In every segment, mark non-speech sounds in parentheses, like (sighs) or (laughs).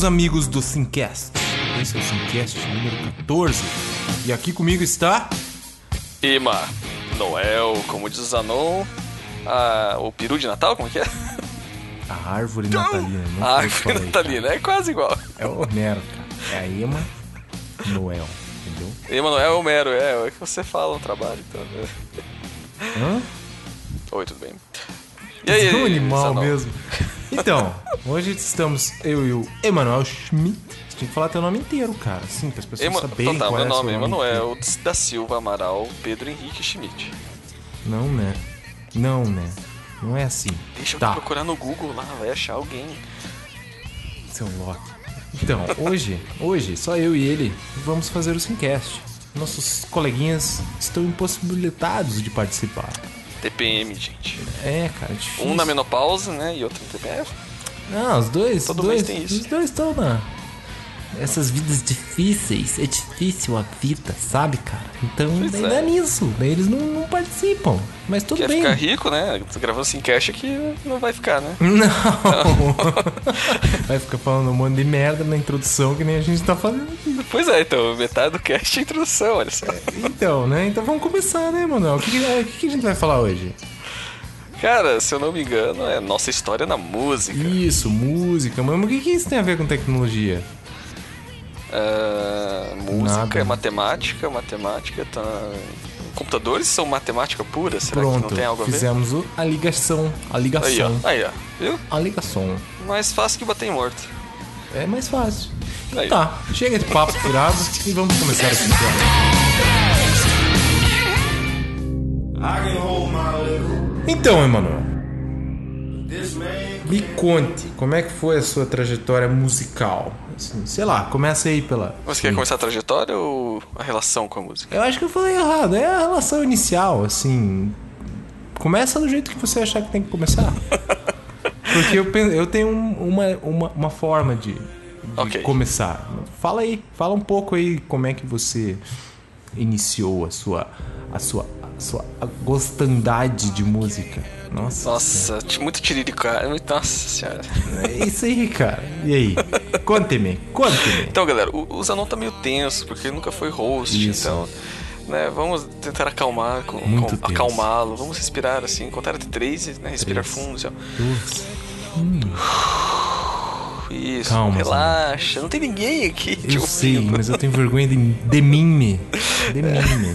Bem-vindos, amigos do Simcast. Esse é o Simcast número 14. E aqui comigo está. Ima, Noel, como diz o Zanon, a- o peru de Natal, como é que é? A árvore natalina. Não A que eu árvore falei, natalina, é quase igual. cara. É o Homero, cara. É a Ema Noel, entendeu? Emanuel Homero, é, é o que você fala no trabalho, então. né? Hã? Oi, tudo bem? E aí, é um animal Zanon? mesmo. Então, hoje estamos eu e o Emanuel Schmidt. Você tinha que falar teu nome inteiro, cara. Sim, para as pessoas Ema... saberem Então tá, qual meu é nome é seu Emanuel da Silva Amaral Pedro Henrique Schmidt. Não, né? Não, né? Não é assim. Deixa eu tá. procurar no Google lá, vai achar alguém. Seu Loki. Então, hoje, hoje, só eu e ele vamos fazer o Simcast. Nossos coleguinhas estão impossibilitados de participar. TPM, gente. É, cara, difícil. Um na menopausa, né, e outro no TPF. Não, os dois, Todo os dois, mês tem isso. os dois estão na... Essas vidas difíceis, é difícil a vida, sabe, cara? Então, Pois daí é. dá nisso, daí eles não, não participam. Mas tudo Quer bem. ficar rico, né? Gravando sem cash aqui, não vai ficar, né? Não! (laughs) Vai ficar falando um monte de merda na introdução que nem a gente tá fazendo aqui. Pois é, então, metade do cast é introdução, olha só. Então, né? Então vamos começar, né, Manuel? O que, o que que a gente vai falar hoje? Cara, se eu não me engano, é nossa história na música. Isso, música. Mas o que, que isso tem a ver com tecnologia? Ah, música Nada. é matemática, matemática tá. Computadores são matemática pura? Será que Pronto, não tem algo a ver? fizemos a ligação. A Aí, ligação. ó. Aí, ó. Viu? A ligação. Mais fácil que bater em morto. É mais fácil. Aí. Tá, chega de papo furado (laughs) e vamos começar my little. Então, Emanuel, me conte como é que foi a sua trajetória musical. Sei lá, começa aí pela. Você quer começar a trajetória ou a relação com a música? Eu acho que eu falei errado. É a relação inicial, assim. Começa do jeito que você achar que tem que começar. (laughs) Porque eu, pen- eu tenho um- uma, uma, uma forma de, de Ok. começar. Fala aí, fala um pouco aí como é que você iniciou a sua a sua a sua gostandade de música. Nossa. Nossa, muito tiririca. muito- Nossa senhora. É isso aí, cara. E aí? Conte-me, conte-me. Então, galera, o, o Zanon tá meio tenso, porque ele nunca foi host, Isso. então. Né, vamos tentar acalmar, com- com- acalmá-lo. Vamos respirar assim, contar até três, né? Respirar Três. fundo, assim, ó. Duas. (sighs) Isso, Calma, relaxa. Não tem ninguém aqui te Eu sei, mas eu tenho vergonha de, de mim. De mim.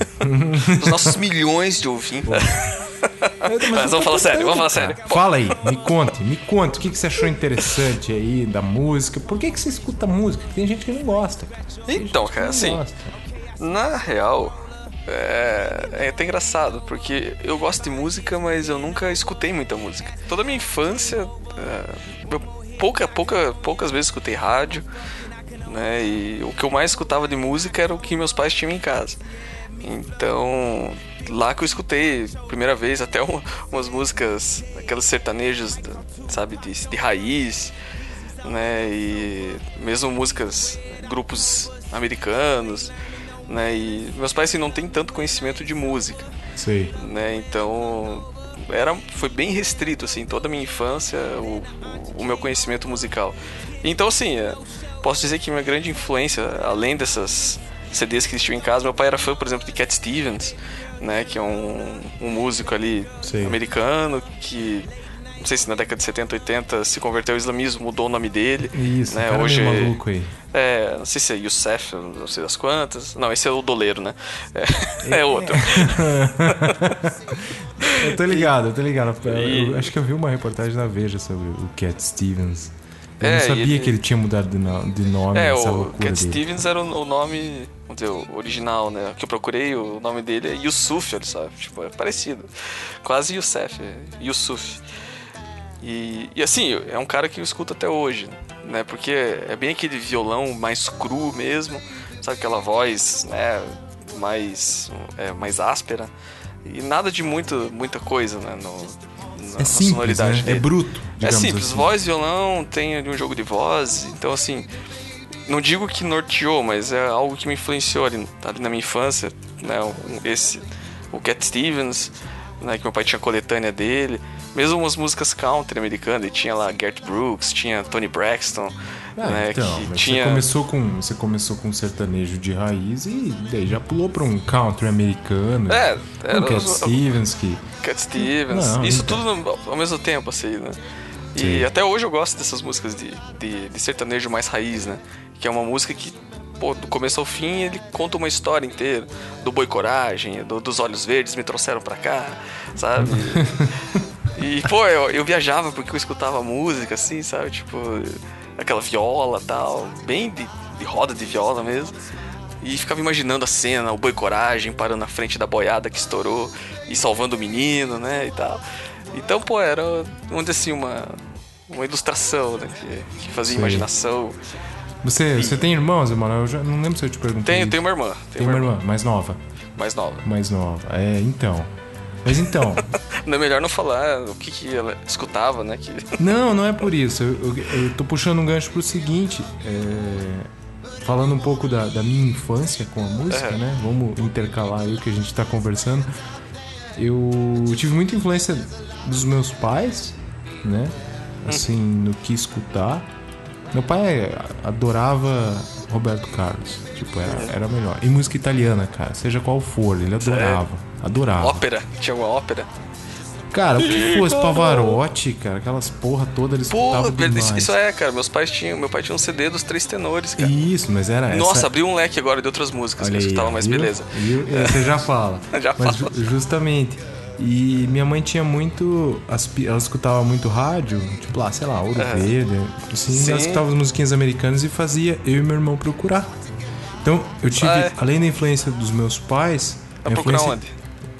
Os nossos milhões de ouvintes. Mas vamos falar sério, vamos falar sério. Fala aí, me conte, me conte. O que, que você achou interessante aí da música? Por que, que você escuta música? Tem gente que não gosta. cara. Então, cara, assim, gosta. na real, é, é até engraçado, porque eu gosto de música, mas eu nunca escutei muita música. Toda a minha infância, é, eu pouca, pouca, poucas vezes escutei rádio, né? E o que eu mais escutava de música era o que meus pais tinham em casa. Então, lá que eu escutei, primeira vez, até uma- umas músicas, aqueles sertanejos, da- sabe, de, de raiz, né? E mesmo músicas, grupos americanos, né? E meus pais assim, não têm tanto conhecimento de música, Sei. né? Então era foi bem restrito assim toda a minha infância o, o, o meu conhecimento musical. Então assim, é, posso dizer que minha grande influência, além dessas CDs que eles tinham em casa, meu pai era fã, por exemplo, de Cat Stevens, né? Que é um, um músico ali Sei. americano que não sei se na década de 70, 80 se converteu ao islamismo, mudou o nome dele. Isso, né? cara Hoje meio maluco aí. é, não sei se é Youssef, não sei das quantas. Não, esse é o doleiro, né? É, (laughs) é outro. (laughs) Eu tô ligado, eu tô ligado. Eu- eu acho que eu vi uma reportagem na Veja sobre o Cat Stevens. Eu É, não sabia ele- que ele tinha mudado de, no- de nome, É, o Cat dele. Stevens era o nome, vamos dizer, o original, né? Que eu procurei, o nome dele é Yusuf, olha só. Tipo, é parecido. Quase Youssef, é Yusuf. E, e assim, é um cara que eu escuto até hoje, né? Porque é bem aquele violão mais cru mesmo, sabe? Aquela voz, né? Mais, é, mais áspera. E nada de muito, muita coisa, né? No, na, É simples, sonoridade né? É bruto, É simples, assim. voz, violão, tem ali um jogo de voz, então assim, não digo que norteou, mas é algo que me influenciou ali, ali na minha infância, né, um- esse, o Cat Stevens, né, que meu pai tinha coletânea dele, mesmo umas músicas country americanas, ele tinha lá Gert Brooks, tinha Tony Braxton, Ah, né, então, que tinha... você, começou com, você começou com sertanejo de raiz e daí já pulou pra um country americano. É, era Cat os- Stevens, que... Cat Stevens, Não, isso então. tudo ao mesmo tempo, assim, né? E Sim. até hoje eu gosto dessas músicas de, de, de sertanejo mais raiz, né? Que é uma música que, pô, do começo ao fim ele conta uma história inteira. Do Boi Coragem, do- dos Olhos Verdes me trouxeram pra cá, sabe? (laughs) e, pô, eu, eu viajava porque eu escutava música, assim, sabe? Tipo, aquela viola tal, bem de, de roda de viola mesmo. E ficava imaginando a cena, o boi coragem parando na frente da boiada que estourou e salvando o menino, né, e tal. Então, pô, era, dizer assim, uma, uma ilustração, né, que, que fazia Sei. imaginação. Você, você tem irmãos, Emanuel? Eu já não lembro se eu te perguntei. Tenho, tenho uma irmã, Tem uma irmã mais nova. mais nova. Mais nova. É, então. Mas então. (laughs) Não é melhor não falar o que, que ela escutava, né, que... (laughs) não, não é por isso. Eu, eu, eu tô puxando um gancho pro seguinte. é, falando um pouco da, da minha infância com a música, Aham. né? Vamos intercalar aí o que a gente tá conversando. Eu tive muita influência dos meus pais, né? Assim, no que escutar. Meu pai adorava Roberto Carlos. Tipo, era, era melhor. E música italiana, cara. Seja qual for, ele adorava. Adorava. Ópera, tinha alguma ópera? Cara, o que fosse Pavarotti, cara, aquelas porra toda eles escutavam demais. isso, isso é, cara, meus pais tinham, meu pai tinha um CD dos Três Tenores, cara. Isso, mas era essa... Nossa, abriu um leque agora de outras músicas que eu escutava mais beleza. Viu? É, Você já fala. (laughs) Já Mas falo. ju- justamente. E minha mãe tinha muito. Ela escutava muito rádio, tipo lá, sei lá, Ouro Verde. Assim, Sim. ela escutava as musiquinhas americanas e fazia eu e meu irmão procurar. Então, eu tive, Ah, é? além da influência dos meus pais. Vai a procurar onde?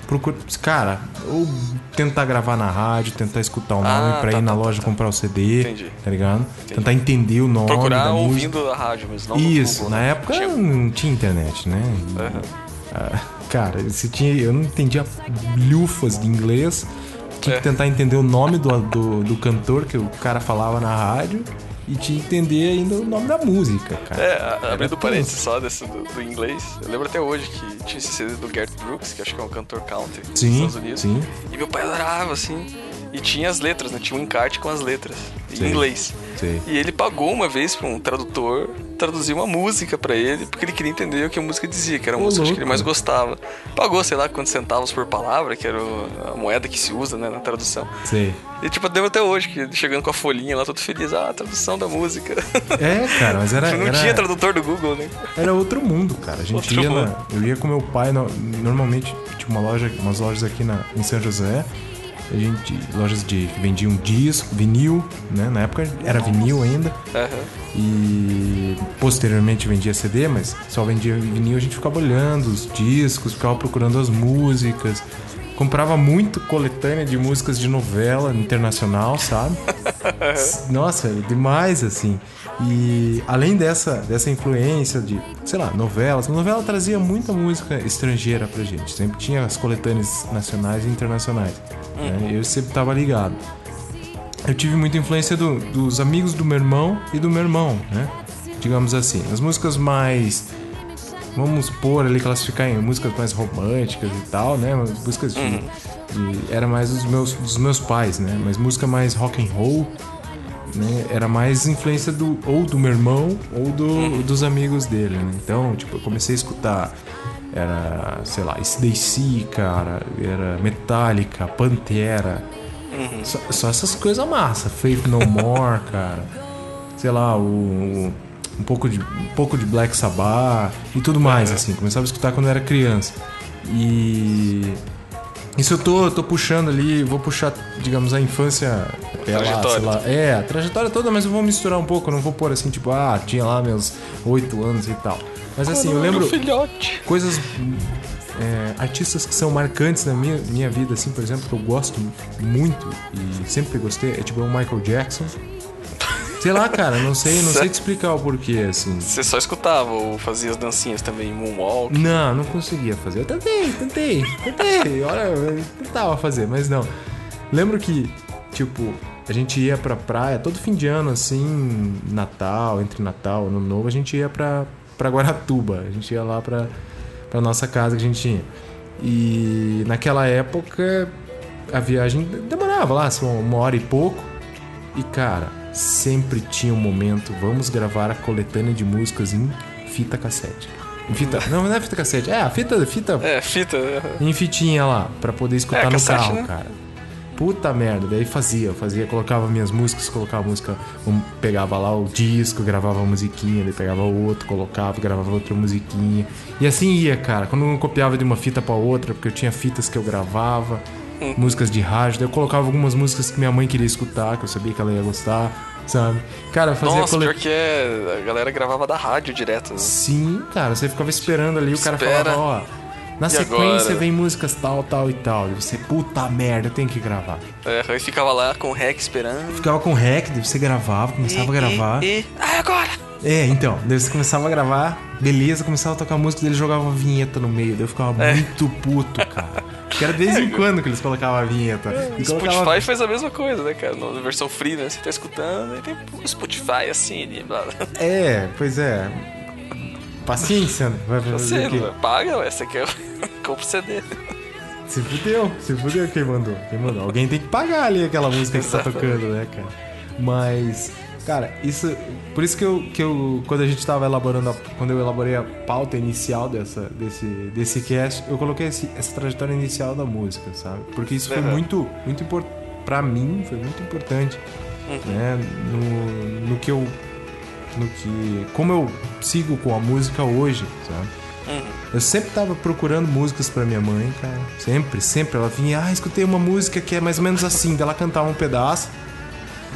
Procura, cara, ou tentar gravar na rádio, tentar escutar o Ah, nome pra tá, ir na tá, loja tá, tá. comprar o CD, Entendi. tá ligado? Tentar entender o nome Procurar da música. ouvindo a rádio, mas não Isso, Google, na né? época Tinha- não tinha internet, né? Ah, cara, você tinha, eu não entendia lufas de inglês. Tinha É. que tentar entender o nome do, do, do cantor que o cara falava na rádio e que entender ainda o nome da música, cara. É, abrindo parênteses só desse do, do inglês, eu lembro até hoje que tinha esse CD do Garth Brooks, que acho que é um cantor country dos Sim, Estados Unidos. sim. E meu pai adorava, assim. E tinha as letras, né? Tinha um encarte com as letras, em inglês. Sei. E ele pagou uma vez pra um tradutor traduzir uma música pra ele, porque ele queria entender o que a música dizia, que era a música que ele mais gostava. Pagou, sei lá, quantos centavos por palavra, que era a moeda que se usa, né, na tradução. Sei. E tipo, lembro até hoje, que chegando com a folhinha lá, todo feliz, ah, a tradução da música. É, cara, mas era. (laughs) não era, tinha tradutor do Google, né? Era outro mundo, cara. A gente Outro ia na- eu ia com meu pai, no- normalmente tinha uma loja, umas lojas aqui na, em São José. A gente, lojas de que vendiam disco, vinil, né? Na época era vinil ainda. Aham. E posteriormente vendia CD, mas só vendia vinil, a gente ficava olhando os discos, ficava procurando as músicas. Comprava muito coletânea de músicas de novela internacional, sabe? (laughs) Nossa, demais assim. E além dessa, dessa influência de, sei lá, novelas, a novela trazia muita música estrangeira pra gente. Sempre tinha as coletâneas nacionais e internacionais. Né? Eu sempre tava ligado eu tive muita influência do- dos amigos do meu irmão e do meu irmão, né? Digamos assim. As músicas mais. Vamos pôr ali, classificar em músicas mais românticas e tal, né? Músicas de. de- era mais dos meus, dos meus pais, né? Mas música mais rock and roll, né? Era mais influência do ou do meu irmão ou do, dos amigos dele, né? Então, tipo, eu comecei a escutar. Era, sei lá, AC/DC, cara. Era Metallica, Pantera. Só, só essas coisas massa. Faith No More, (laughs) cara. Sei lá, o, um, pouco de, um pouco de Black Sabbath e tudo mais, assim. Começava a escutar quando eu era criança. E. Isso eu tô, tô puxando ali, vou puxar, digamos, a infância. lá, Trajetória. sei lá. É, a trajetória toda, mas eu vou misturar um pouco, eu não vou pôr assim, tipo, ah, tinha lá meus oito anos e tal. Mas assim, eu lembro filhote. coisas é, artistas que são marcantes na minha, minha vida assim por exemplo que eu gosto muito e sempre gostei é tipo o Michael Jackson. Sei lá cara não sei não sei te explicar o porquê assim. Você só escutava ou fazia as dancinhas também, moonwalk? não não conseguia fazer. Eu tentei tentei tentei. Olha eu tentava fazer mas não. Lembro que tipo a gente ia pra praia todo fim de ano assim Natal entre Natal e Ano Novo a gente ia pra para Guaratuba a gente ia lá pra pra nossa casa que a gente tinha. E naquela época a viagem demorava lá, assim, uma hora e pouco. E cara, sempre tinha um momento, vamos gravar a coletânea de músicas em fita cassete. Em fita, não, não é fita cassete, é a fita, fita É, fita. em fitinha lá, pra poder escutar É, no cassete, carro, né? cara. Puta merda, daí fazia, fazia, colocava minhas músicas, colocava música, pegava lá o disco, gravava uma musiquinha, daí pegava outro, colocava, gravava outra musiquinha. E assim ia, cara. Quando eu copiava de uma fita pra outra, porque eu tinha fitas que eu gravava, Uhum. músicas de rádio, daí eu colocava algumas músicas que minha mãe queria escutar, que eu sabia que ela ia gostar, sabe? Cara, fazia Nossa, cole- pior que é. A galera gravava da rádio direto. né? Sim, cara, você ficava esperando ali, o cara falava, ó. Na E sequência agora? vem músicas tal, tal e tal. E você, puta merda, eu tenho que gravar. É, aí ficava lá com o rec esperando. Ficava com rec, daí você gravava, começava a gravar. E, e, ah, agora! É, então, daí você começava a gravar, beleza, começava a tocar música, daí ele jogava vinheta no meio, daí eu ficava É. muito puto, cara. Que era de vez em quando que eles colocavam a vinheta. E O colocava- Spotify faz a mesma coisa, né, cara? Na versão free, né? Você tá escutando, e tem o Spotify assim, blá blá. É, pois é. Paciência, né? Vai fazer Você paga, ué, você quer. (laughs) Compra o CD. Se fudeu, se fudeu quem mandou. Quem mandou? Alguém tem que pagar ali aquela música que você tá tocando, né, cara? Mas, cara, isso. Por isso que eu, que eu quando a gente tava elaborando, a, quando eu elaborei a pauta inicial dessa, desse, desse cast, eu coloquei esse- essa trajetória inicial da música, sabe? Porque isso foi Uhum. muito, muito importante. Pra mim, foi muito importante, né? No, no que eu. No que. Como eu sigo com a música hoje, sabe? Eu sempre tava procurando músicas pra minha mãe, cara. Sempre, sempre. Ela vinha, ah, escutei uma música que é mais ou menos assim. Daí ela cantava um pedaço.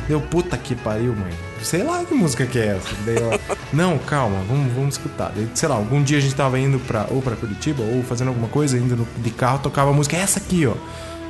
Deu, puta que pariu, mãe. Sei lá que música que é essa. Daí ela, não, calma, vamos, vamos escutar. Daí, sei lá, algum dia a gente tava indo pra, ou pra Curitiba, ou fazendo alguma coisa, indo no- de carro, tocava a música, é essa aqui, ó.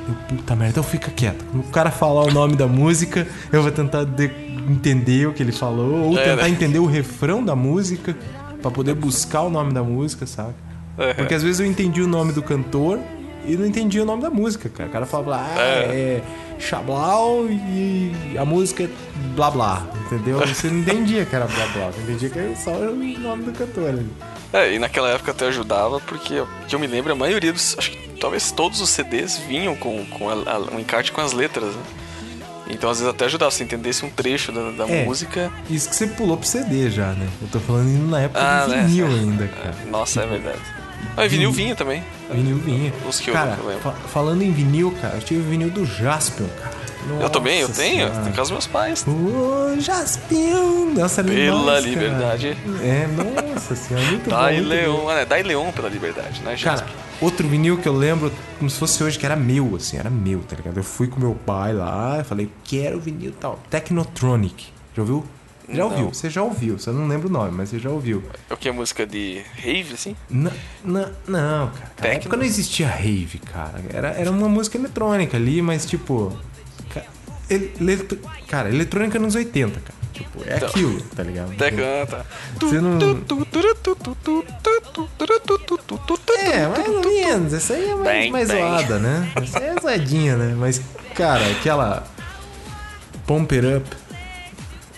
Eu, puta merda, então fica quieto. Quando o cara falar o nome da música, eu vou tentar de- entender o que ele falou, ou É, tentar né? entender o refrão da música, pra poder buscar o nome da música, sabe? Uhum. Porque às vezes eu entendi o nome do cantor e não entendi o nome da música, cara. O cara falava, ah, é, Chablau e a música é blá blá, entendeu? Você não entendia que era blá blá, você entendia que era só o nome do cantor ali. É, e naquela época até ajudava, porque que eu me lembro, a maioria dos. Acho que talvez todos os CDs vinham com, com a- a- um encarte com as letras, né? Então às vezes até ajudava, se entendesse um trecho da, da É. música. Isso que você pulou pro CD já, né? Eu tô falando indo na época Ah, do né? vinil ainda, (laughs) cara. Nossa, é verdade. Ah, e vinil vinha também. Vinil vinha. Os que eu cara, eu lembro. fa- falando em vinil, cara, eu tive o vinil do Jaspion, cara. Eu também, eu Nossa tenho, Senhora. tem casa dos meus pais. Ô, Jaspion! Nossa, Pela cara. liberdade. É, nossa senhora, muito bom. Dai muito bom. Leon, é, Dai Leon pela liberdade, né, Cara, Jasper? Outro vinil que eu lembro como se fosse hoje, que era meu, assim, era meu, tá ligado? Eu fui com meu pai lá, eu falei, quero vinil tal. Technotronic. Já ouviu? Já Não. ouviu, você já ouviu, você não lembra o nome, mas você já ouviu. É o que? Música de rave, assim? Não, não, não cara. Na época não existia rave, cara. Era, era uma música eletrônica ali, mas tipo. ca- ele- eletro- cara, eletrônica nos 80, cara. Tipo, é Então. aquilo, tá ligado? Até canta. Você não- É, mais ou menos. Essa aí é mais, mais zoada, né? Essa aí é zoadinha, né? Mas, cara, aquela. Pump It Up.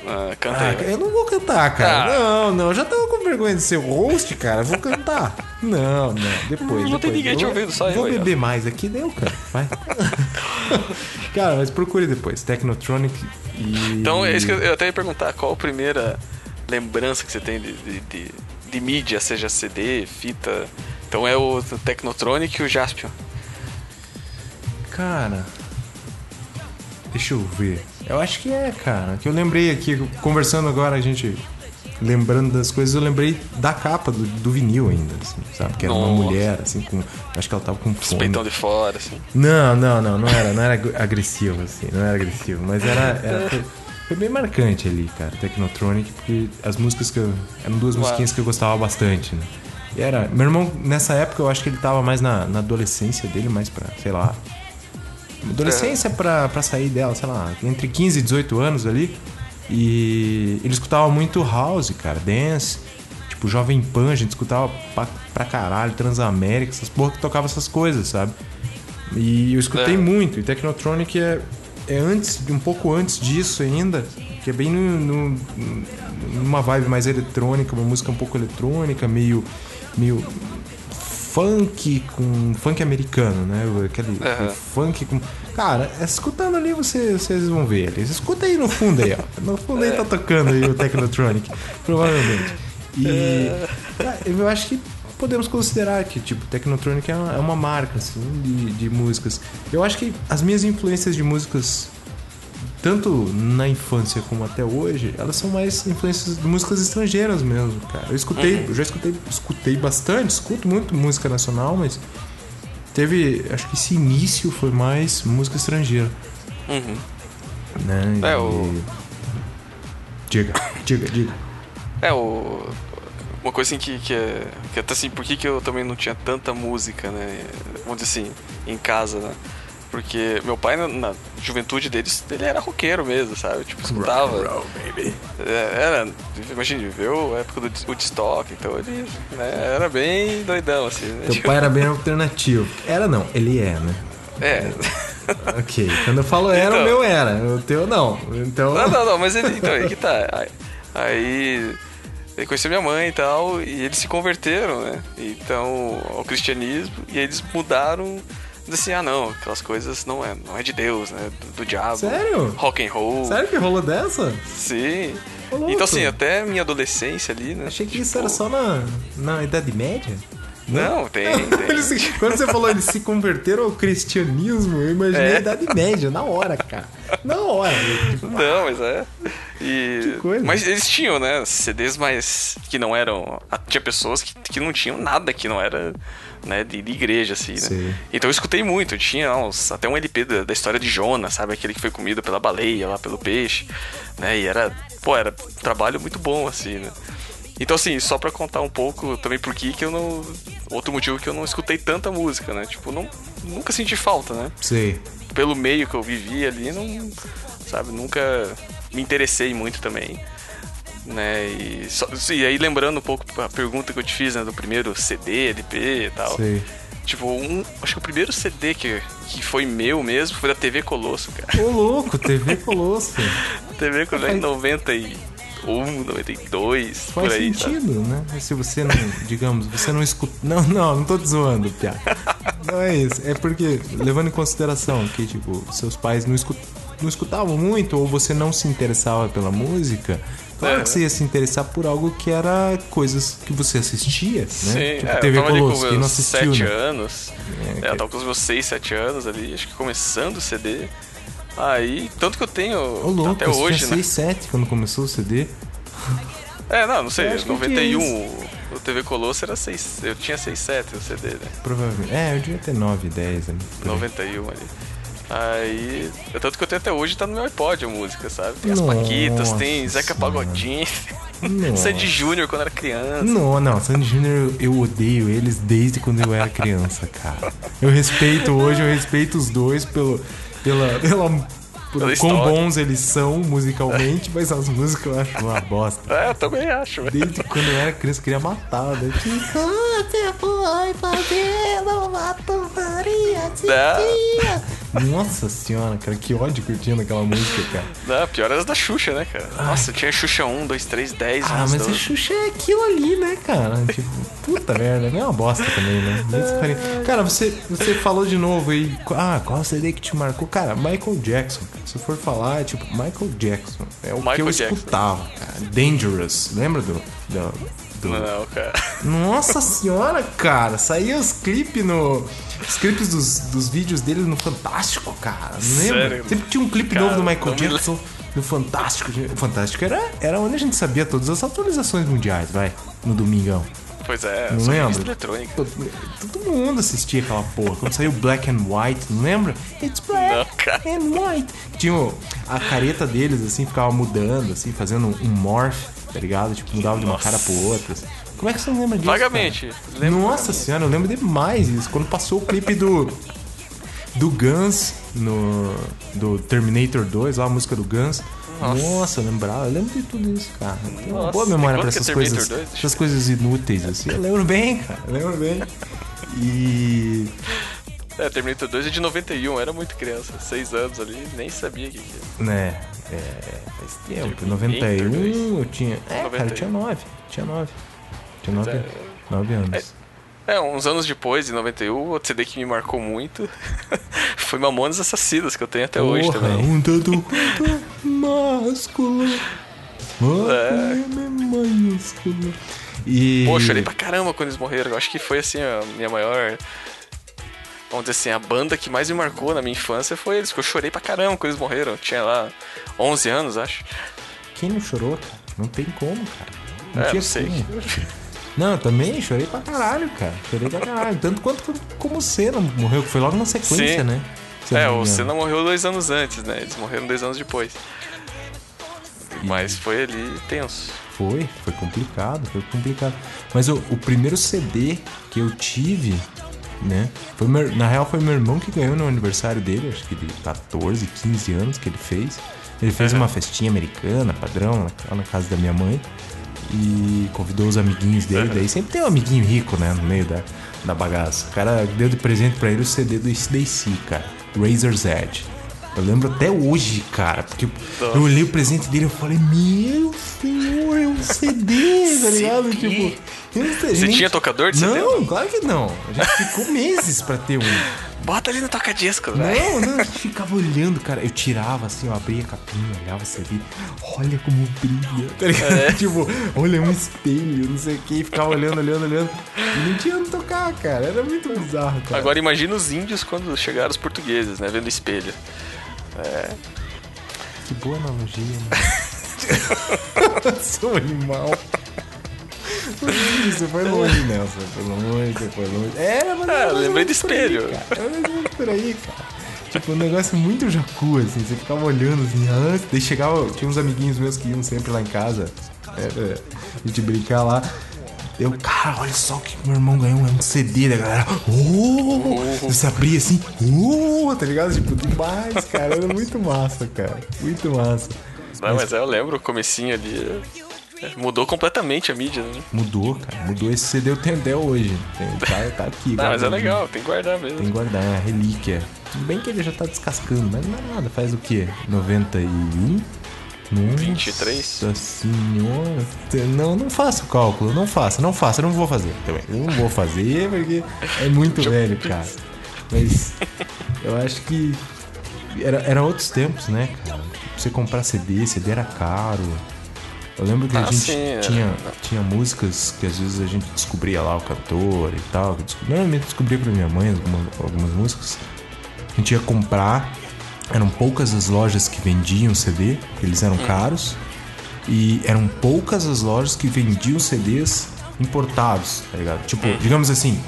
Ah, canta Ah, aí. eu não vou cantar, cara. Ah. Não, não. Eu já tava com vergonha de ser host, cara. Vou cantar. Não, não. Depois. Não tem depois. ninguém te Eu ouvindo, só Vou beber mais aqui, deu, cara. Vai. (laughs) cara, mas procure depois. Technotronic e. Então, é isso que eu, eu até ia perguntar, qual a primeira lembrança que você tem de, de, de, de mídia, seja CD, fita? Então é o Technotronic e o Jaspion. Cara. Deixa eu ver. Eu acho que é, cara. Que eu lembrei aqui, conversando agora, a gente. Lembrando das coisas, eu lembrei da capa do, do vinil ainda, assim, sabe? Que era uma Nossa. mulher, assim, com. Acho que ela tava com Os fome. peitão de fora, assim. Não, não, não, não era, não era ag- agressivo, assim, não era agressivo, mas era. era- foi, foi bem marcante ali, cara, Technotronic, porque as músicas que eu. Eram duas Uau. musiquinhas que eu gostava bastante, né? E era. Meu irmão, nessa época, eu acho que ele tava mais na, na adolescência dele, mais pra, sei lá. Adolescência pra, pra sair dela, sei lá, entre 15 e 18 anos ali. E ele escutava muito house, cara, dance. Tipo, Jovem Pan, a gente escutava pra, pra caralho, Transamérica, essas porra que tocava essas coisas, sabe? E eu escutei É. muito. E Technotronic é, é antes, um pouco antes disso ainda, que é bem no, no- numa vibe mais eletrônica, uma música um pouco eletrônica, meio, meio funk com funk americano, né? Aquele, aquele funk com Cara, escutando ali você, vocês vão ver eles. Escuta aí no fundo aí, ó. No fundo aí tá tocando aí o Technotronic, provavelmente. E cara, eu acho que podemos considerar que, tipo, Technotronic é uma, é uma marca, assim, de, de músicas. Eu acho que as minhas influências de músicas, tanto na infância como até hoje, elas são mais influências de músicas estrangeiras mesmo, cara. Eu escutei, eu já escutei, escutei bastante, escuto muito música nacional, mas teve, acho que esse início foi mais música estrangeira, Uhum. né? É, E- o- Diga, diga, diga. É, o. Uma coisa assim que, que é. Que até assim, por que, que eu também não tinha tanta música, né? Vamos dizer assim, em casa, né? Porque meu pai, na, na juventude deles, ele era roqueiro mesmo, sabe? Tipo, escutava. baby. É, era, imagina, viveu a época do Woodstock, então ele né, era bem doidão, assim, né? Teu pai era bem alternativo. Era não, ele é, né? É. (laughs) Ok. Quando eu falo era, Então. o meu era. O teu não. Então. Não, não, não, mas ele. Então, aí que tá. Aí, aí ele conheceu minha mãe e tal, e eles se converteram, né? Então, ao cristianismo, e aí eles mudaram. Assim, ah não, aquelas coisas não é, não é de Deus, né? Do, do diabo. Sério? Rock and roll. Sério que rolou dessa? Sim. Louco. Então assim, até minha adolescência ali, né? Achei que isso tipo, era só na, na Idade Média. Não, tem, (laughs) tem. Eles quando você falou eles se converteram ao cristianismo, eu imaginei É. a Idade Média, na hora, cara. Na hora. Tipo, Não, mas é. E... Que coisa. Mas eles tinham, né? CDs mais. que não eram. Tinha pessoas que, que não tinham nada que não era. Né, de, de igreja, assim, né? Sim. Então eu escutei muito, eu tinha uns, até um LP da, da história de Jonas, sabe? Aquele que foi comido pela baleia, lá pelo peixe, né? E era, pô, era um trabalho muito bom, assim, né? Então, assim, só pra contar um pouco também por que eu não... Outro motivo que eu não escutei tanta música, né? Tipo, não, nunca senti falta, né? sei. pelo meio que eu vivi ali, não, sabe, nunca me interessei muito também, né? E, só- e aí lembrando um pouco a pergunta que eu te fiz, né, do primeiro CD, LP e tal. Sei. Tipo, um, acho que o primeiro CD que, que foi meu mesmo foi da TV Colosso, cara. Ô, louco, TV Colosso. (laughs) TV Colosso em 91, 92, Faz por aí, sabe? sentido, né? Se você não, digamos, você não escuta. Não, não, não tô te zoando, Pia. Não é isso. É porque, levando em consideração que, tipo, seus pais não, escu- não escutavam muito ou você não se interessava pela música, claro É. que você ia se interessar por algo que era coisas que você assistia, né? Sim, tipo, é, TV eu tava ali Colosso, com quem não meus assistiu, 7 né? anos. É, É, que- eu tava com os meus 6, 7 anos ali, acho que começando o CD. Aí, tanto que eu tenho Ô, louco, até hoje, tinha né? 6, 7 quando começou o CD. É, não, não sei, Eu acho que 91 tinha o TV Colosso era 6, eu tinha 6, 7 o CD, né? Provavelmente. É, eu devia ter 9, 10 ali. por aí. 91 ali. Aí, tanto que eu tenho até hoje, tá no meu iPod a música, sabe? Tem as Nossa Paquitas, tem Zeca. Pagodinho. (laughs) Sandy Júnior quando era criança. Não, não, Sandy Júnior eu odeio eles desde quando eu era criança, cara. Eu respeito hoje, eu respeito os dois pelo, pela, pela, por Pela quão história. bons eles são musicalmente, mas as músicas eu acho uma bosta. É, eu também acho, velho. Desde quando eu era criança eu queria matar, né? Tipo, você foi fazendo uma tontaria de dia. Nossa senhora, cara, que ódio que eu tinha naquela música, cara. Não, pior era as da Xuxa, né, cara? Nossa, tinha Xuxa 1, 2, 3, 10, Ah, 11, mas a 12. Xuxa é aquilo ali, né, cara? Tipo, puta merda, é uma bosta também, né? Cara, você, você falou de novo aí, ah, qual CD que te marcou? Cara, Michael Jackson. Se for falar, é tipo, Michael Jackson. É o que Michael eu Jackson. escutava, cara. Dangerous. Lembra do. do, do- Não, cara. Nossa senhora, cara. Saía os clipes no. Os clipes dos, dos vídeos dele no Fantástico, cara. Não lembra? Sério? Sempre tinha um clipe Cara, novo do Michael Jackson no Fantástico. O Fantástico era, era onde a gente sabia todas as atualizações mundiais, vai. No domingão. Pois é, Não só lembro. eletrônica. Todo, todo mundo assistia aquela porra. Quando saiu Black and White, não lembra? It's black Não, and white. Tinha a careta deles, assim, ficava mudando, assim, fazendo um morph, tá ligado? Tipo, mudava de uma Nossa. cara pro outra. assim. Como é que você não lembra disso? Vagamente. Lembro Nossa senhora, eu lembro demais isso. Quando passou o clipe do. Do Guns no. Do Terminator 2, lá a música do Guns. Nossa, eu lembrava, eu lembro de tudo isso, cara. Tenho uma Nossa, boa memória pra é essas Terminator coisas. 2? Deixa Essas coisas inúteis, assim. Eu lembro bem, cara. Eu lembro bem. E. É, Terminator 2 é de 91, era muito criança, 6 anos ali, nem sabia o que, que era. Né, é. Faz tempo. Terminator 91 eu tinha. É, cara, eu 91. tinha 9. Tinha 9. Tinha 9, é. 9 anos. É, uns anos depois, em 91, outro CD que me marcou muito (laughs) foi Mamonas Assassinas, que eu tenho até hoje Porra, também. Um tanto quanto másculo. É. maiúsculo. E... Pô, chorei pra caramba quando eles morreram. Eu acho que foi assim a minha maior. Vamos dizer assim, a banda que mais me marcou na minha infância foi eles, que eu chorei pra caramba quando eles morreram. Eu tinha lá 11 anos, acho. Quem não chorou, cara? Não tem como, cara. Não é, tinha não sei. como. (laughs) Não, eu também chorei pra caralho, cara. Chorei pra caralho. Tanto quanto como o Senna morreu, que foi logo na sequência, Sim. né? Se É, o. Senna morreu dois anos antes, né? Eles morreram dois anos depois. Mas foi ali tenso. Foi, foi complicado, foi complicado. Mas o, o primeiro CD que eu tive, né? Foi meu- na real foi meu irmão que ganhou no aniversário dele, acho que de 14, 15 anos que ele fez. Ele fez uma festinha americana, padrão, lá na casa da minha mãe. E convidou os amiguinhos dele. Daí sempre tem um amiguinho rico, né? No meio da, da bagaça. O cara deu de presente pra ele o CD do ACDC, cara. Razor's Edge. Eu lembro até hoje, cara, porque eu olhei o presente dele e falei, meu senhor, é um CD, tá (laughs) ligado? Tipo, eu não sei, a Você gente- tinha tocador de CD? Não, claro que não. A gente ficou meses pra ter um. Bota ali no toca-disco, velho. Não, não, a gente ficava olhando, cara. Eu tirava assim, eu abria a capinha, olhava o CD. Olha como brilha, tá ligado? É. (laughs) Tipo, olha um espelho, não sei o que. Ficava olhando, olhando, olhando. E não tinha onde tocar, cara. Era muito bizarro, cara. Agora imagina os índios quando chegaram os portugueses, né? Vendo espelho. Que boa analogia, mano. (laughs) Sou um animal. Você foi longe, Nelson. Você foi longe, você foi longe. Era, mas Ah, lembrei do aí, espelho. menos por aí, cara. Tipo, um negócio muito jacu, assim. Você ficava olhando assim, ah, daí chegava. Tinha uns amiguinhos meus que iam sempre lá em casa. Era, a gente brincar lá. Eu, cara, olha só o que meu irmão ganhou, é um CD da galera. Oh! Você abria assim, oh! Tá ligado? Tipo, demais, cara. Era muito massa, cara. Muito massa. Não, mas é, eu lembro o comecinho ali. É, Mudou completamente a mídia, né? Mudou, cara. Mudou esse CD eu tenho até hoje. Tem, tá, tá aqui. Não, mas é legal, tem que guardar mesmo. Tem que guardar, é a relíquia. Tudo bem que ele já tá descascando, mas não é nada. Faz o quê? 91? Nossa 23? senhora. Não, não faça o cálculo. Não faça, não faça. Eu não vou fazer também. Eu não vou fazer porque é muito velho, cara. Mas eu acho que era, era outros tempos, né, cara? Pra você comprar CD, CD era caro. Eu lembro que a Ah, gente sim, é. tinha, tinha músicas que às vezes a gente descobria lá o cantor e tal. Normalmente descobria pra minha mãe alguma- algumas músicas. A gente ia comprar, eram poucas as lojas que vendiam CD, eles eram caros. E eram poucas as lojas que vendiam CDs importados, tá ligado? Tipo, digamos assim,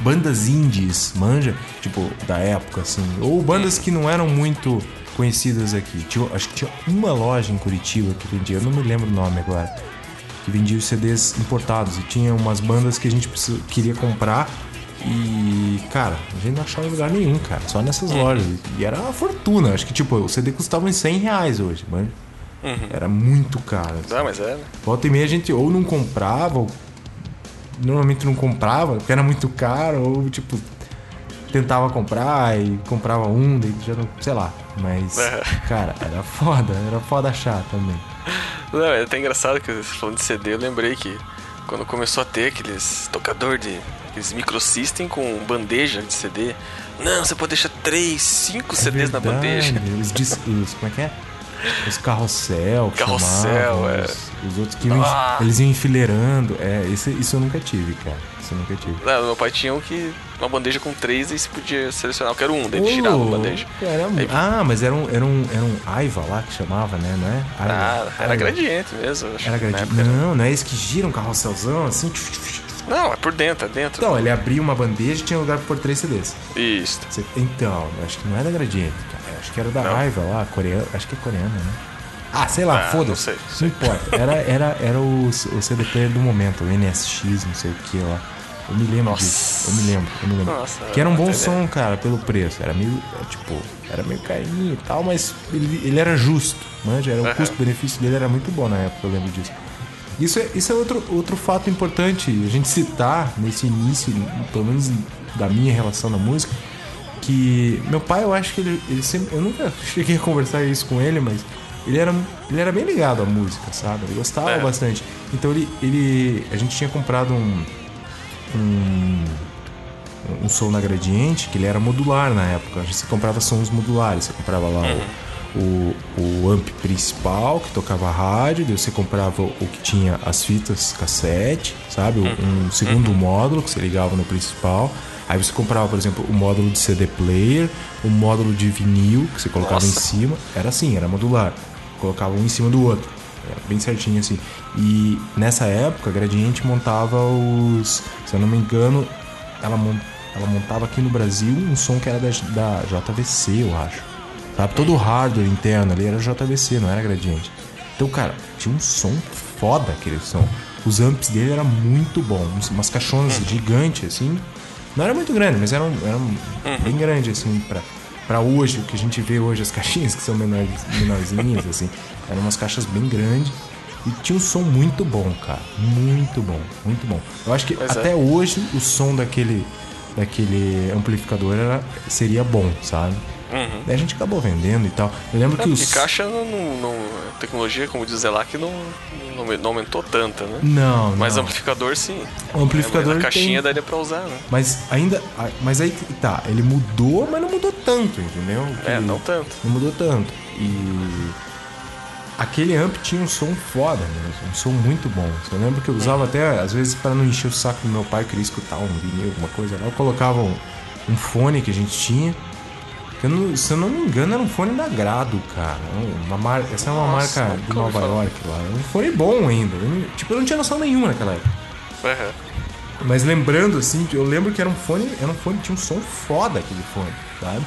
bandas indies, manja, tipo, da época, assim. Ou bandas que não eram muito conhecidas aqui. Tinha, acho que tinha uma loja em Curitiba que vendia, eu não me lembro o nome agora, que vendia os CDs importados. E tinha umas bandas que a gente precisa- queria comprar. E, cara, a gente não achava em lugar nenhum, cara. Só nessas lojas. E era uma fortuna. Acho que, tipo, o CD custava uns 100 reais hoje, mano. Era muito caro. assim. Ah, mas é, né? Volta e meia a gente ou não comprava, ou normalmente não comprava, porque era muito caro, ou tipo, tentava comprar e comprava um, daí já não. sei lá. Mas, É. cara, era foda, era foda achar também. Não, é até engraçado que falando de CD, eu lembrei que quando começou a ter aqueles tocador de. aqueles microsystem com bandeja de CD. Não, você pode deixar 3, 5 CDs na Verdade, bandeja. Os, dis- os- como é que é? Os carrossel, Carrossel, chamavam, é. os, os outros que iam, Ah. eles iam enfileirando. É, esse, isso eu nunca tive, cara. Isso eu nunca tive. Não, meu pai tinha um que. uma bandeja com 3 e você podia selecionar. Eu quero um, daí ele tirava a bandeja. era- Aí- ah, mas era um, era, um, era um Aiva lá que chamava, né? Não é? Aiva, Ah, era Aiva. gradiente mesmo. Era gradiente. época. Não, não é esse que gira um carrosselzão assim. Não, é por dentro, é dentro. Então, ele abria uma bandeja e tinha lugar pra pôr três CDs. Isso. Você- Então, acho que não é da Gradiente, cara. Acho que era da Não. Aiva lá, coreana. Acho que é coreana, né? Ah, sei lá, Ah, foda-se. não sei, Não sei. importa. Era, era, era o, o CD player do momento, o NSX, não sei o que lá. Eu me lembro Nossa. disso. Eu me lembro, eu me lembro. Nossa, que era um bom som, cara, pelo preço. Era meio, tipo, era meio carinho e tal, mas ele, ele era justo, manja. Era, o Aham. custo-benefício dele era muito bom na época, eu lembro disso. Isso é, isso é outro, outro fato importante a gente citar nesse início, pelo menos da minha relação na música, que meu pai, eu acho que ele, ele sempre. Eu nunca cheguei a conversar isso com ele, mas ele era, ele era bem ligado à música, sabe? Ele gostava É. bastante. Então ele, ele. A gente tinha comprado um. Um. um som na Gradiente que ele era modular na época. Você comprava sons modulares, você comprava lá o, o, o amp principal que tocava rádio, daí você comprava o que tinha as fitas cassete, sabe? Um segundo módulo que você ligava no principal. Aí você comprava, por exemplo, o módulo de CD player, o módulo de vinil que você colocava em Nossa. cima. Era assim, era modular. Colocava um em cima do outro. Era bem certinho assim. E nessa época, a Gradiente montava os. Se eu não me engano, ela, ela montava aqui no Brasil um som que era da, da JVC, eu acho. Sabe? Todo o hardware interno ali era JVC, não era Gradiente. Então, cara, tinha um som foda aquele som. Os amps dele eram muito bons. uns- Umas caixonas gigantes, assim. Não era muito grande, mas eram, eram bem grandes, assim, pra, pra hoje, o que a gente vê hoje, as caixinhas que são menores, menorzinhas, assim. Eram umas caixas bem grandes. E tinha um som muito bom, cara. Muito bom, muito bom. Eu acho que Pois é. até hoje o som daquele, daquele amplificador era, seria bom, sabe? Daí a gente acabou vendendo e tal. Eu lembro que É, os. porque caixa não, não, a tecnologia, como diz lá, que não, não, aumentou tanta, né? Não, Mas não. amplificador sim. O amplificador a ele caixinha tem- daria pra usar, né? Mas ainda. Mas aí que tá, ele mudou, mas não mudou tanto, entendeu? É, Que- não tanto. Não mudou tanto. E. Aquele amp tinha um som foda mesmo, um som muito bom. Eu lembro que eu usava até, às vezes, para não encher o saco do meu pai, queria escutar um vinil, alguma coisa lá. Eu colocava um, um fone que a gente tinha. Eu não- se eu não me engano, era um fone da Grado, cara. Uma mar... Essa é uma Nossa, marca de Nova. York lá. Um fone bom ainda. Eu tipo, eu não tinha noção nenhuma naquela época. Aham. Mas lembrando, assim, eu lembro que era um fone, era um fone, tinha um som foda aquele fone, sabe?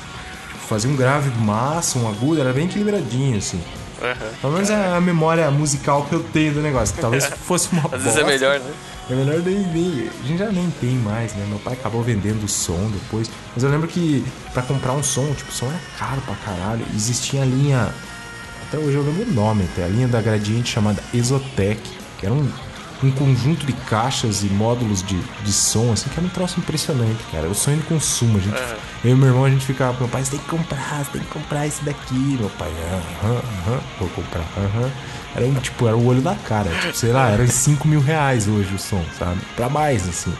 Tipo, fazia um grave massa, um agudo, era bem equilibradinho, assim. Aham. Pelo menos é a memória musical que eu tenho do negócio, talvez (laughs) fosse uma Às vezes é bosta. melhor, né? É melhor nem, nem. A gente já nem tem mais, né? Meu pai acabou vendendo o som depois. Mas eu lembro que pra comprar um som, tipo, o som era caro pra caralho. Existia a linha. Até hoje eu lembro o nome, até. A linha da Gradiente chamada Exotec, que era um, um conjunto de caixas e módulos de, de som, assim, que era um troço impressionante, cara. O sonho de consumo. A gente, Aham. Eu e meu irmão, a gente ficava, meu pai, você tem que comprar, você tem que comprar esse daqui. Meu pai, aham, aham, vou comprar, aham. Era um, tipo, era o olho da cara. Tipo, sei lá, era uns 5 mil reais hoje o som, sabe? Pra mais, assim.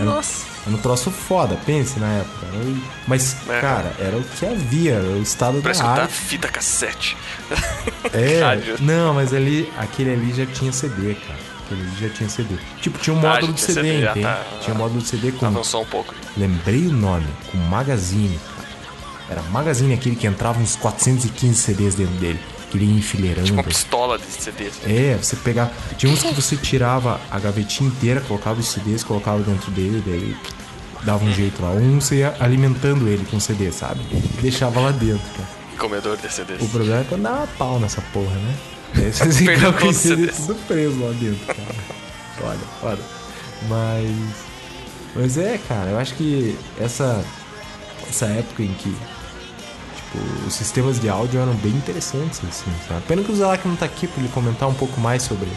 Nossa. Era um troço foda, pense na época. Era Mas, É. cara, era o que havia, era o estado Pra da arte. fita cassete. É, (laughs) rádio. não, mas ali, aquele ali já tinha CD, cara. Aquele ali já tinha CD. Tipo, tinha um Ah, módulo de CD, CD, entende? tá. Tinha um módulo de CD com Avançou um pouco. Lembrei o nome, com Magazine. Era Magazine aquele que entrava uns 415 CDs dentro dele. Que ele ia enfileirando. Tipo uma pistola de CD. assim. É, você pegava. Tinha uns que você tirava a gavetinha inteira, colocava os CDs, colocava dentro dele, daí dava um jeito lá. Um você ia alimentando ele com CD, sabe? E deixava lá dentro, cara. Comedor de CDs. O problema é quando dava pau nessa porra, né? (laughs) Daí você ficava com CDs CDs. tudo preso lá dentro, cara. Olha, olha. Mas. Mas é, cara, eu acho que essa. Essa época em que. Tipo, os sistemas de áudio eram bem interessantes, assim, sabe? Pena que o Zelak não tá aqui pra ele comentar um pouco mais sobre.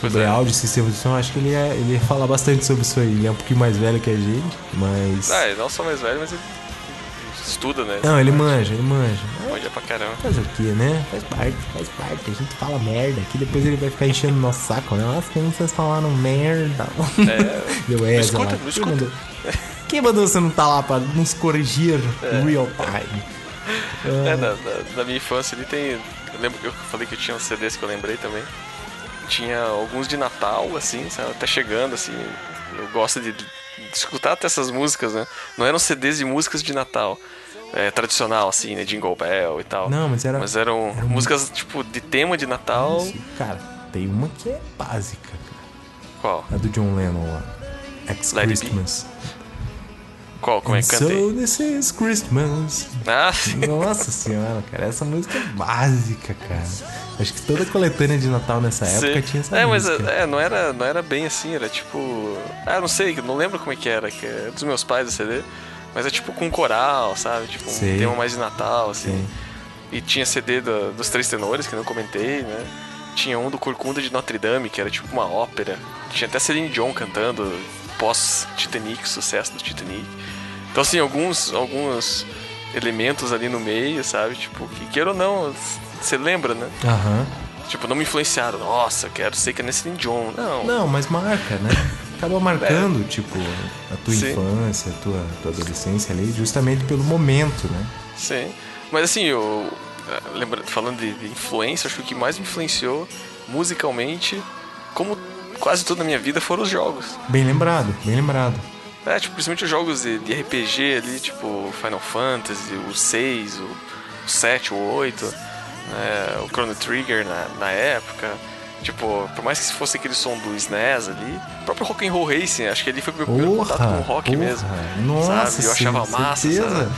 Sobre é. áudio e sistemas de som, acho que ele ia, ele ia falar bastante sobre isso aí. Ele é um pouquinho mais velho que a gente, mas. Ah, ele não só mais velho, mas ele estuda, né? Não, ele manja, ele manja. Manja pra caramba. Fazer o que, né? Faz parte, faz parte. A gente fala merda aqui, depois ele vai ficar enchendo o nosso saco, né? Nossa, como vocês falaram merda. É, (laughs) Deu essa escuta, lá. não Quem escuta. mandou? Quem mandou você não tá lá pra nos corrigir É. real time? É, na, na- na minha infância ali tem. Eu lembro que eu falei que eu tinha uns CDs que eu lembrei também. Tinha alguns de Natal, assim, sabe? Até chegando, assim. Eu gosto de, de escutar até essas músicas, né? Não eram CDs de músicas de Natal. É, tradicional, assim, né? Jingle Bell e tal. Não, mas era- Mas eram era músicas, tipo, de tema de Natal. Isso, Cara, tem uma que é básica, cara. Qual? A do John Lennon lá. Ex. Christmas. Qual? Como é que cantei? So this is Christmas. Ah. Nossa senhora, cara, essa música é básica, cara. Acho que toda coletânea de Natal nessa época Sim. tinha essa é, mas música. é, não era, não era bem assim, era tipo. Ah, não sei, não lembro como é que era, que é dos meus pais o CD. Mas é tipo com coral, sabe? Tipo um tema mais de Natal, assim. Sim. E tinha CD do- dos Três Tenores, que eu não comentei, né? Tinha um do Corcunda de Notre Dame, que era tipo uma ópera. Tinha até Celine Dion cantando pós-Titanic, sucesso do Titanic. Então, assim, alguns, alguns elementos ali no meio, sabe? Tipo, que queira ou não, você lembra, né? Aham. Tipo, não me influenciaram. Nossa, quero ser que é Celine Dion. Não. Não, mas marca, né? acaba marcando, (laughs) tipo, a tua Sim. infância, a tua, tua adolescência ali, justamente pelo momento, né? Sim. Mas assim, eu. eh, Lembra, falando de, de influência, acho que o que mais me influenciou musicalmente, como quase tudo na minha vida, foram os jogos. Bem lembrado, bem lembrado. É, tipo, principalmente os jogos de, de RPG ali, tipo Final Fantasy, o 6, o, o 7, o 8, né, o Chrono Trigger na, na época. Tipo, por mais que fosse aquele som do SNES ali, o próprio Rock and Roll Racing, acho que ali foi o meu primeiro contato com o rock porra. mesmo. Nossa, sabe? Eu achava sim, massa, certeza. sabe?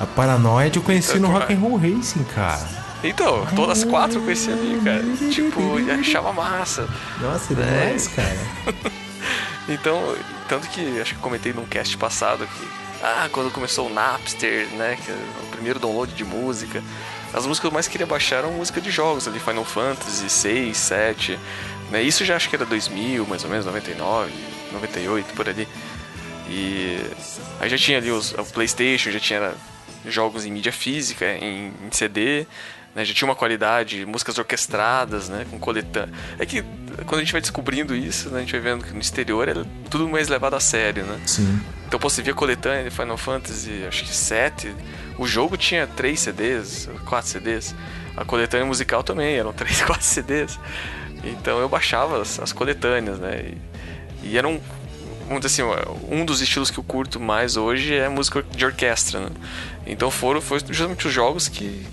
A Paranoid eu conheci Então, no Rock and Roll Racing, cara. Então, todas as quatro eu conheci ali, cara. Tipo, e achava massa. Nossa, É. demais, cara. (laughs) Então, tanto que acho que comentei num cast passado que ah, quando começou o Napster, né, que é o primeiro download de música, as músicas que eu mais queria baixar eram música de jogos ali, Final Fantasy 6, 7, né? Isso já acho que era 2000, mais ou menos, 99, 98 por ali. E aí já tinha ali os, o PlayStation, já tinha jogos em mídia física, em, em CD, né? já tinha uma qualidade, músicas orquestradas, né? Com coletânea. É que quando a gente vai descobrindo isso, né? a gente vai vendo que no exterior é tudo mais levado a sério, né? Sim. Então pô, você via coletânea de Final Fantasy, acho que 7. O jogo tinha 3 CDs, 4 CDs. A coletânea musical também, eram 3, 4 CDs. Então eu baixava as, as coletâneas, né? E, e eram, vamos dizer assim, um dos estilos que eu curto mais hoje é música de orquestra, né? Então foram, foi justamente os jogos que,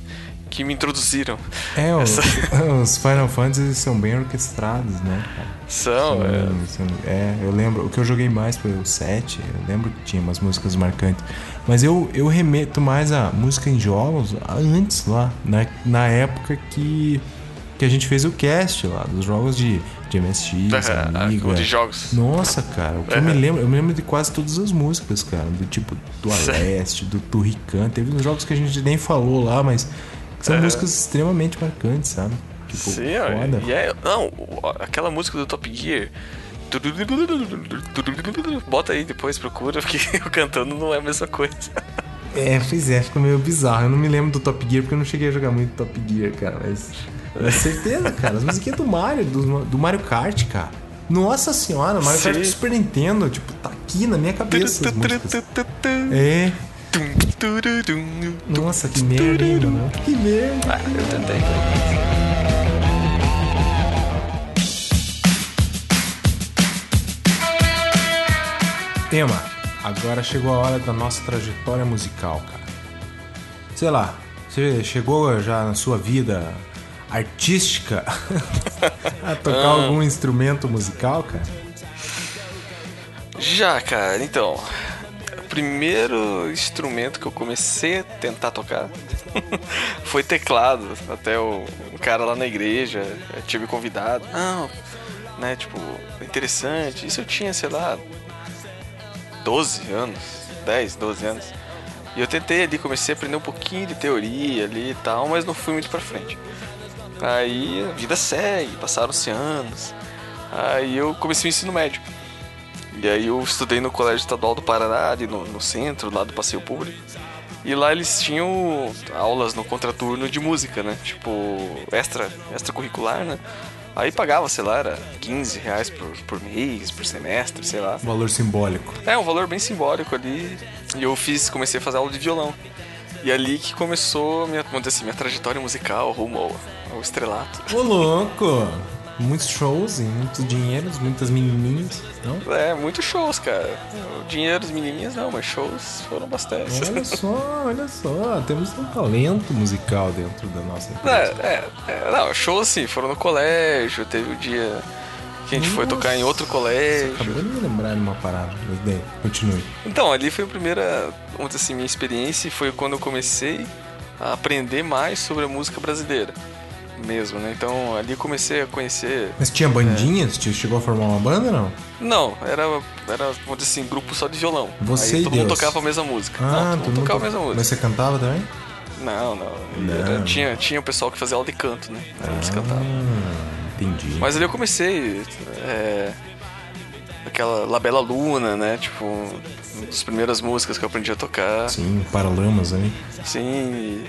que me introduziram. É, os, Essa- (laughs) os Final Fantasy são bem orquestrados, né? cara? São, é. É, eu lembro. O que eu joguei mais foi o 7. Eu lembro que tinha umas músicas marcantes. Mas eu, eu remeto mais a música em jogos antes lá, na, na época que, que a gente fez o cast lá, dos jogos de, de MSX, é, (laughs) Amiga. de jogos. Nossa, cara, o que eu me lembro, eu me lembro de quase todas as músicas, cara. Do tipo do (laughs) Aleste, do Turrican. Teve uns jogos que a gente nem falou lá, mas são músicas extremamente marcantes, sabe? Tipo, Sim, foda. e é, não, aquela música do Top Gear. Bota aí depois, procura, (laughs) porque eu cantando não é a mesma coisa. É, pois é, ficou meio bizarro. Eu não me lembro do Top Gear porque eu não cheguei a jogar muito Top Gear, cara. Mas. É certeza, cara. As musiquinhas do Mario, do, do Mario Kart, cara. Nossa senhora, Mario Kart Sim. do Super Nintendo, tipo, tá aqui na minha cabeça. (laughs) É. Nossa, que merda, hein, mano? Que merda. Ah, eu tentei. Tema, agora chegou a hora da nossa trajetória musical, cara. Sei lá, você chegou já na sua vida artística (laughs) a tocar algum instrumento musical, cara? Já, cara, então. Primeiro instrumento que eu comecei a tentar tocar (laughs) foi teclado. Até o, o cara lá na igreja eh, tinha me convidado. Não, né, tipo, interessante. Isso eu tinha, sei lá, 12 anos, 10, 12 anos. E eu tentei ali, comecei a aprender um pouquinho de teoria ali e tal, mas não fui muito pra frente. Aí a vida segue, passaram-se anos. Aí eu comecei o ensino médio. E aí eu estudei no Colégio Estadual do Paraná, ali no, no centro, lá do Passeio Público. E lá eles tinham aulas no contraturno de música, né? Tipo, extra, extracurricular, né? Aí pagava, sei lá, era 15 reais por, por mês, por semestre, sei lá. Valor simbólico. É, um valor bem simbólico ali. E eu fiz, comecei a fazer aula de violão. E ali que começou, a minha, vamos dizer assim, minha trajetória musical rumo ao, ao estrelato. Ô, louco! Muitos shows e muitos dinheiros, muitas menininhas, não? É, muitos shows, cara. O dinheiro dos menininhos não, mas shows foram bastante. Olha (laughs) só, olha só, temos um talento musical dentro da nossa É, empresa. é, é, não, shows assim, foram no colégio, teve o dia que a gente foi tocar em outro colégio. Acabou de me lembrar de uma parada, mas daí, continue. Então, ali foi a primeira, vamos dizer assim, minha experiência e foi quando eu comecei a aprender mais sobre a música brasileira. Mesmo, né? Então ali comecei a conhecer. Mas tinha bandinhas? Você Chegou a formar uma banda não? Não, era, era vamos dizer assim, grupo só de violão. Você Aí e todo mundo Deus. tocava a mesma música. Ah, não, todo mundo tocava a mesma Mas música. você cantava também? Não, não. E era- Não. tinha, tinha o pessoal que fazia aula de canto, né? Aí eles cantavam. Ah, entendi. Mas ali eu comecei. É, aquela Labela Luna, né? Tipo, uma das primeiras músicas que eu aprendi a tocar. Sim, Paralamas aí. Sim, e,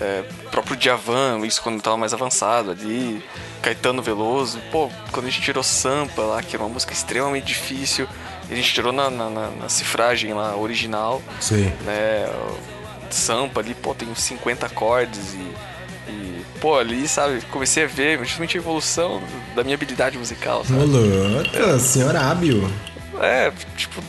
é, próprio Djavan, isso quando tava mais avançado ali. Caetano Veloso. Pô, quando a gente tirou Sampa lá, que era uma música extremamente difícil. A gente tirou na, na, na- na cifragem lá original, Sei. né? Sampa ali, pô, tem uns 50 acordes e, e, pô, ali, sabe, comecei a ver justamente a evolução da minha habilidade musical, sabe? Molota, senhor hábil. É, tipo.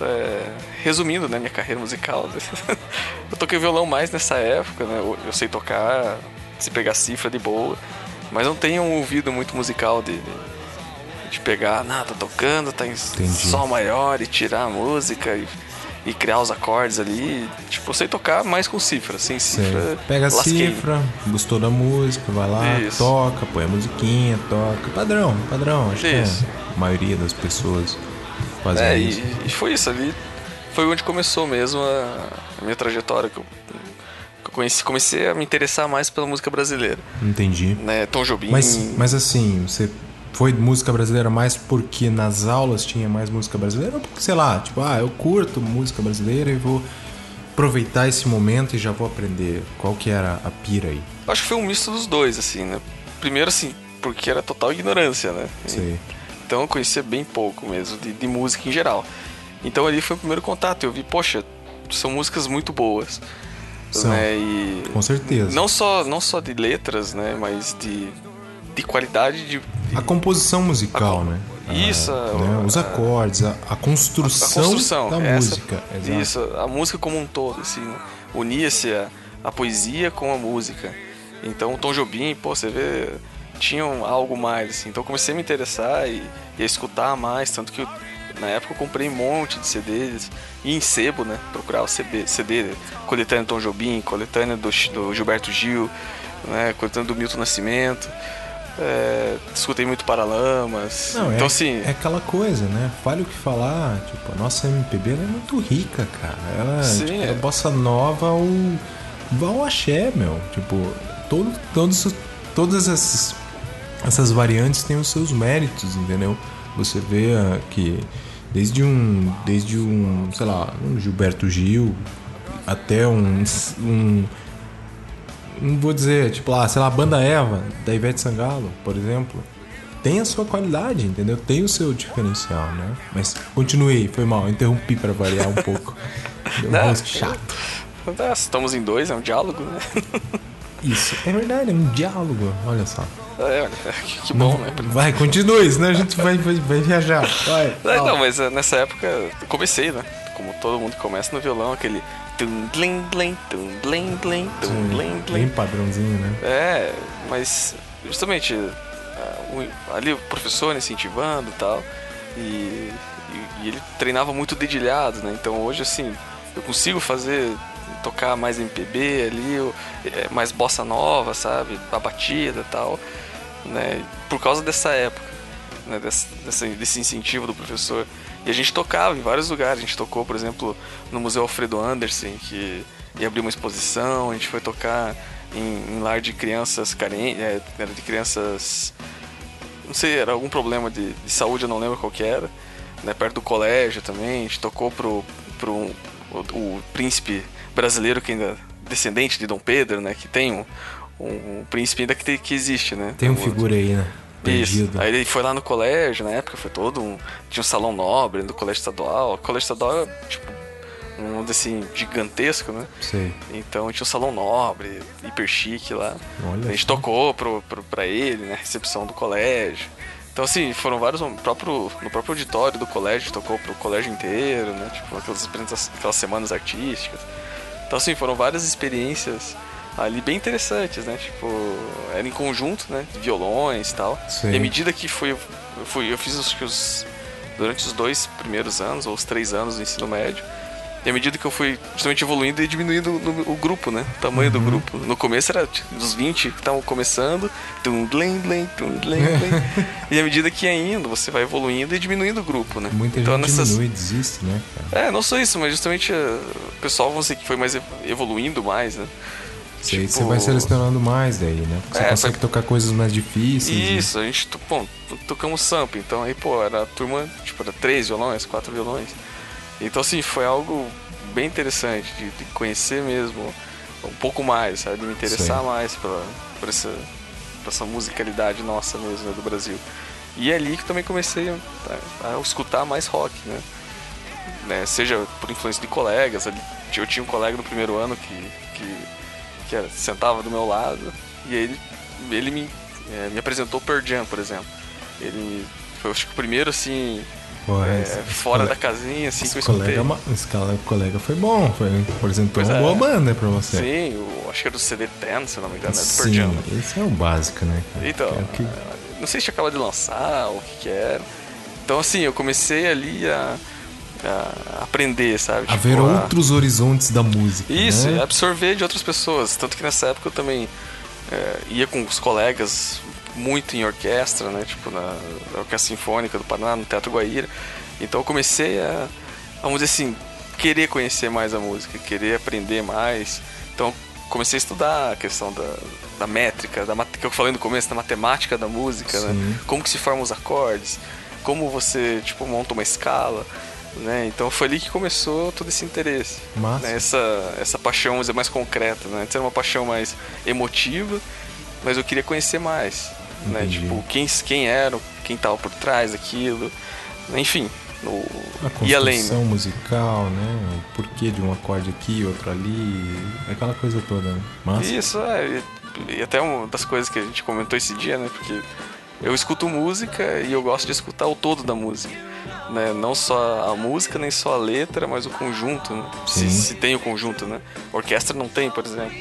é, resumindo, né, minha carreira musical. (laughs) eu toquei violão mais nessa época, né? Eu, eu sei tocar, se pegar cifra de boa, mas não tenho um ouvido muito musical de, de, de pegar, nada, tô tocando, tá em sol maior e tirar a música e, e criar os acordes ali. Tipo, eu sei tocar mais com cifra, sem Sei. cifra. Pega a cifra, gostou da música, vai lá, Isso. toca, põe a musiquinha, toca. Padrão, padrão. Acho Isso. que é. a maioria das pessoas fazem É, isso. e, e foi isso ali. Foi onde começou mesmo a, minha trajetória. Que eu, conheci, comecei a me interessar mais pela música brasileira. Entendi. Né? Tom Jobim. Mas, mas assim, você foi música brasileira mais porque nas aulas tinha mais música brasileira? Ou porque, sei lá, tipo, ah, eu curto música brasileira e vou aproveitar esse momento e já vou aprender. Qual que era a pira aí? Acho que foi um misto dos dois, assim, né? Primeiro, assim, porque era total ignorância, né? Sei. Então eu conhecia bem pouco mesmo de, de música em geral. Então ali foi o primeiro contato. Eu vi, poxa, são músicas muito boas. São. Né? E Com certeza. não só, não só de letras, né? Mas de, de qualidade de, de- A composição musical, A né? Isso, a- né? Os acordes, a, a construção, a construção da essa- música. Exato. Isso, a música como um todo, assim, né? unia-se a, a poesia com a música. Então o Tom Jobim, pô, você vê, tinha um- algo mais, assim. Então comecei a me interessar e, e a escutar mais, tanto que eu- na época eu comprei um monte de CDs e em sebo, né? Procurar o CD, CD coletânea do Tom Jobim, coletânea do, do Gilberto Gil, né? Coletânea do Milton Nascimento. É, escutei muito Paralamas. Não, então é, assim, é aquela coisa, né? Fale o que falar, tipo, a nossa MPB é muito rica, cara. Ela Sim, tipo, é. é bossa nova ao, ao axé, meu. Tipo, todo, todos, todas essas, essas variantes têm os seus méritos, entendeu? Você vê que desde um, desde um, sei lá, um Gilberto Gil até um, um não vou dizer, tipo lá, sei lá, a banda Eva, da Ivete Sangalo, por exemplo, tem a sua qualidade, entendeu? Tem o seu diferencial, né? Mas continuei, foi mal, interrompi pra variar um pouco. (laughs) Deu um Não, rosto chato. ah, estamos em dois, é um diálogo, né? Isso, é verdade, é um diálogo, olha só. É, olha, que, bom, né? Vai, continue, senão a gente vai, vai, vai viajar. Vai. É, fala. não, mas eh, nessa época eu comecei, né? Como todo mundo que começa no violão, aquele blim blim, tum blim blim, tum Sim, blim Bem blim. padrãozinho, né? É, mas justamente ah, ali o professor incentivando e tal, e, e- e ele treinava muito dedilhado, né? Então hoje assim, eu consigo fazer, tocar mais MPB ali, é, mais bossa nova, sabe? A batida e tal, né? Por causa dessa época, né? Desse, incentivo do professor. E a gente tocava em vários lugares, a gente tocou, por exemplo, no Museu Alfredo Anderson, que ia abrir uma exposição, a gente foi tocar em, em lar de crianças carentes, é, era de crianças não sei, era algum problema de, de saúde, eu não lembro qual que era, né, perto do colégio também, a gente tocou pro, pro o, o príncipe brasileiro que ainda descendente de Dom Pedro, né, que tem um, um, um príncipe ainda que, que existe, né? Tem um figura aí, né? isso. Perdido. Aí ele foi lá no colégio, na época foi todo um. Tinha um salão nobre do colégio estadual. O colégio estadual é tipo um mundo assim gigantesco, né? Sei. Então tinha um salão nobre, hiper chique lá. Olha a gente tocou pro, pro, pra ele, né? Recepção do colégio. Então assim, foram vários. No próprio, no próprio auditório do colégio, tocou pro colégio inteiro, né? Tipo, aquelas, aquelas semanas artísticas. Então assim, foram várias experiências ali bem interessantes, né? Tipo, era em conjunto, né? Violões e tal. Sei. E à medida que foi, eu fui, eu fiz os, os durante os dois primeiros anos ou os três anos do ensino médio. E à medida que eu fui justamente evoluindo e diminuindo o, o grupo, né? O tamanho do grupo. No começo era tipo, dos 20 que estavam começando, tum, blim, blim, tum, blim. (laughs) e à medida que ia indo, você vai evoluindo e diminuindo o grupo, né? Muita então, gente nessas- diminui, desiste, né, cara? É, não só isso, mas justamente eh, o pessoal, dizer, que foi mais ev- evoluindo mais, né? Sei, Tipo- Você vai selecionando mais daí, né? Você É, consegue tocar coisas mais difíceis. né? Isso, a gente, bom, to- tocamos sample, então aí, pô, era a turma, tipo, era três violões, quatro violões. Então, assim, foi algo bem interessante de, de conhecer mesmo um pouco mais, sabe? De me interessar Sei. mais pela, por, essa, por essa musicalidade nossa mesmo, né, do Brasil. E é ali que também comecei a, a escutar mais rock, né? né? Seja por influência de colegas, eu tinha um colega no primeiro ano que, que, que era, sentava do meu lado e ele, ele me, é, me apresentou Pearl Jam, por exemplo. Ele foi acho que o primeiro assim Pô, é, fora cole- da casinha assim que eu escutei. colega, ma- esse cole- colega foi bom, foi, apresentou Pois uma é. boa banda pra você. Sim, o, acho que era do CD 10, se não me engano, é do Pearl Jam. esse é o básico, né? Então, É que- não sei se acabado de lançar ou o que, que era. Então, assim, eu comecei ali a, a aprender, sabe? a Tipo, ver a- outros horizontes da música. Isso, né? e absorver de outras pessoas. Tanto que nessa época eu também é, ia com os colegas muito em orquestra, né? Tipo, na, na Orquestra Sinfônica do Paraná, no Teatro Guaíra. Então eu comecei a, vamos dizer assim, querer conhecer mais a música, querer aprender mais. Então comecei a estudar a questão da, da métrica, da, que eu falei no começo, da matemática da música, né? Sim. Como que se formam os acordes, como você, tipo, monta uma escala, né? Então foi ali que começou todo esse interesse. Né? Essa, essa paixão dizer, mais concreta, né? Antes era uma paixão mais emotiva, mas eu queria conhecer mais, né? Tipo, quem, quem era, quem tava por trás daquilo, enfim, no, A e além, né? musical, né? O porquê de um acorde aqui, outro ali, aquela coisa toda, né? Isso, é. E, e até uma das coisas que a gente comentou esse dia, né? Porque eu escuto música e eu gosto de escutar o todo da música. Né? Não só a música, nem só a letra, mas o conjunto, né? Se, se tem o conjunto, né? A orquestra não tem, por exemplo.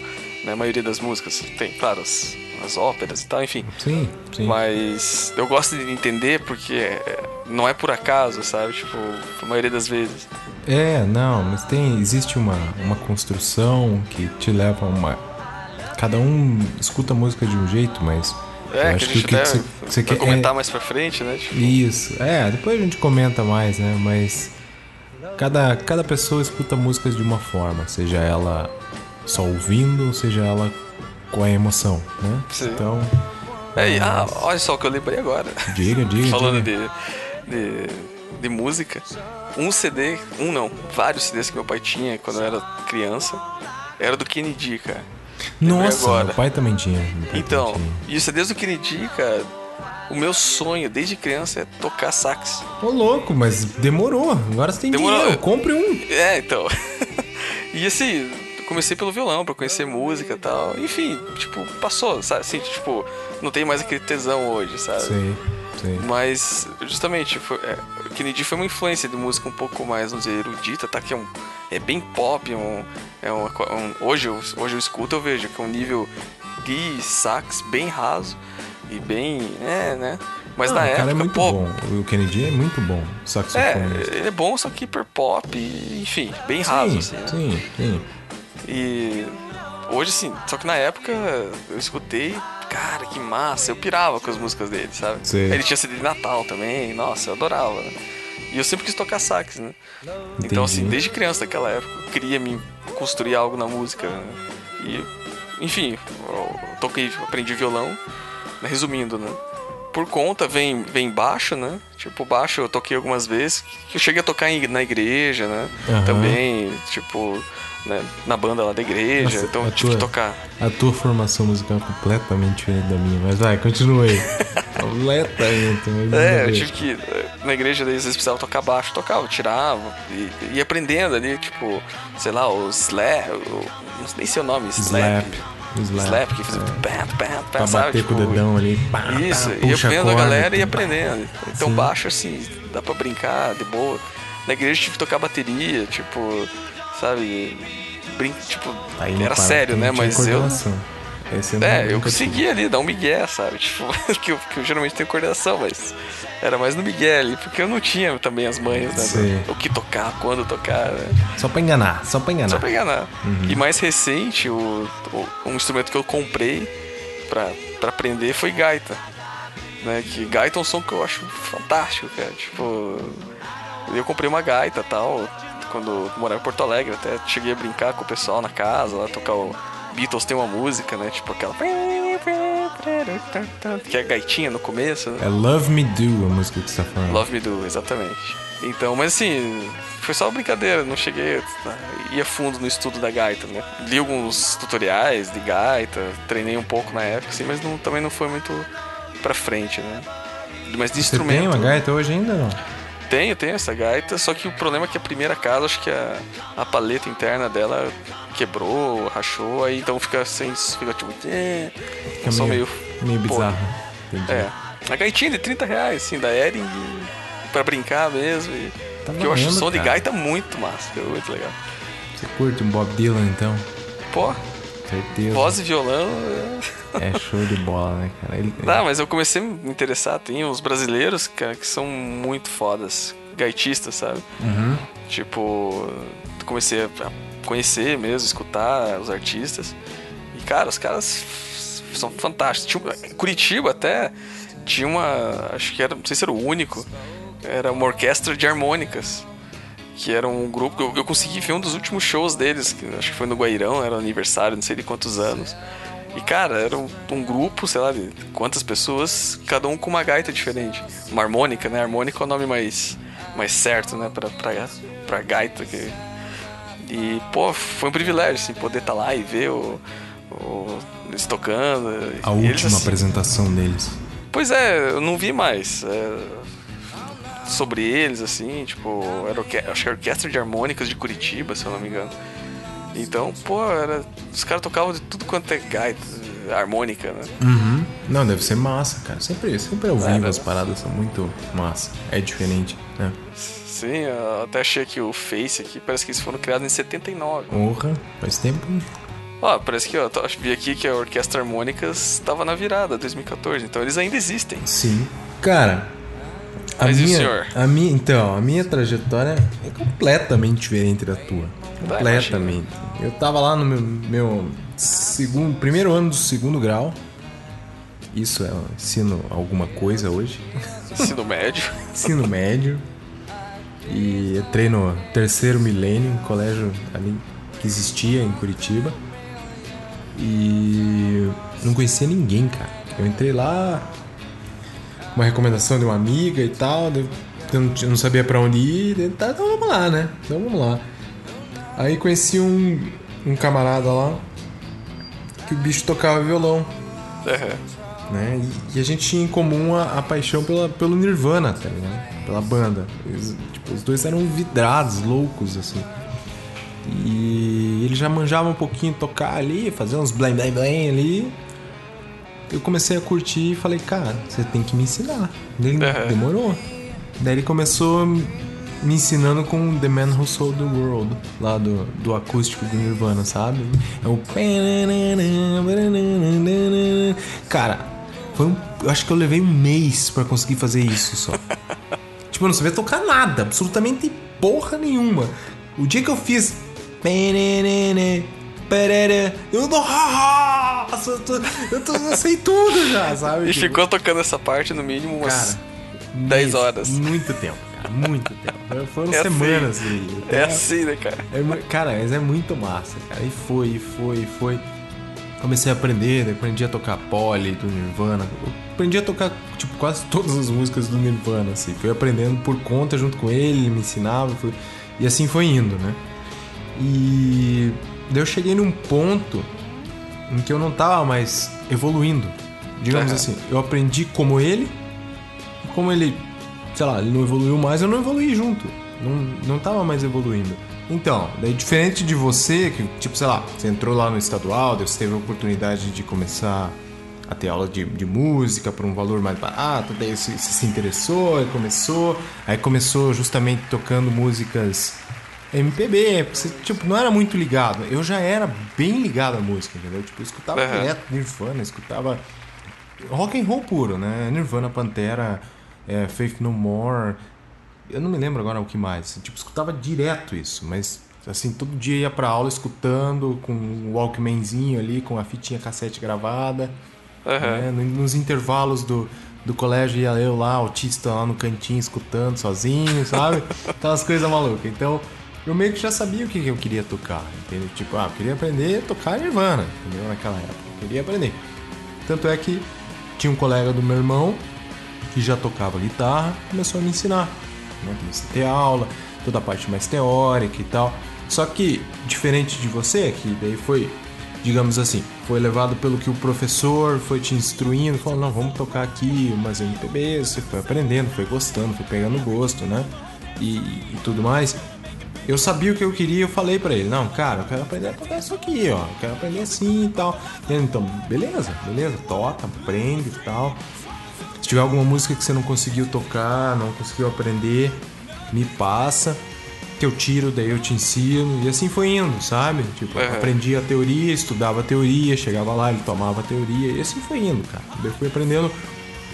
Né? A maioria das músicas tem, claro, as, as óperas e tal, enfim. Sim, sim. Mas eu gosto de entender porque não é por acaso, sabe? Tipo, a maioria das vezes. É, não, mas tem, existe uma, uma construção que te leva a uma. Cada um escuta a música de um jeito, mas. É, eu que acho a gente que até que você, vai quer. comentar é, mais pra frente, né? Tipo, Isso, é, depois a gente comenta mais, né? Mas cada, cada pessoa escuta músicas de uma forma, seja ela só ouvindo, ou seja ela com a emoção, né? Sim. Então, é, e- ah, olha só o que eu lembrei agora. diga, diga. (laughs) Falando diga. de, de, de música, um CD, um não, vários CDs que meu pai tinha quando eu era criança, era do Kennedy, cara. Lembrei Nossa, agora. meu pai também tinha. pai Então, também e os CDs do Kennedy, cara, o meu sonho desde criança é tocar sax. tinha. Ô, louco, mas demorou. Agora você tem Demorou. dinheiro. Compre um. É, então. (laughs) e assim, comecei pelo violão pra conhecer música e tal. Enfim, tipo, passou, sabe? Assim, tipo, não tem mais aquele tesão hoje, sabe? Sei, sei. Mas, justamente, foi, é, o Kennedy foi uma influência de música um pouco mais, vamos dizer, erudita, tá? Que é, um, é bem pop, é um, é co- um- hoje, eu, hoje eu escuto, eu vejo que é um nível de sax bem raso e bem, é, né? Mas Ah, na o cara época, é muito pô, bom. O Kennedy é muito bom. é, Saxofonista. ele é bom, só que hiper pop, enfim, bem raso, sim, assim, né? sim, sim. E hoje, assim, só que na época eu escutei, cara, que massa, eu pirava com as músicas dele, sabe? Sei. Ele tinha CD de Natal também, nossa, eu adorava, né? E eu sempre quis tocar sax, né? Então, assim, Entendi. desde criança, naquela época, eu queria me construir algo na música, né? E, enfim, toquei, aprendi violão, né? resumindo, né? Por conta, vem, vem baixo, né? Tipo, baixo eu toquei algumas vezes, que eu cheguei a tocar na igreja, né? Aham. Também, tipo, né? na banda lá da igreja, Nossa, então tive que tua- tocar. A tua formação musical é completamente diferente da minha, mas vai, continue aí. (laughs) completamente. mas É, eu tive que. Na igreja daí, às vezes precisava tocar baixo, tocava, tirava, e ia aprendendo ali, tipo, sei lá, o slap, não sei nem seu nome, slap. Slap. Slap. Slap, que fazia É. pam, Pra pam, sabe? bater com o Tipo, dedão ali. pá, Isso, pá, ia puxa vendo a galera e pá. aprendendo. Então Sim. baixo, assim, dá pra brincar de boa. Na igreja tive que tocar bateria, tipo, sabe? Brin tipo, aí, era sério, né? Mas eu. Esse não- É, eu nunca tive. consegui ali dar um migué, sabe? (laughs) Tipo, que eu, que eu geralmente tenho coordenação, mas era mais no migué ali, porque eu não tinha também as manhas, né? O que tocar, quando tocar, né? Só pra enganar, só pra enganar. Só pra enganar. Uhum. E mais recente, o, o- um instrumento que eu comprei pra, pra aprender foi gaita. Né? Que gaita é um som que eu acho fantástico, cara. Tipo, eu comprei uma gaita e tal. Quando morava em Porto Alegre, até cheguei a brincar com o pessoal na casa, lá tocar o Beatles tem uma música, né? Tipo aquela. Que é a gaitinha no começo, né? É Love Me Do a música que você tá falando. Love Me Do, exatamente. Então, mas assim, foi só brincadeira, não cheguei a ir a fundo no estudo da gaita, né? Li alguns tutoriais de gaita, treinei um pouco na época, assim, mas não- também não foi muito pra frente, né? mas de Você instrumento. tem uma gaita hoje ainda não? Tenho, tenho essa gaita, só que o problema é que a primeira casa, acho que a, a paleta interna dela quebrou, rachou, aí então fica sem. Fica tipo. É, Fica meio, meio. meio bizarro. É. A gaitinha de 30 reais, assim, da Ering, pra brincar mesmo. E, Tá que eu acho o som de cara. gaita muito massa, é muito legal. Você curte um Bob Dylan então? Pô, Certeza. voz e violão. é- É show de bola, né, cara? Ele, Tá, mas eu comecei a me interessar. Tem os brasileiros, cara, que são muito fodas. Gaitistas, sabe? Uhum. Tipo, comecei a conhecer mesmo, escutar os artistas. E, cara, os caras são fantásticos. Tinha- Curitiba até tinha uma. Acho que era. Não sei se era o único. Era uma orquestra de harmônicas. Que era um grupo. Eu, eu consegui ver um dos últimos shows deles, que acho que foi no Guairão, era aniversário, não sei de quantos anos. E, cara, era um, um grupo, sei lá, de quantas pessoas, cada um com uma gaita diferente. Uma harmônica, né? Harmônica é o nome mais, mais certo, né? Pra, pra, pra gaita. Que... E, pô, foi um privilégio, assim, poder estar lá e ver o, o- eles tocando. A E eles, última assim, apresentação deles. Pois é, eu não vi mais. é, sobre eles, assim, tipo, era orque- acho que era orquestra de harmônicas de Curitiba, se eu não me engano. Então, pô, era, os caras tocavam de tudo quanto é gaita, harmônica, né? Uhum. Não, deve ser massa, cara. Sempre, sempre ao vivo né? as paradas são muito massa. É diferente, né? Sim, eu até achei que o Face aqui, parece que eles foram criados em 79. Honra, faz tempo. Ó, parece que, ó, vi aqui que a Orquestra Harmônicas estava na virada, 2014, então eles ainda existem. Sim. Cara, a Mas minha, senhor? a minha, então, a minha trajetória é completamente diferente da tua. Tá, Completamente. Eu tava lá no meu, meu segundo, primeiro ano do segundo grau. Isso é ensino alguma coisa hoje. Ensino médio. (laughs) ensino médio. E entrei no terceiro milênio, um colégio ali que existia em Curitiba. E não conhecia ninguém, cara. Eu entrei lá, uma recomendação de uma amiga e tal. Eu não, sabia pra onde ir. Tá, então vamos lá, né? Então vamos lá. Aí conheci um, um camarada lá que o bicho tocava violão É, né? E, e a gente tinha em comum a, a paixão pela, pelo Nirvana, tá ligado? Pela banda. Eles, tipo, os dois eram vidrados, loucos, assim. E ele já manjava um pouquinho tocar ali, fazer uns blém blém blém ali. Eu comecei a curtir e falei, cara, você tem que me ensinar. Ele Uhum. demorou. Daí ele começou me ensinando com The Man Who Sold the World, lá do, do acústico do Nirvana, sabe? É o. Cara, foi um, eu acho que eu levei um mês pra conseguir fazer isso só. (laughs) tipo, eu não sabia tocar nada, absolutamente porra nenhuma. O dia que eu fiz. Eu nossa, eu, tô, eu, tô, eu sei tudo já, sabe? E Tipo, ficou tocando essa parte no mínimo umas Cara, 10 mês, horas. Muito tempo, cara, muito tempo. Foram É assim. semanas aí. É assim, né, cara? É cara, mas é muito massa, cara. E foi, e foi, e foi. Comecei a aprender, daí aprendi a tocar Polly do Nirvana. Eu aprendi a tocar, tipo, quase todas as músicas do Nirvana, assim. Fui aprendendo por conta junto com ele, ele me ensinava, fui- e assim foi indo, né? E daí eu cheguei num ponto em que eu não tava mais evoluindo. Digamos Aham. assim, eu aprendi como ele, e como ele, sei lá, ele não evoluiu mais, eu não evoluí junto. Não, não tava mais evoluindo. Então, daí diferente de você, que, tipo, sei lá, você entrou lá no estadual, daí você teve a oportunidade de começar a ter aula de, de música por um valor mais barato, daí você, você se interessou, aí começou, aí começou justamente tocando músicas MPB, porque você, tipo, não era muito ligado. Eu já era bem ligado à música, entendeu? Tipo, eu escutava Aham. direto Nirvana, escutava rock and roll puro, né? Nirvana, Pantera, é, Faith No More. Eu não me lembro agora o que mais. Tipo, escutava direto isso, mas assim, todo dia ia pra aula escutando com um Walkmanzinho ali, com a fitinha cassete gravada. Aham. né? Nos intervalos do, do colégio ia eu lá, autista lá no cantinho, escutando sozinho, sabe? (laughs) Aquelas coisas malucas. Então, eu meio que já sabia o que que eu queria tocar, entendeu? Tipo, ah, eu queria aprender a tocar Nirvana, entendeu? Naquela época. Eu queria aprender. Tanto é que tinha um colega do meu irmão que já tocava guitarra, começou a me ensinar. Né? Comecei a ter aula, toda a parte mais teórica e tal. Só que, diferente de você, que daí foi digamos assim, foi levado pelo que o professor foi te instruindo, falou, não, vamos tocar aqui umas MPBs, você foi aprendendo, foi gostando, foi pegando gosto, né? E, e tudo mais. Eu sabia o que eu queria, eu falei pra ele, não, cara, eu quero aprender a tocar isso aqui, ó, eu quero aprender assim e tal. Então, beleza, beleza, toca, aprende e tal. Se tiver alguma música que você não conseguiu tocar, não conseguiu aprender, me passa que eu tiro, daí eu te ensino. E assim foi indo, sabe? Tipo, Uhum. aprendi a teoria, estudava a teoria, chegava lá, ele tomava a teoria, e assim foi indo, cara. Eu fui aprendendo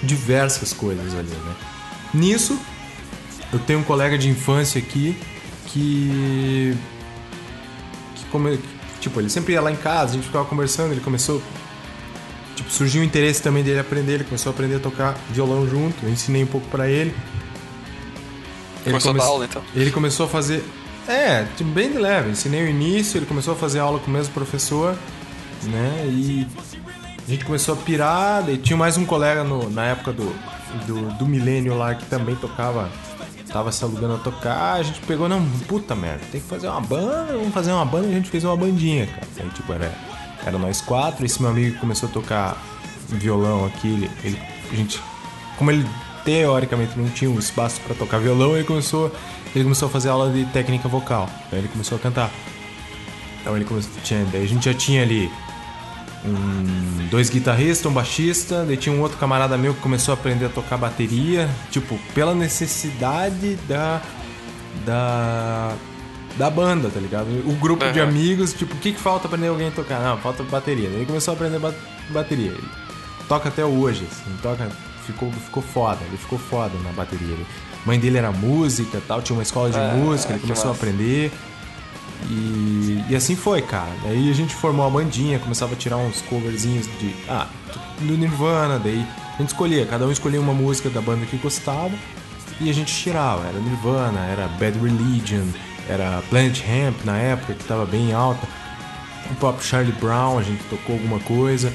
diversas coisas ali, né? Nisso, eu tenho um colega de infância aqui que. que come... Tipo, ele sempre ia lá em casa, a gente ficava conversando, ele começou. Tipo, surgiu o interesse também dele aprender, ele começou a aprender a tocar violão junto, eu ensinei um pouco pra ele. Ele Começou a dar come- aula, então. Ele começou a fazer. É, tipo, bem de leve. Ensinei o início, ele começou a fazer aula com o mesmo professor, né? E a gente começou a pirar. Daí tinha mais um colega no- na época do, do, do milênio lá que também tocava. Tava se alugando a tocar. A gente pegou, não, puta merda, tem que fazer uma banda, vamos fazer uma banda. E a gente fez uma bandinha, cara. Aí, tipo, era, era nós quatro. Esse meu amigo começou a tocar violão aqui, ele, ele- a gente. Como ele teoricamente não tinha um espaço pra tocar violão, ele começou, ele começou a fazer aula de técnica vocal. Aí ele começou a cantar. Então ele começou, tinha, daí a gente já tinha ali um, dois guitarristas, um baixista, daí tinha um outro camarada meu que começou a aprender a tocar bateria, tipo, pela necessidade da da da banda, tá ligado? O grupo de Aham. amigos, tipo, o que, que falta aprender alguém a tocar? Não, falta bateria. Daí ele começou a aprender ba- bateria. Ele toca até hoje, assim, toca, ficou, ficou foda, ele ficou foda na bateria. Ele- mãe dele era música tal, tinha uma escola de Ah, música, ele começou a massa. aprender. E, e assim foi, cara. Daí a gente formou a bandinha, começava a tirar uns coverzinhos de. Ah, do Nirvana, daí a gente escolhia, cada um escolhia uma música da banda que gostava e a gente tirava. Era Nirvana, era Bad Religion, era Planet Hemp na época, que tava bem alta. O próprio Charlie Brown, a gente tocou alguma coisa.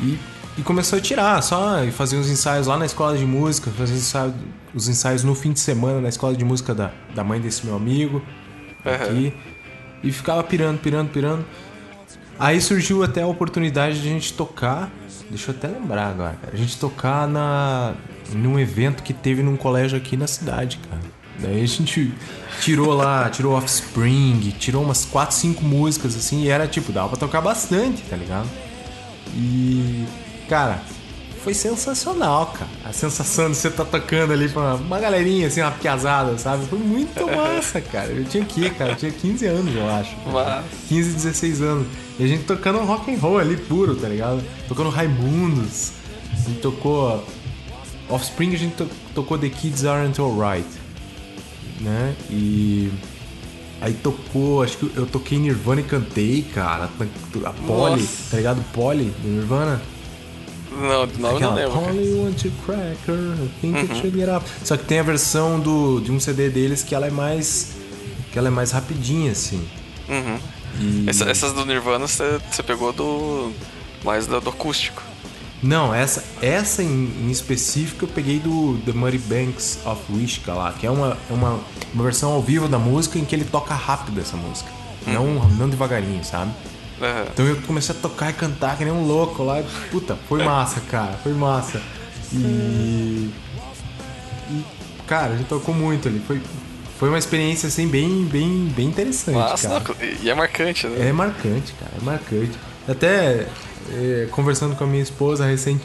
E, e começou a tirar, só e fazia uns ensaios lá na escola de música, fazia os ensaios, os ensaios no fim de semana na escola de música da, da mãe desse meu amigo aqui. E ficava pirando, pirando, pirando. Aí surgiu até a oportunidade de a gente tocar. Deixa eu até lembrar agora, cara. A gente tocar na, num evento que teve num colégio aqui na cidade, cara. Daí a gente tirou lá, tirou Offspring, tirou umas 4, 5 músicas assim, e era tipo, dava pra tocar bastante, tá ligado? E, cara, foi sensacional, cara. A sensação de você estar tocando ali pra uma galerinha, assim, uma piazada, sabe? Foi muito massa, cara. Eu tinha que, cara, eu tinha 15 anos, eu acho. Massa. 15, 16 anos. E a gente tocando rock and roll ali puro, tá ligado? Tocando Raimundos. A gente tocou Offspring, a gente to- tocou The Kids Aren't Alright, né? E aí tocou, acho que eu toquei Nirvana e cantei, cara. A Polly, Nossa. tá ligado? Polly do Nirvana. Não, de nome não lembro. cara. Polly want to cracker, I think it should get up. Só que tem a versão do, de um CD deles que ela é mais que ela é mais rapidinha assim. Uhum. E Essa- essas do Nirvana você você pegou do. mais do, do acústico. Não, essa essa em, em específico eu peguei do The Muddy Banks of Wishka lá, que é uma, é uma, uma versão ao vivo da música em que ele toca rápido essa música. Não, não devagarinho, sabe? Aham. Então eu comecei a tocar e cantar que nem um louco lá. Puta, foi massa, cara. Foi massa. E. e, cara, a gente tocou muito ali. Foi, foi uma experiência assim bem, bem, bem interessante. Massa, cara. e é marcante, né? É marcante, cara. É marcante. Até conversando com a minha esposa recente,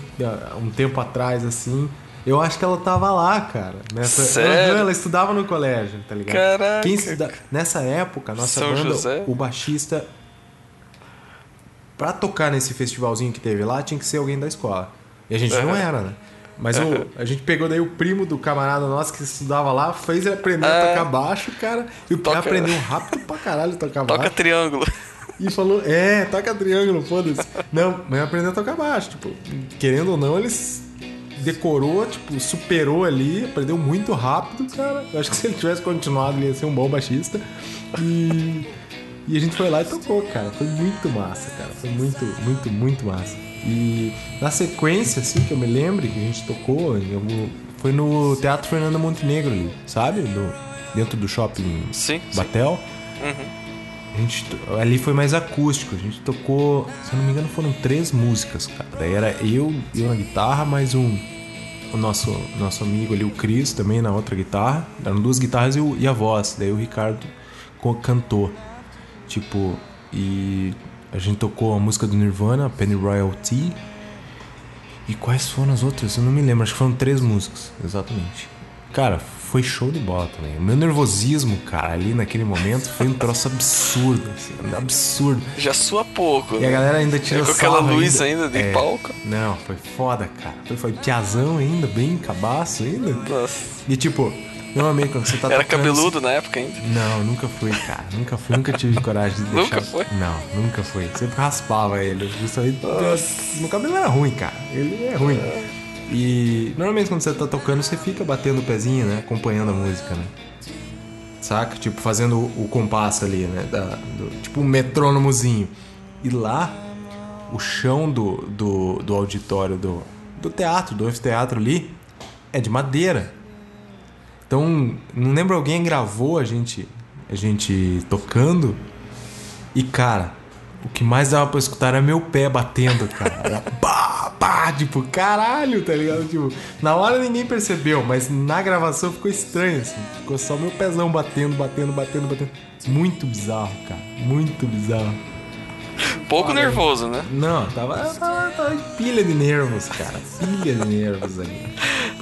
um tempo atrás, assim. Eu acho que ela tava lá, cara. Nessa, Sério? Ela estudava no colégio, tá ligado? Caraca. Quem estuda- Nessa época, nossa São banda, José? o baixista Pra tocar nesse festivalzinho que teve lá, tinha que ser alguém da escola. E a gente não Aham. era, né? Mas o- a gente pegou daí o primo do camarada nosso que estudava lá, fez ele aprender a Ah. tocar baixo, cara. E o cara Toca- aprendeu rápido pra caralho a tocar Toca baixo. triângulo. E falou, é, toca triângulo, foda-se. (laughs) Não, mas aprendeu a tocar baixo. Tipo, querendo ou não, eles decorou, tipo, superou ali, aprendeu muito rápido, cara. Eu acho que se ele tivesse continuado, ele ia ser um bom baixista. E, e a gente foi lá e tocou, cara. Foi muito massa, cara. Foi muito, muito, muito massa. E na sequência, assim, que eu me lembre que a gente tocou, em algum- foi no Teatro Fernando Montenegro ali, sabe? No, dentro do shopping Sim, sim. Batel. A gente, ali foi mais acústico. A gente tocou, se eu não me engano, foram três músicas, cara. Daí era eu, eu na guitarra, mais um. O nosso, nosso amigo ali, o Cris, também na outra guitarra. Eram duas guitarras e, o- e a voz. Daí o Ricardo cantou. Tipo, e a gente tocou a música do Nirvana, Penny Royalty. E quais foram as outras? Eu não me lembro, acho que foram três músicas, exatamente. Cara, foi show de bola também. O meu nervosismo, cara, ali naquele momento foi um troço absurdo, assim, absurdo. Já sua pouco. E a né? galera ainda tirou É, com aquela luz ainda de É. palco. Não, foi foda, cara. Foi, foi piazão ainda, bem cabaço ainda. Nossa. E tipo, normalmente quando você tá Era tocando- cabeludo na época ainda. Não, nunca fui, cara. Nunca fui, nunca tive coragem de (laughs) Nunca deixar. foi? Não, nunca fui. Sempre raspava ele. Justamente. Meu cabelo era ruim, cara. Ele é ruim. E normalmente quando você tá tocando, você fica batendo o pezinho, né? Acompanhando a música, né? Saca? Tipo, fazendo o, compasso ali, né? Da, do- tipo um metrônomozinho. E lá, o chão do, do, do auditório do, do teatro, do anfiteatro ali, é de madeira. Então, não lembro alguém gravou a gente a gente tocando e cara, o que mais dava pra escutar era meu pé batendo, cara. Era pá, pá, tipo, caralho, tá ligado? Tipo, na hora ninguém percebeu, mas na gravação ficou estranho assim. Ficou só meu pezão batendo, batendo, batendo, batendo. Muito bizarro, cara. Muito bizarro. Pouco nervoso, né? Não, tava, tava, tava pilha de nervos, cara. Pilha de nervos ali.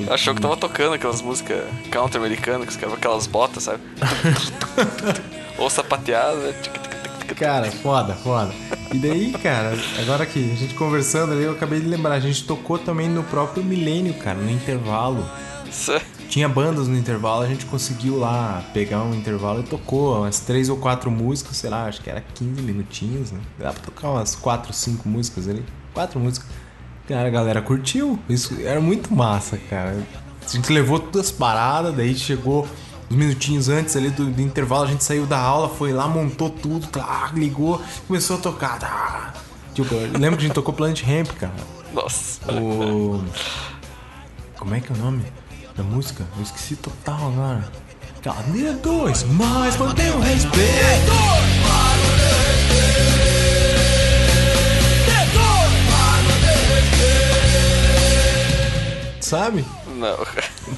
Achou que tava tocando aquelas músicas country americanas, que aquelas botas, sabe? (laughs) Ou sapateada. tic, tic, tic. Cara, foda, foda. E daí, cara, agora que a gente conversando ali, eu acabei de lembrar, a gente tocou também no próprio Milênio, cara, no intervalo. Tinha bandas no intervalo, a gente conseguiu lá pegar um intervalo e tocou umas três ou quatro músicas, sei lá, acho que era 15 minutinhos, né? Dá pra tocar umas quatro, cinco músicas ali. Quatro músicas. Cara, a galera curtiu. Isso era muito massa, cara. A gente levou todas as paradas, daí chegou uns minutinhos antes ali do, do intervalo, a gente saiu da aula, foi lá, montou tudo, tá, ligou, começou a tocar. Tá. Tipo, eu lembro que a gente tocou Planet Ramp, cara. Nossa. O. Como é que é o nome da música? Eu esqueci total agora. Aquela D2, mas mantenha o respeito. Sabe? Não.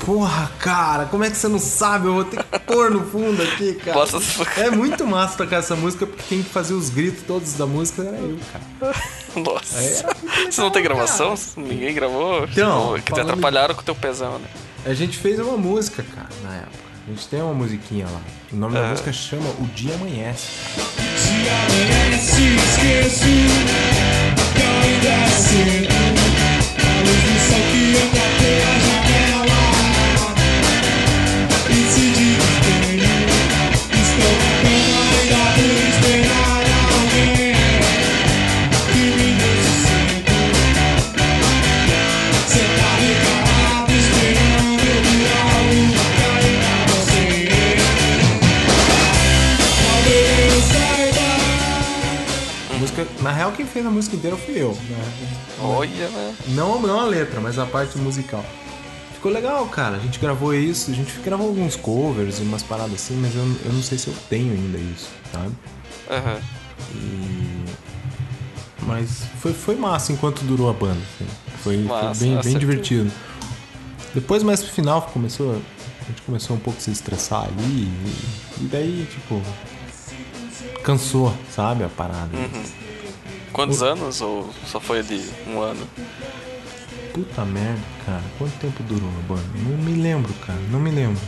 Porra, cara, como é que você não sabe? Eu vou ter que pôr no fundo aqui, cara. Bota- É muito massa tocar essa música porque quem fazer os gritos todos da música era eu, cara. Nossa. Muito Você não tem legal, gravação? Ninguém gravou? Então, que te atrapalharam com o teu pezão, né? A gente fez uma música, cara, na época. A gente tem uma musiquinha lá. O nome da Ah. música chama O Dia Amanhece. A música, na real, quem fez a música inteira fui eu. Né? Olha, né? Não, não a letra, mas a parte musical. Ficou legal, cara. A gente gravou isso, a gente gravou alguns covers, umas paradas assim, mas eu, eu não sei se eu tenho ainda isso, sabe? Aham. E... Mas foi, foi massa enquanto durou a banda. assim. Foi, foi Massa, bem, com bem certeza. divertido. Depois, mais pro final, começou, a gente começou um pouco a se estressar ali. E, e daí, tipo, cansou, sabe? A parada. Uhum. Quantos anos? Ou só foi de um ano? Puta merda, cara. Quanto tempo durou a banda? Não me lembro, cara. Não me lembro.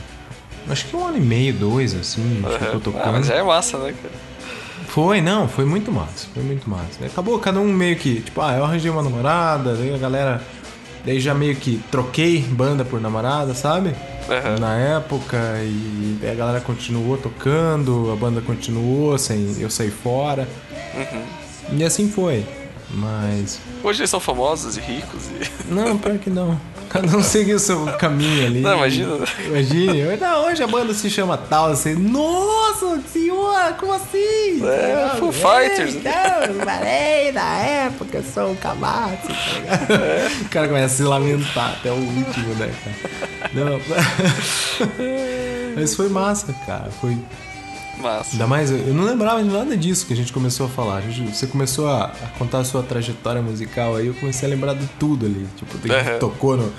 Acho que um ano e meio, dois, assim, a gente ficou Aham. tocando. Ah, mas já é massa, né, cara? Foi, não, foi muito massa, foi muito massa. Acabou cada um meio que, tipo, ah, eu arranjei uma namorada, daí a galera. Daí já meio que troquei banda por namorada, sabe? Aham. Na época, e a galera continuou tocando, a banda continuou, sem eu sair fora. Uhum. E assim foi. Mas. Hoje eles são famosos e ricos e. (laughs) Não, pior que não. Cada um seguiu o seu caminho ali. Não, imagina. Imagine. Não, hoje a banda se chama tal, assim. Nossa senhora, como assim? É, Tá Foo ligado? Fighters. É, Não, falei na época, sou um cabaço, tá ligado? (laughs) O cara começa a se lamentar até o último, né, cara? Não. (laughs) Mas foi massa, cara. Foi, Massa. Ainda mais, eu eu não lembrava de nada disso que a gente começou a falar. A gente- você começou a, a contar a sua trajetória musical aí, eu comecei a lembrar de tudo ali. Tipo, Aham. tocou no.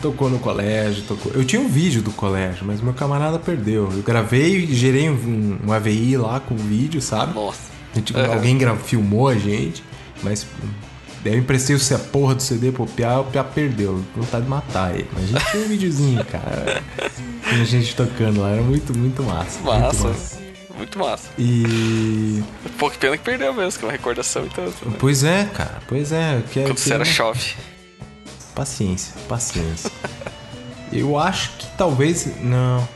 Tocou no colégio, tocou. Eu tinha um vídeo do colégio, mas meu camarada perdeu. Eu gravei e gerei um, um AVI lá com o vídeo, sabe? Nossa. A gente- Aham. Alguém gra- filmou a gente, mas daí eu emprestei o- a porra do CD pro Piá, o Piá perdeu. Vontade de matar ele. Mas a gente tinha um videozinho, cara. (laughs) Tinha gente tocando lá, era muito, muito massa. muito Massa. Muito massa. E. Pô, que pena que perdeu mesmo, que é uma recordação e tanto. Né? Pois é, cara, pois é. Quero Quando você era chove. Paciência, paciência. eu acho que talvez. Não.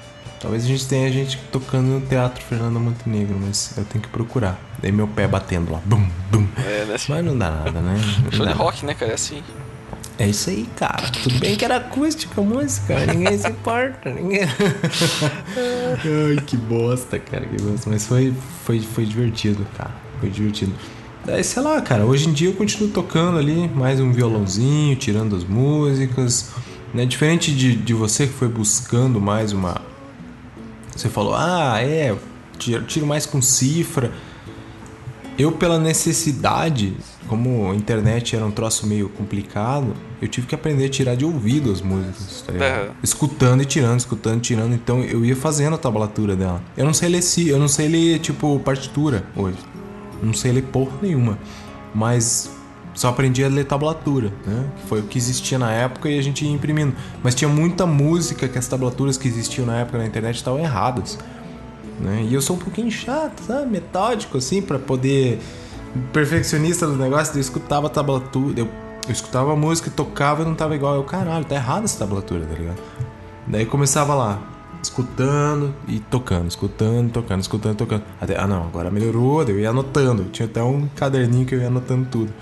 Talvez a gente tenha gente tocando no Teatro Fernando Montenegro, mas eu tenho que procurar. Daí meu pé batendo lá. Bum, bum. É, né? Mas não dá nada, né? Não Show de nada. rock, né, cara? É assim. É isso aí, cara. Tudo bem que era acústica a música, ninguém se importa. Ninguém... (laughs) Ai, que bosta, cara, que bosta. Mas foi, foi, foi divertido, cara. Foi divertido. Daí, sei lá, cara, hoje em dia eu continuo tocando ali, mais um violãozinho, tirando as músicas. Né? Diferente de, de você que foi buscando mais uma. Você falou, ah, é, tiro, mais com cifra. Eu, pela necessidade, como a internet era um troço meio complicado, eu tive que aprender a tirar de ouvido as músicas, tá ligado? Aham. Escutando e tirando, escutando e tirando. Então eu ia fazendo a tablatura dela. Eu não sei ler, eu não sei ler, tipo, partitura hoje. Não sei ler porra nenhuma. Mas só aprendi a ler tablatura, né? Que foi o que existia na época e a gente ia imprimindo. Mas tinha muita música que as tablaturas que existiam na época na internet estavam erradas né? E eu sou um pouquinho chato, sabe? Metódico, assim, pra poder. Perfeccionista do negócio, eu escutava a tablatura. Eu, eu escutava a música, tocava e não tava igual. Eu, caralho, tá errada essa tablatura, tá ligado? Daí começava lá, escutando e tocando, escutando, tocando, escutando, tocando. Até, ah, não, agora melhorou, eu ia anotando. Tinha até um caderninho que eu ia anotando tudo.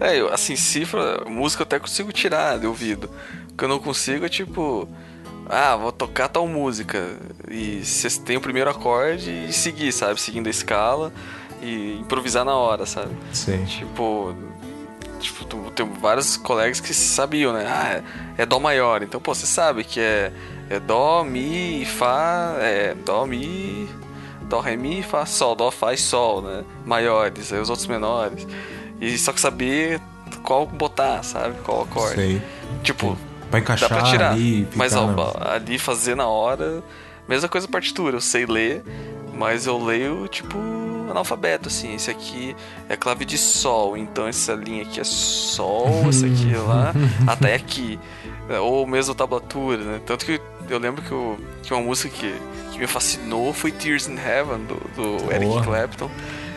É, eu, assim, cifra, música eu até consigo tirar de ouvido. O que eu não consigo é tipo. Ah, vou tocar tal música. E você tem o primeiro acorde e seguir, sabe? Seguindo a escala e improvisar na hora, sabe? Sei. Tipo. Tipo, tu- tem vários colegas que sabiam, né? Ah, é, é Dó maior. Então, pô, você sabe que é, é Dó, Mi, Fá, é Dó, Mi, Dó, Ré, Mi, Fá, Sol. Dó, Fá e Sol, né? Maiores, aí os outros menores. E só que saber qual botar, sabe? Qual acorde. Sei. Tipo, Pra dá encaixar pra tirar. ali. mas ó, na- ali fazer na hora. Mesma coisa partitura, eu sei ler, mas eu leio tipo analfabeto, assim. Esse aqui é clave de sol, então essa linha aqui é sol, essa aqui é lá, (laughs) até aqui. É, Ou mesmo tablatura, né? Tanto que eu lembro que, eu, que uma música que, que me fascinou foi Tears in Heaven, do, do Eric. Clapton.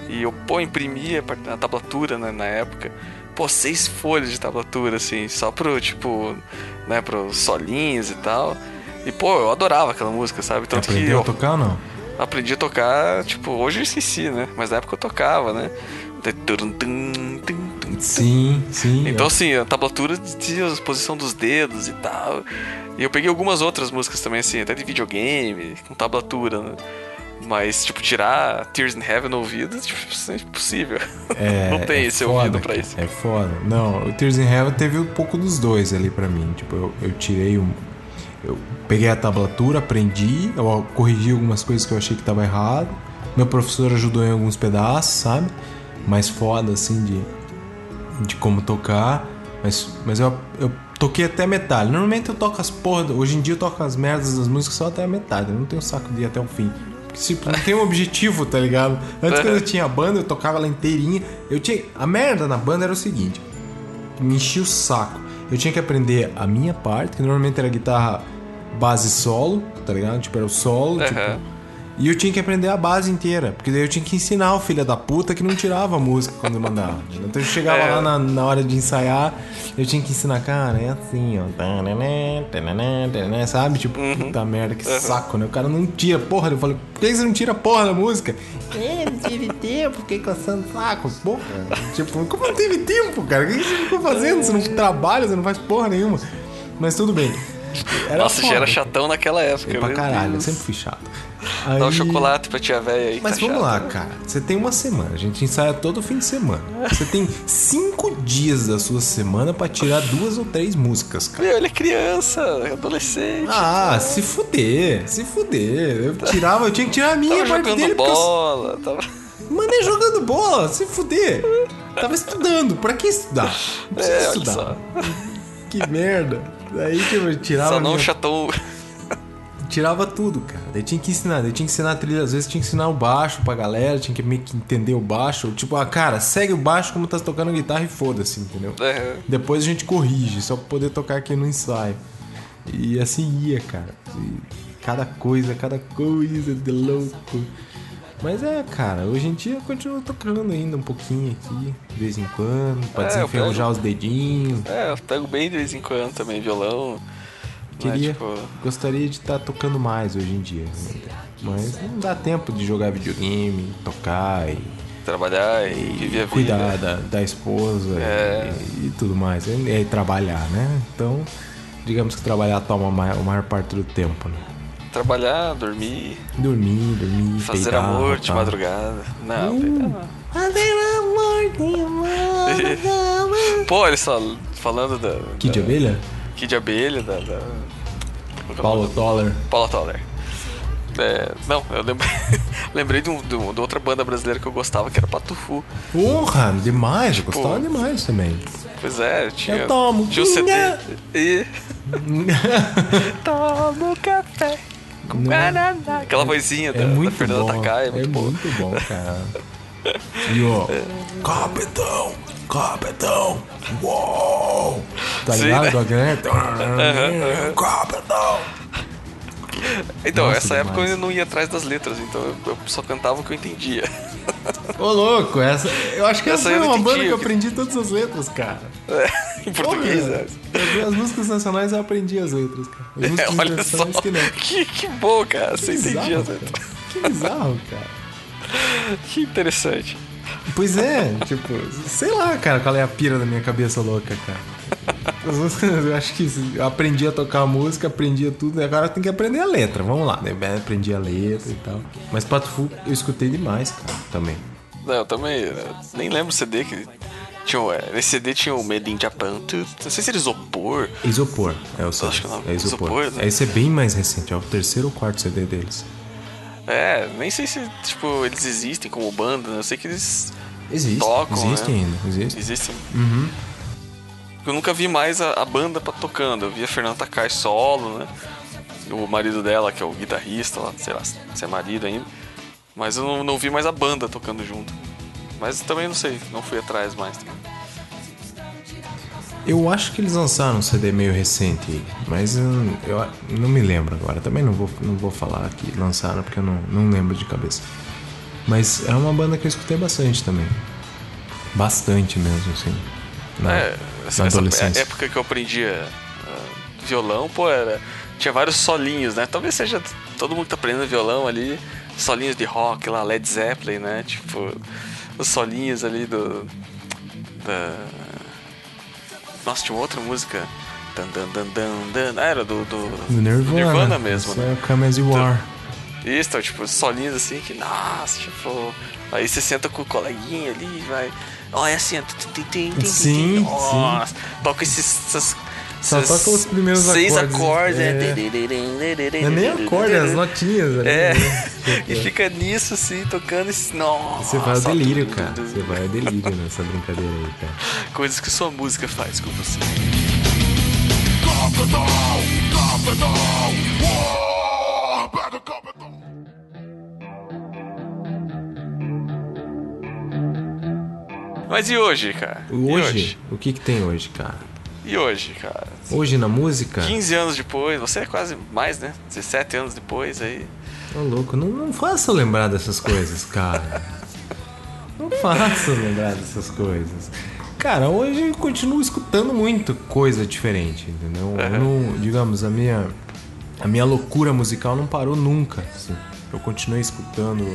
E eu, pô, imprimia a tablatura né, na época. Pô, seis folhas de tablatura, assim, só pro, tipo, né, pros solinhos e tal. E, pô, eu adorava aquela música, sabe? Tanto que Aprendeu eu a tocar ou não? Aprendi a tocar, tipo, hoje eu esqueci, né? Mas na época eu tocava, né? Sim, sim. então, assim, a tablatura tinha a posição dos dedos e tal. E eu peguei algumas outras músicas também, assim, até de videogame, com tablatura, né? Mas, tipo, tirar Tears in Heaven no ouvido, tipo, é impossível. É, (laughs) Não tem é esse foda, ouvido pra isso. É foda. Não, o Tears in Heaven teve um pouco dos dois ali pra mim. Tipo, eu, eu tirei um. Eu peguei a tablatura, aprendi, eu corrigi algumas coisas que eu achei que tava errado. Meu professor ajudou em alguns pedaços, sabe? Mais foda, assim, de, de como tocar. Mas, mas eu, eu toquei até a metade. Normalmente eu toco as porra. Hoje em dia eu toco as merdas das músicas só até a metade. Eu não tenho saco de ir até o fim. Porque, tipo, não tem um objetivo, tá ligado? Antes quando eu tinha a banda, eu tocava ela inteirinha. Eu tinha. A merda na banda era o seguinte: me enchia o saco. Eu tinha que aprender a minha parte, que normalmente era guitarra base solo, tá ligado? Tipo, era o solo, tipo. Aham. E eu tinha que aprender a base inteira, porque daí eu tinha que ensinar o filho da puta que não tirava a música quando eu mandava. Então eu chegava É. lá na, na hora de ensaiar, eu tinha que ensinar, cara, é assim, ó. Sabe? Tipo, puta merda, que saco, né? O cara não tira, porra. Eu falei, por que você não tira a porra da música? É, não tive tempo, fiquei coçando saco, porra. Tipo, como não teve tempo, cara? O que você ficou fazendo? Você não trabalha, você não faz porra nenhuma. Mas tudo bem. Era Nossa, já foda, era cara. chatão naquela época. Eu pra caralho, eu Deus. sempre fui chato. Aí- Dá um chocolate pra tia véia aí. Mas tá vamos lá, chata. cara. Você tem uma semana. A gente ensaia todo fim de semana. Você tem cinco dias da sua semana pra tirar duas ou três músicas, cara. Meu, ele é criança, adolescente. Ah, se fuder, se fuder. Eu tirava, eu tinha que tirar a minha tava parte jogando dele porque eu bola. Tava... mandei jogando bola, se fuder. Tava estudando, pra que estudar? Não precisa É, estudar. Que merda. Daí tipo, eu tirava, Só não minha- chatou. (laughs) tirava tudo, cara. Daí tinha que ensinar, daí tinha que ensinar a trilha, às vezes tinha que ensinar o baixo pra galera, tinha que meio que entender o baixo. Tipo, ah, cara, segue o baixo como tá tocando guitarra e foda-se, entendeu? É, Depois a gente corrige, só pra poder tocar aqui no ensaio. E assim ia, cara. E cada coisa, cada coisa de louco. Mas é, cara, hoje em dia eu continuo tocando ainda um pouquinho aqui, de vez em quando, pra É, desenferrujar pego. os dedinhos. é, eu pego bem de vez em quando também, violão. Queria, Né, tipo, gostaria de estar tocando mais hoje em dia. ainda. Mas não dá tempo de jogar videogame, tocar e, trabalhar e, viver a vida. cuidar da, da esposa É. e, e tudo mais. E, e trabalhar, né? Então, digamos que trabalhar toma a maior, a maior parte do tempo, né? Trabalhar, dormir, Dormir, dormir, fazer peidar, amor de tá? madrugada. Não, Uh. peidar não. Fazer amor de madrugada. (laughs) Pô, eles falam, falando da. Kid de da, abelha? Kid de abelha, da. da Paulo Toller. Paula Toller. É, não, eu lembrei, (laughs) lembrei de, um, de, um- de outra banda brasileira que eu gostava, que era Patufu. Porra, demais, eu Tipo, gostava demais também. Pois é, tinha, Eu tomo tinha o CD. E. (laughs) Tomo café com guaraná. Aquela vozinha da, É da muito Fernanda bom. Takai, é é muito boa. muito bom, cara. (laughs) E ó, capitão, capitão, uou. Tá Sim, ligado? né? (laughs) Capitão. (laughs) Então, Nossa, essa época eu demais. não ia atrás das letras, então eu, só cantava o que eu entendia. Ô, louco, essa, eu acho que essa, Essa foi uma banda que eu aprendi todas as letras, cara. em português, Porra, né? As músicas nacionais eu aprendi as letras, cara. As É, músicas olha só, que não. (laughs) que, que bom, cara, você Que entendia bizarro, as letras. cara. Que bizarro, cara. Que interessante. Pois é, tipo, sei lá, cara, qual é a pira da minha cabeça louca, cara. Eu acho que eu aprendi a tocar a música, aprendi tudo, e agora tem que aprender a letra. Vamos lá, né? Aprendi a letra e tal. Mas Pato Fu eu escutei demais, cara, também. Não, eu também eu nem lembro o CD que tinha. é, Nesse CD tinha o Made in Japan. Não sei se era isopor. Isopor, é o CD. Acho que não. É Isopor. Isopor, né? Esse é bem mais recente, é o terceiro ou quarto CD deles. É, nem sei se, tipo, eles existem como banda, né? Eu sei que eles Existe, Tocam, existe né? ainda, existe. existem. Uhum. Eu nunca vi mais a, a banda pra tocando. Eu vi a Fernanda Takai solo, né? O marido dela, que é o guitarrista lá, sei lá se é marido ainda. Mas eu não, não vi mais a banda tocando junto. Mas também não sei, não fui atrás mais. Eu acho que eles lançaram um CD meio recente, mas eu, eu não me lembro agora. Também não vou, não vou falar que lançaram porque eu não, não lembro de cabeça. Mas é uma banda que eu escutei bastante também. Bastante mesmo, assim. Na, É, essa, na essa época que eu aprendia ah, violão, pô, era. Tinha vários solinhos, né? Talvez seja todo mundo que tá aprendendo violão ali, solinhos de rock lá, Led Zeppelin, né? Tipo, os solinhos ali do. Da. Nossa, tinha uma outra música. Dan, dan, dan, dan, dan. Ah, era do. do, Do Nirvana. Nirvana mesmo, Isso né? é Come As You Are. Isso, então, tipo, solinhos assim que, nossa, tipo. Aí você senta com o coleguinha ali vai. Olha assim, Sim. Nossa, toca esses. Essas, Só toca os primeiros seis acordes, acordes. é. né? Não é nem acorde, é as notinhas. ali, É, né? (laughs) e fica nisso assim, tocando esse. Nossa, Você vai ao delírio, tum, cara. tum. Você vai ao delírio nessa brincadeira aí, cara. (laughs) Coisas que sua música faz com você. Mas e hoje, cara? E Hoje, o que que tem hoje, cara? E hoje, cara? Hoje na música? 15 anos depois, você é quase mais, né? 17 anos depois aí. Ô, louco, não, não faça lembrar dessas coisas, cara. não faça lembrar dessas coisas. Cara, hoje eu continuo escutando muito coisa diferente, entendeu? Eu não, digamos, a minha, a minha loucura musical não parou nunca. assim. Eu continuei escutando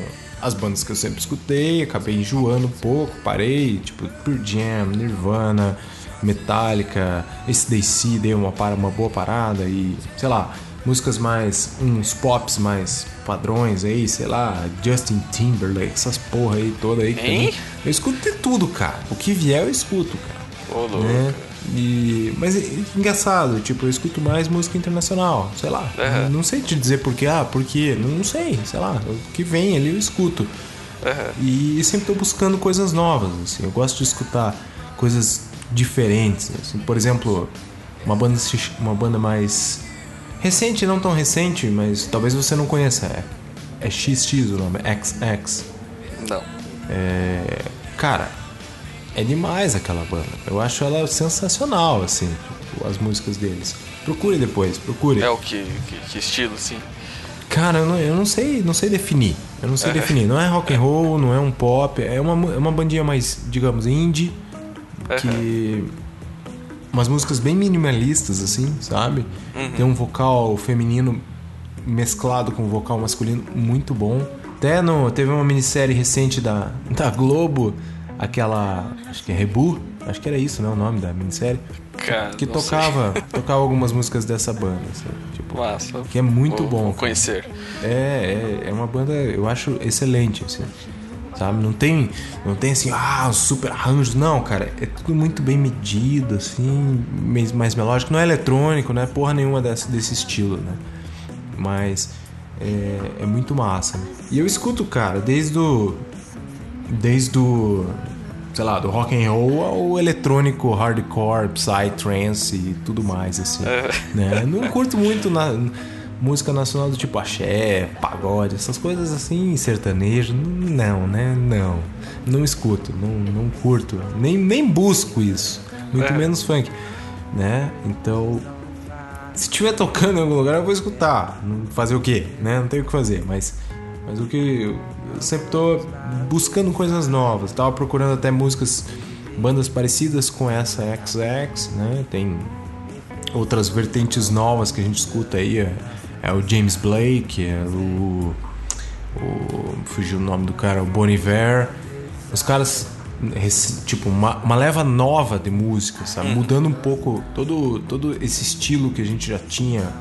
as bandas que eu sempre escutei, acabei enjoando um pouco, parei, tipo, Pure Jam, Nirvana, Metallica, esse DC deu uma, para, uma boa parada e, sei lá, músicas mais. uns pops mais padrões aí, sei lá, Justin Timberlake, essas porra aí toda aí. que Hein? Eu escuto de tudo, cara. O que vier eu escuto, cara. Ô, louco. Né? E, mas é engraçado, tipo, eu escuto mais música internacional, sei lá. Aham. Não sei te dizer por quê, ah, por quê, não, sei, sei lá. O que vem ali eu escuto. Aham. E sempre tô buscando coisas novas, assim. Eu gosto de escutar coisas diferentes, assim. Por exemplo, uma banda, uma banda mais recente, não tão recente, mas talvez você não conheça. É, é XX o nome, XX. Não. É, cara, é demais aquela banda. Eu acho ela sensacional, assim, tipo, as músicas deles. Procure depois, procure. É o que, que, que estilo, assim? Cara, eu não, eu não sei, não sei definir. Eu não sei definir. Não é rock and roll, não é um pop, é uma, é uma bandinha mais, digamos, indie, que umas músicas bem minimalistas assim, sabe? Tem um vocal feminino mesclado com um vocal masculino muito bom. Até no, teve uma minissérie recente da, da Globo, aquela, acho que é Rebu, acho que era isso, né, o nome da minissérie, Cara, que tocava, tocava algumas músicas dessa banda, assim, tipo. Massa. que é muito Vou- bom. Vou conhecer. É, é, é uma banda, eu acho excelente, assim. Sabe? Não tem, não tem assim, ah, super arranjos. Não, cara, é tudo muito bem medido, assim, mais, mais melódico. Não é eletrônico, não é porra nenhuma desse, desse estilo, né? Mas é, é muito massa. né? E eu escuto, cara, desde o. Desde o. Sei lá, do rock and roll ao eletrônico, hardcore, psytrance e tudo mais, assim. Né? Não curto muito na, música nacional do tipo axé, pagode, essas coisas assim, sertanejo. Não, né? Não. Não escuto, não, não curto. Nem, nem busco isso. Muito É. menos funk. Né? Então, se estiver tocando em algum lugar, eu vou escutar. Fazer o quê? Né? Não tenho o que fazer, mas, mas o que sempre tô buscando coisas novas. Tava procurando até músicas, bandas parecidas com essa XX, né? Tem outras vertentes novas que a gente escuta aí. É, é o James Blake, é o, o. Fugiu o nome do cara, o Bon Iver. Os caras, tipo, uma, uma leva nova de música, sabe? Mudando um pouco todo, todo esse estilo que a gente já tinha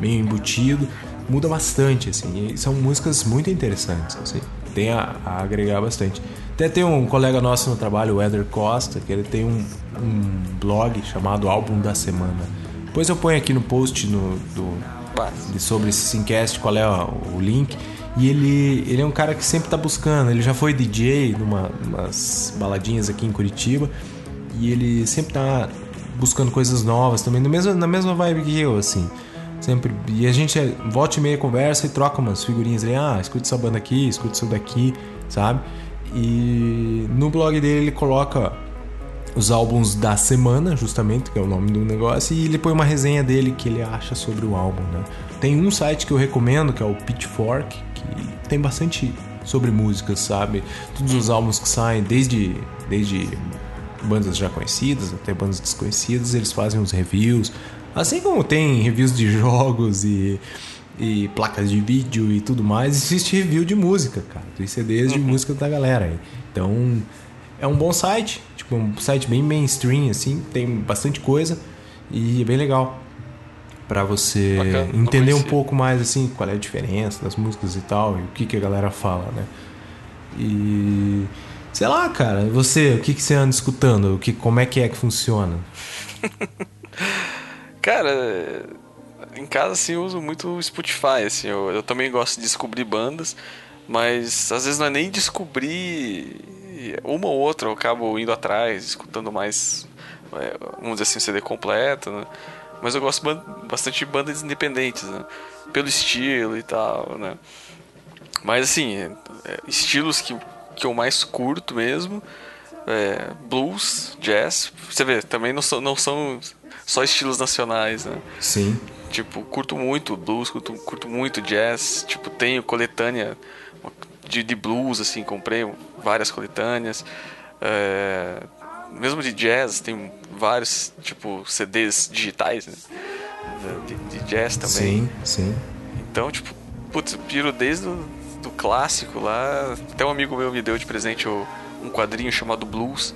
meio embutido. Muda bastante, assim. E são músicas muito interessantes, assim. Tem a, a agregar bastante. Até tem um colega nosso no trabalho, o Eder Costa, que ele tem um, um blog chamado Álbum da Semana. Depois eu ponho aqui no post no, do, de- sobre esse Simcast, qual é o, o link. E ele, ele é um cara que sempre tá buscando. Ele já foi DJ numa umas baladinhas aqui em Curitiba. E ele sempre tá buscando coisas novas também, na mesma, na mesma vibe que eu, assim. Sempre. E a gente é, volta e meia conversa e troca umas figurinhas ali. Ah, escuta essa banda aqui, escuta isso daqui, sabe? E no blog dele ele coloca os álbuns da semana, justamente, que é o nome do negócio, e ele põe uma resenha dele que ele acha sobre o álbum, né? Tem um site que eu recomendo, que é o Pitchfork, que tem bastante sobre músicas, sabe? Todos os álbuns que saem, desde, desde bandas já conhecidas até bandas desconhecidas, eles fazem os reviews. Assim como tem reviews de jogos e, e placas de vídeo e tudo mais, existe review de música, cara. Tem CDs de música da galera. Então, é um bom site, tipo um site bem mainstream assim, tem bastante coisa e é bem legal Pra você Bacana, entender um pouco mais assim qual é a diferença das músicas e tal e o que que a galera fala, né? E sei lá, cara, você, o que que você anda escutando? O que como é que é que funciona? (laughs) Cara, em casa assim eu uso muito o Spotify, assim, eu, eu também gosto de descobrir bandas, mas às vezes não é nem descobrir uma ou outra, eu acabo indo atrás, escutando mais, é, vamos dizer assim, CD completo, né? Mas eu gosto bastante de bandas independentes, né? Pelo estilo e tal, né? Mas assim, é, é, estilos que, que eu mais curto mesmo, é, blues, jazz, você vê, também não não são só estilos nacionais, né? Sim. Tipo, curto muito blues, curto, curto muito jazz. Tipo, tenho coletânea de, de blues, assim, comprei várias coletâneas. É, mesmo de jazz, tem vários, tipo, CDs digitais, né? De, de jazz também. Sim, sim. Então, tipo, putz, piro desde o do clássico lá. Até um amigo meu me deu de presente um quadrinho chamado Blues,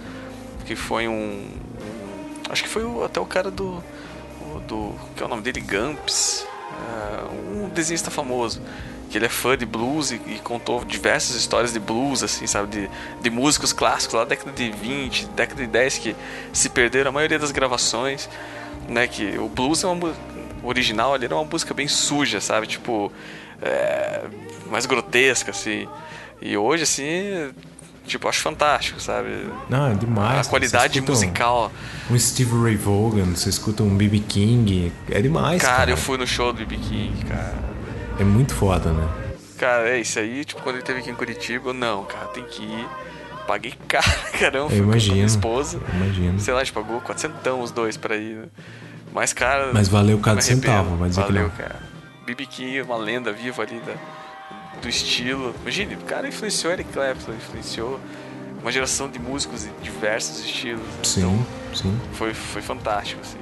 que foi um. Acho que foi o- até o cara do. o- do. que é o nome dele? Gumps. uh, um desenhista famoso que ele é fã de blues e, e, contou diversas histórias de blues, assim, sabe? De, de músicos clássicos lá da década de 20, década de 10 que se perderam a maioria das gravações, né? Que o blues é uma original ali era uma música bem suja, sabe? Tipo, é, mais grotesca, assim. E hoje, assim, tipo, acho fantástico, sabe? Não, é demais. A qualidade musical. Um, um Steve Ray Vaughan, você escuta um B.B. King, é demais, cara. Cara, eu fui no show do B.B. King, cara. É muito foda, né? Cara, é isso aí, tipo, quando ele teve aqui em Curitiba, não, cara, tem que ir. Paguei caro, (laughs) caramba, eu imagino, a minha esposa. Imagino. Sei lá, a gente pagou 400 os dois pra ir. Né? Mas, cara. Mas valeu cada centavo, vai dizer valeu, que não. cara. BB King, uma lenda viva ali da, do estilo. Imagine, o cara influenciou Eric Clapton, influenciou uma geração de músicos de diversos estilos. Sim, então, sim. Foi, foi fantástico, assim.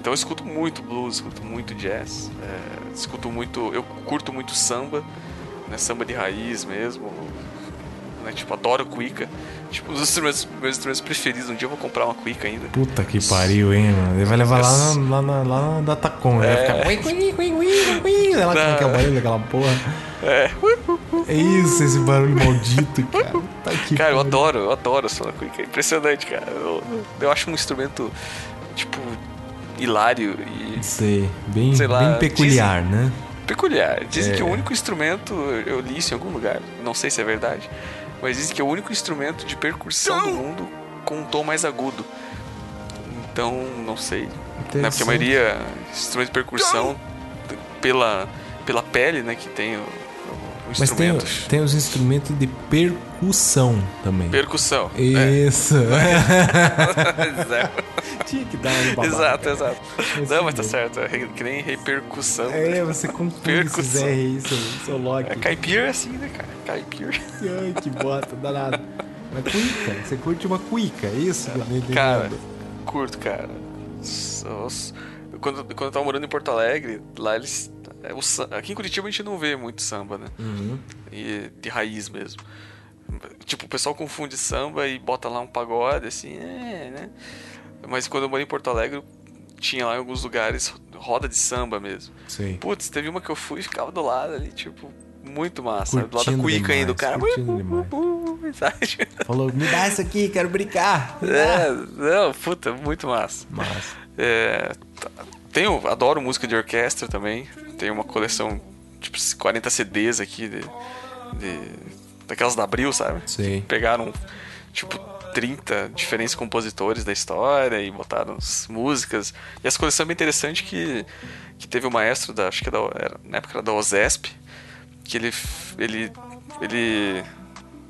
Então eu escuto muito blues, escuto muito jazz, é, escuto muito, eu curto muito samba, né, samba de raiz mesmo, né, tipo adoro cuica, tipo os instrumentos, meus instrumentos preferidos. Um dia eu vou comprar uma cuica ainda. Puta que pariu, hein, mano? Ele vai levar lá na, lá na, lá na Datacom, é. vai ficar. Sei lá como que é o barulho daquela porra. É. É isso, esse barulho maldito, cara. Tá cara, eu adoro, eu adoro a sua cuica. É impressionante, cara. Eu, eu acho um instrumento, tipo, hilário e. Sei, bem, sei lá, bem peculiar, dizem, né? Peculiar. Dizem é. que o único instrumento, eu li isso em algum lugar, não sei se é verdade, mas dizem que é o único instrumento de percussão do mundo com um tom mais agudo. Então, não sei. Né? Porque a maioria, instrumento de percussão, pela, pela pele, né, que tem o, mas tem, tem os instrumentos de percussão também. Percussão. Isso. É. (laughs) (laughs) Tinha que dar uma Exato, exato. Não, mas tá certo. É que nem repercussão. É, né? você confunde esses R aí, seu, Loki. É, caipira é assim, né, cara? Caipira. Ai, que bota, danado. Mas cuica, você curte uma cuica, é isso? Cara, cara curto, cara. Quando, quando eu tava morando em Porto Alegre, lá eles é, o, aqui em Curitiba a gente não vê muito samba, né? Uhum. E, de raiz mesmo. Tipo, o pessoal confunde samba e bota lá um pagode, assim, é, né? Mas quando eu morei em Porto Alegre, tinha lá em alguns lugares roda de samba mesmo. Sim. Putz, teve uma que eu fui e ficava do lado ali, tipo, muito massa. Curtindo do lado da cuica ainda, o cara. (laughs) Falou, me dá isso aqui, quero brincar. É, não, puta, muito massa. Massa. É, tenho, adoro música de orquestra também. Tenho uma coleção, tipo, 40 CDs aqui de, de daquelas da Abril, sabe? Sim. Pegaram, tipo, 30 diferentes compositores da história e botaram as músicas. E essa coleção é bem interessante que, que teve o um maestro da, acho que da, era, na época era da OZESP, que ele, ele, ele,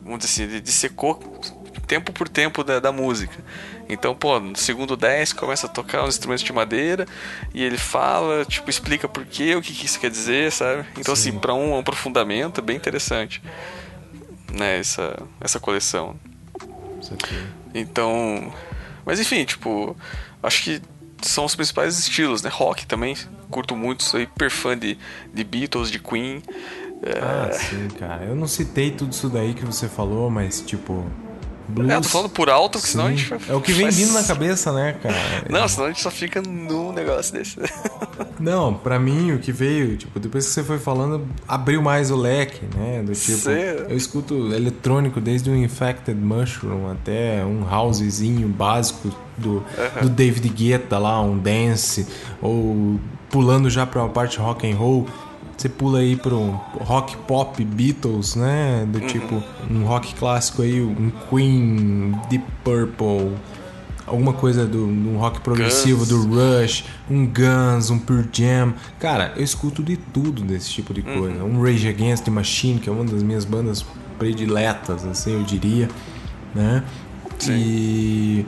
vamos dizer assim, ele dissecou tempo por tempo da, da música. Então, pô, no segundo 10 começa a tocar uns instrumentos de madeira e ele fala, tipo, explica por quê, o que, que isso quer dizer, sabe? Então, assim, Sim. assim, para um, um aprofundamento é bem interessante, né, essa, essa coleção. Então, mas enfim, tipo, acho que são os principais estilos, né? Rock também, curto muito, sou hiper fã de, de Beatles, de Queen. É... Ah, sim, cara. Eu não citei tudo isso daí que você falou, mas tipo, Blues. É, eu tô falando por alto, porque senão a gente É o que vem faz... vindo na cabeça, né, cara? Não, senão a gente só fica num negócio desse. (laughs) Não, pra mim o que veio, tipo, depois que você foi falando, abriu mais o leque, né? Do tipo, Sei. eu escuto eletrônico desde um Infected Mushroom até um housezinho básico do, uh -huh. do David Guetta lá, um dance, ou pulando já pra uma parte rock and roll você pula aí pro rock pop Beatles, né? Do uhum. tipo um rock clássico aí, um Queen, Deep Purple, alguma coisa do um rock progressivo Guns. do Rush, um Guns, um Pure Jam. Cara, eu escuto de tudo desse tipo de coisa. Uhum. Um Rage Against the Machine, que é uma das minhas bandas prediletas, assim, eu diria, né? Sim. E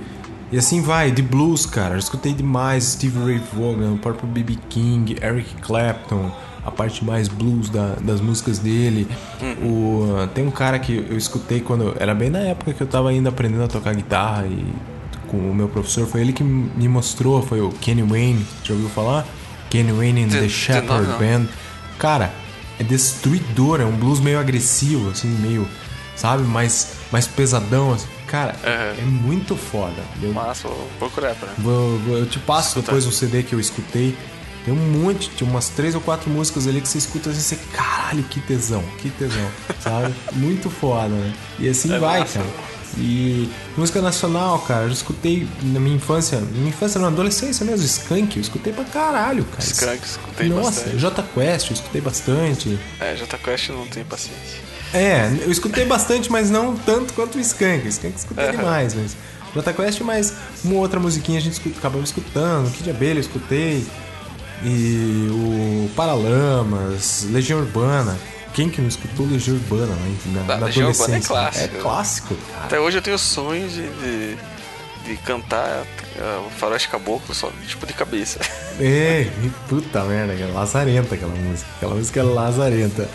e assim vai, de blues, cara. Eu escutei demais Steve Ray Vaughan, o próprio B.B. King, Eric Clapton, a parte mais blues da, das músicas dele. Uhum. O, tem um cara que eu escutei quando. Era bem na época que eu tava ainda aprendendo a tocar guitarra e com o meu professor. Foi ele que me mostrou, foi o Kenny Wayne. Já ouviu falar? Kenny Wayne and the Shepherd Band. Cara, é destruidor, é um blues meio agressivo, assim, meio. Sabe? Mais, mais pesadão, assim. Cara, uhum. é muito foda. Eu, Massa, vou procurar, pra. Vou, vou, eu te passo depois um CD que eu escutei Tem um monte, tem umas três ou quatro músicas ali que você escuta assim, você, caralho, que tesão, que tesão, (laughs) sabe? Muito foda, né? E assim É vai, massa. cara. E música nacional, cara, eu escutei na minha infância, na minha infância, na adolescência mesmo, Skank, eu escutei pra caralho, cara. Skank, escutei Nossa, bastante. J Quest, eu escutei bastante. É, Jota Quest não tenho paciência. É, eu escutei bastante, mas não tanto quanto o Skank. Skank eu escutei Aham. demais, mas. Jota Quest, mais uma outra musiquinha a gente escuta, acabou escutando. Kid Abelha eu escutei. E o Paralamas, Legião Urbana. Quem que não escutou Legião Urbana né, na, Ah, na Legião Urbana é adolescência? clássico. É clássico, cara. Até hoje eu tenho sonhos de, de, de cantar uh, o Faroeste Caboclo só tipo de cabeça. É, puta merda, é lazarenta aquela música. Aquela música é lazarenta.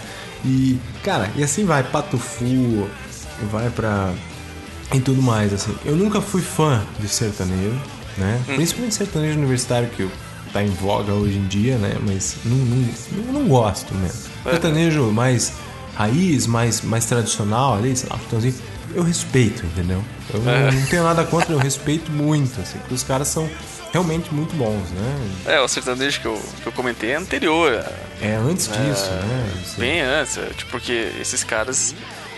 E, cara, e assim vai, Patufu, vai pra. e tudo mais, assim. Eu nunca fui fã de sertanejo, né? Principalmente sertanejo universitário, que tá em voga hoje em dia, né? Mas não, não, não, gosto mesmo. Sertanejo mais raiz, mais, mais tradicional ali, sei lá, Chitãozinho, eu respeito, entendeu? Eu não, não tenho nada contra, eu respeito muito, assim, porque os caras são realmente muito bons, né? É, o sertanejo que eu, que eu comentei é anterior. É antes disso, né? Assim, Bem antes, é, tipo, porque esses caras,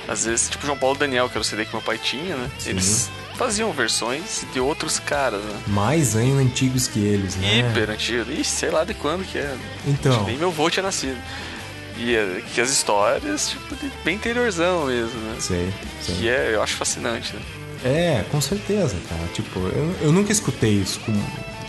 às vezes, tipo João Paulo e Daniel, que era o CD que meu pai tinha, né? Eles faziam versões de outros caras, né? Mais ainda antigos que eles, né? Hiper antigo. Ixi, sei lá de quando que é. Então. Nem meu avô tinha nascido. E é, que as histórias, tipo, bem interiorzão mesmo, né? Sei, sei. Que é, eu acho fascinante, né? É, com certeza, cara. Tipo, eu, eu nunca escutei isso com.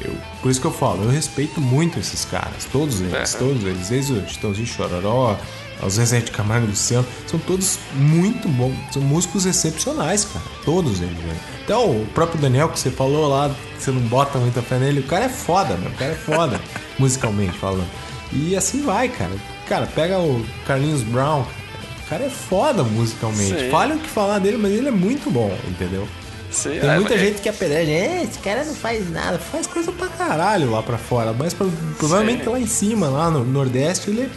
Eu, por isso que eu falo, eu respeito muito esses caras, todos eles, É. todos eles, desde o Chitãozinho Chororó, ao Zezé de Camargo e Luciano, são todos muito bons, são músicos excepcionais, cara, todos eles, velho. Então, o próprio Daniel que você falou lá, que você não bota muita fé nele, o cara é foda, meu, o cara é foda, (laughs) musicalmente falando. E assim vai, cara. Cara, pega o Carlinhos Brown, o cara é foda musicalmente. Sim. Fale o que falar dele, mas ele é muito bom, entendeu? Sei, Tem ah, muita é- gente que apedreja, é, esse cara não faz nada, faz coisa pra caralho lá pra fora, mas pro- provavelmente Sim. lá em cima, lá no Nordeste, ele,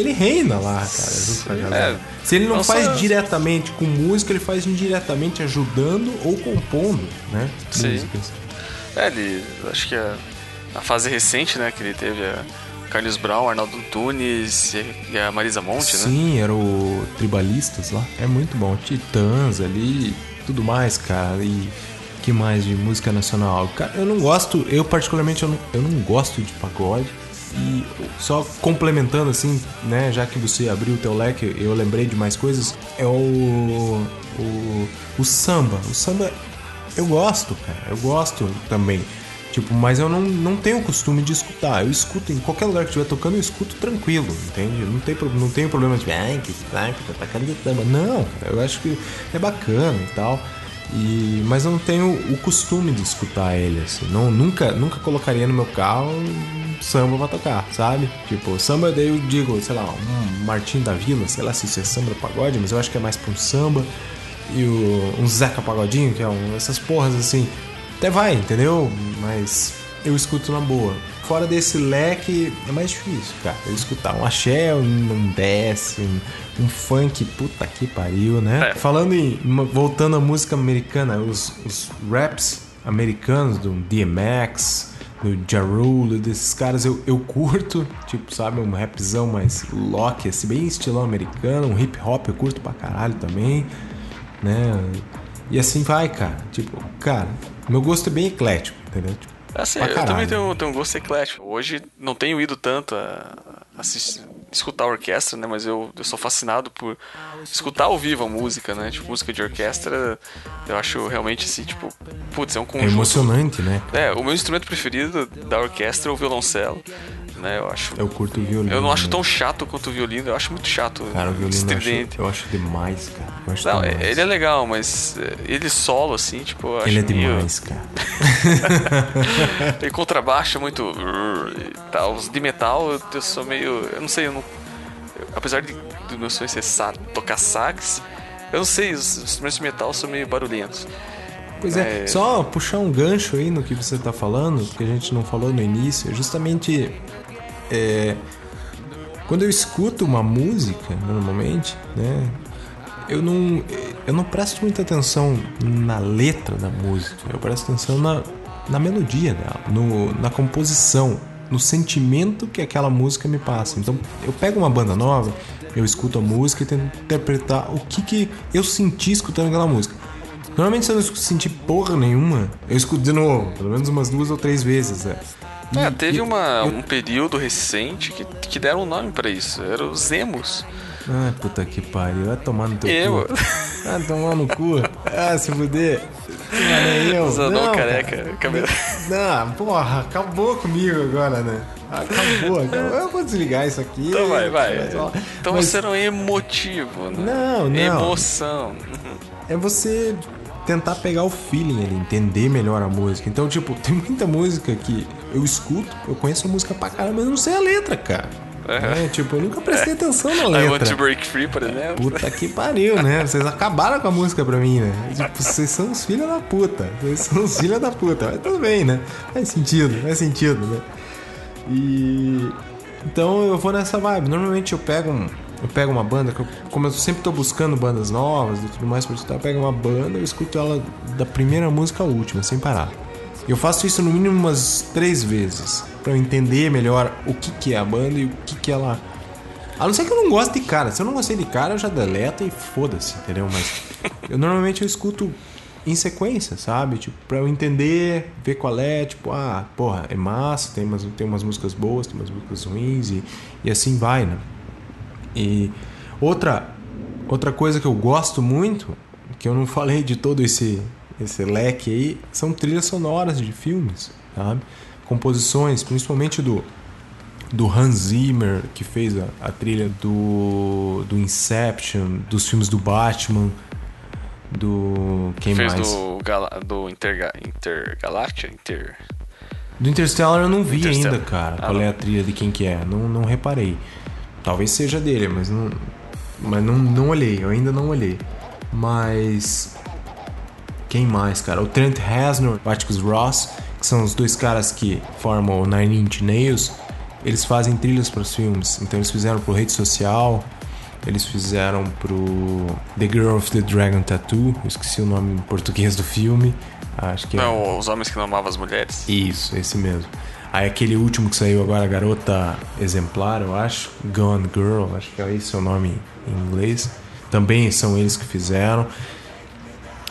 ele reina lá, cara, junto com a Sim, galera. é. Se ele não, Não faz só- diretamente com música, ele faz indiretamente ajudando ou compondo, né? Sim. Músicas. É, ele. Acho que a, a fase recente, né, que ele teve a Carlos Brown, Arnaldo Antunes e a Marisa Monte, né? Sim, era o Tribalistas lá. É muito bom. Titãs ali, tudo mais, cara. E que mais de música nacional? Cara, eu não gosto, eu particularmente eu não, eu não gosto de pagode. E só complementando assim, né, já que você abriu o teu leque, eu lembrei de mais coisas, é o o, o samba. O samba eu gosto, cara. Eu gosto também. Tipo, mas eu não, não tenho o costume de escutar. Eu escuto em qualquer lugar que estiver tocando, eu escuto tranquilo, entende? Não, tem, não tenho problema de, ai, que saco, tá de samba. Não, cara, eu acho que é bacana e tal. E, mas eu não tenho o costume de escutar ele, assim. Não, nunca, nunca colocaria no meu carro samba pra tocar, sabe? Tipo, samba daí eu digo, sei lá, um Martim da Vila, sei lá se isso é samba pagode, mas eu acho que é mais pra um samba. E o, um Zeca Pagodinho, que é um, essas porras assim. Até vai, entendeu? Mas eu escuto na boa. Fora desse leque, é mais difícil, cara. Eu escutar um axé, um, um desce, um, um funk, puta que pariu, né? É. Falando em. Voltando à música americana, os, os raps americanos do DMX, do Ja Rule, desses caras eu, eu curto, tipo, sabe, um rapzão mais lock, assim, bem estilão americano, um hip hop eu curto pra caralho também, né? E assim vai, cara. Tipo, cara, meu gosto é bem eclético, entendeu? Tipo, Assim, eu também tenho, tenho um gosto eclético. Hoje não tenho ido tanto a assistir- escutar a orquestra, né? Mas eu, eu sou fascinado por escutar ao vivo a música, né? Tipo, música de orquestra, eu acho realmente assim, tipo, putz, é um é conjunto. emocionante, né? É, o meu instrumento preferido da orquestra é o violoncelo, né? Eu acho. Eu curto o violino. Eu não acho tão chato quanto o violino, eu acho muito chato. Cara, o violino eu acho, estridente. eu acho demais, cara. Acho Não, demais. ele é legal, mas é, ele solo, assim, tipo, eu acho Ele é meio- demais, cara. (laughs) E contrabaixo é muito. Tal. Os de metal eu, eu sou meio. Eu não sei, eu não. eu- apesar de, do meu sonho ser sa- tocar sax, eu não sei, os os instrumentos de metal são meio barulhentos. Pois é, É. só puxar um gancho aí no que você tá falando, que a gente não falou no início, é justamente é, quando eu escuto uma música, normalmente, né, eu não, eu não presto muita atenção na letra da música, eu presto atenção na, na melodia dela, no, na composição no sentimento que aquela música me passa. Então, eu pego uma banda nova, eu escuto a música e tento interpretar o que, que eu senti escutando aquela música. Normalmente, se eu não senti porra nenhuma, eu escuto de novo, pelo menos umas duas ou três vezes. Né? É, E- teve e- uma, eu- um período recente que, que deram um nome pra isso. Era os emos. Ai, puta que pariu. Vai tomar no teu Emo. cu. Vai tomar no cu. Ah, se fuder. Mano, é eu. Zanão Não, careca, cara. cabelo. Não, porra, acabou comigo agora, né? Acabou, acabou. Eu vou desligar isso aqui. Então vai, vai. Mas, Então mas você era um emotivo, né? Não, não. Emoção. É você tentar pegar o feeling ali, entender melhor a música. Então, tipo, tem muita música que eu escuto, eu conheço a música pra caramba, mas eu não sei a letra, cara. É, tipo, eu nunca prestei atenção na (laughs) I Want to letra. Break Free, por exemplo. Puta que pariu, né? Vocês acabaram com a música pra mim, né? Tipo, vocês são os filhos da puta. Vocês são os filhos da puta. Mas tudo bem, né? Faz sentido, faz sentido, né? E. Então eu vou nessa vibe. Normalmente eu pego um. Eu pego uma banda, que eu, como eu sempre tô buscando bandas novas e tudo mais pra escutar, eu pego uma banda e escuto ela da primeira música à última, sem parar. Eu faço isso no mínimo umas três vezes, pra eu entender melhor o que, que é a banda e o que, que ela a não ser que eu não goste de cara. Se eu não gostei de cara, eu já deleto e foda-se, entendeu? Mas eu normalmente eu escuto em sequência, sabe? Tipo, pra eu entender, ver qual é, tipo, ah, porra, é massa, tem umas, tem umas músicas boas, tem umas músicas ruins e, e assim vai, né? E outra, outra coisa que eu gosto muito, que eu não falei de todo esse, esse leque aí, são trilhas sonoras de filmes, sabe? Composições, principalmente do, do Hans Zimmer, que fez a, a trilha do, do Inception, dos filmes do Batman, do. Quem Fez mais? do, Gala, do Interga, Intergalactia? Inter... Do Interstellar eu não vi ainda, cara. Ah, qual é não. a trilha de quem que é? Não, não reparei. Talvez seja dele, mas não. Mas não, não olhei, eu ainda não olhei. Mas. Quem mais, cara? O Trent Reznor, o Atticus Ross, que são os dois caras que formam o Nine Inch Nails, eles fazem trilhas para os filmes. Então eles fizeram pro Rede Social, eles fizeram pro The Girl of the Dragon Tattoo, eu esqueci o nome em português do filme. Acho que é. Não, os homens que não amavam as mulheres. Isso, esse mesmo. Aí aquele último que saiu agora, Garota Exemplar, eu acho. Gone Girl, acho que é esse o nome em inglês. Também são eles que fizeram.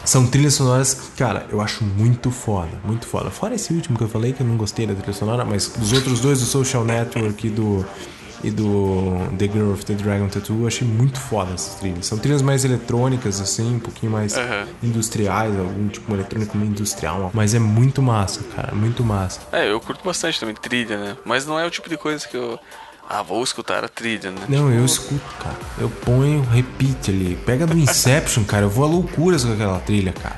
São trilhas sonoras que, cara, eu acho muito foda, muito foda. Fora esse último que eu falei, que eu não gostei da trilha sonora, mas dos outros dois, do Social Network e do, e do The Girl of the Dragon Tattoo, eu achei muito foda essas trilhas. São trilhas mais eletrônicas, assim, um pouquinho mais Aham. industriais, algum tipo um eletrônico meio industrial. Mas é muito massa, cara, muito massa. É, eu curto bastante também trilha, né? Mas não é o tipo de coisa que eu. Ah, vou escutar a trilha, né? Não, eu escuto, cara. Eu ponho repeat ali. Pega do Inception, cara. Eu vou a loucuras com aquela trilha, cara.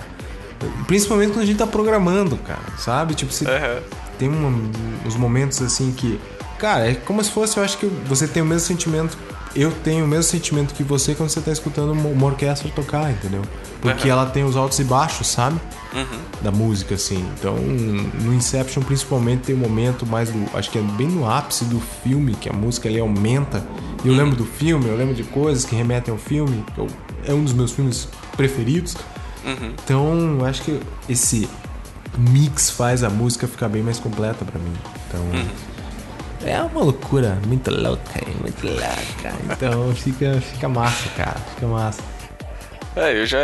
Principalmente quando a gente tá programando, cara. Sabe? Tipo, você Aham. tem uns momentos assim que. Cara, é como se fosse, eu acho que você tem o mesmo sentimento. Eu tenho o mesmo sentimento que você quando você tá escutando uma orquestra tocar, entendeu? Porque Aham. ela tem os altos e baixos, sabe? Da música, assim. Então, no Inception, principalmente, tem um momento mais do. Acho que é bem no ápice do filme, que a música ali aumenta. E eu lembro do filme, eu lembro de coisas que remetem ao filme. eu- é um dos meus filmes preferidos. Então, eu acho que esse mix faz a música ficar bem mais completa pra mim. Então. É uma loucura, muito louca, muito louca. Então fica, fica massa, cara. Fica massa. É, eu já.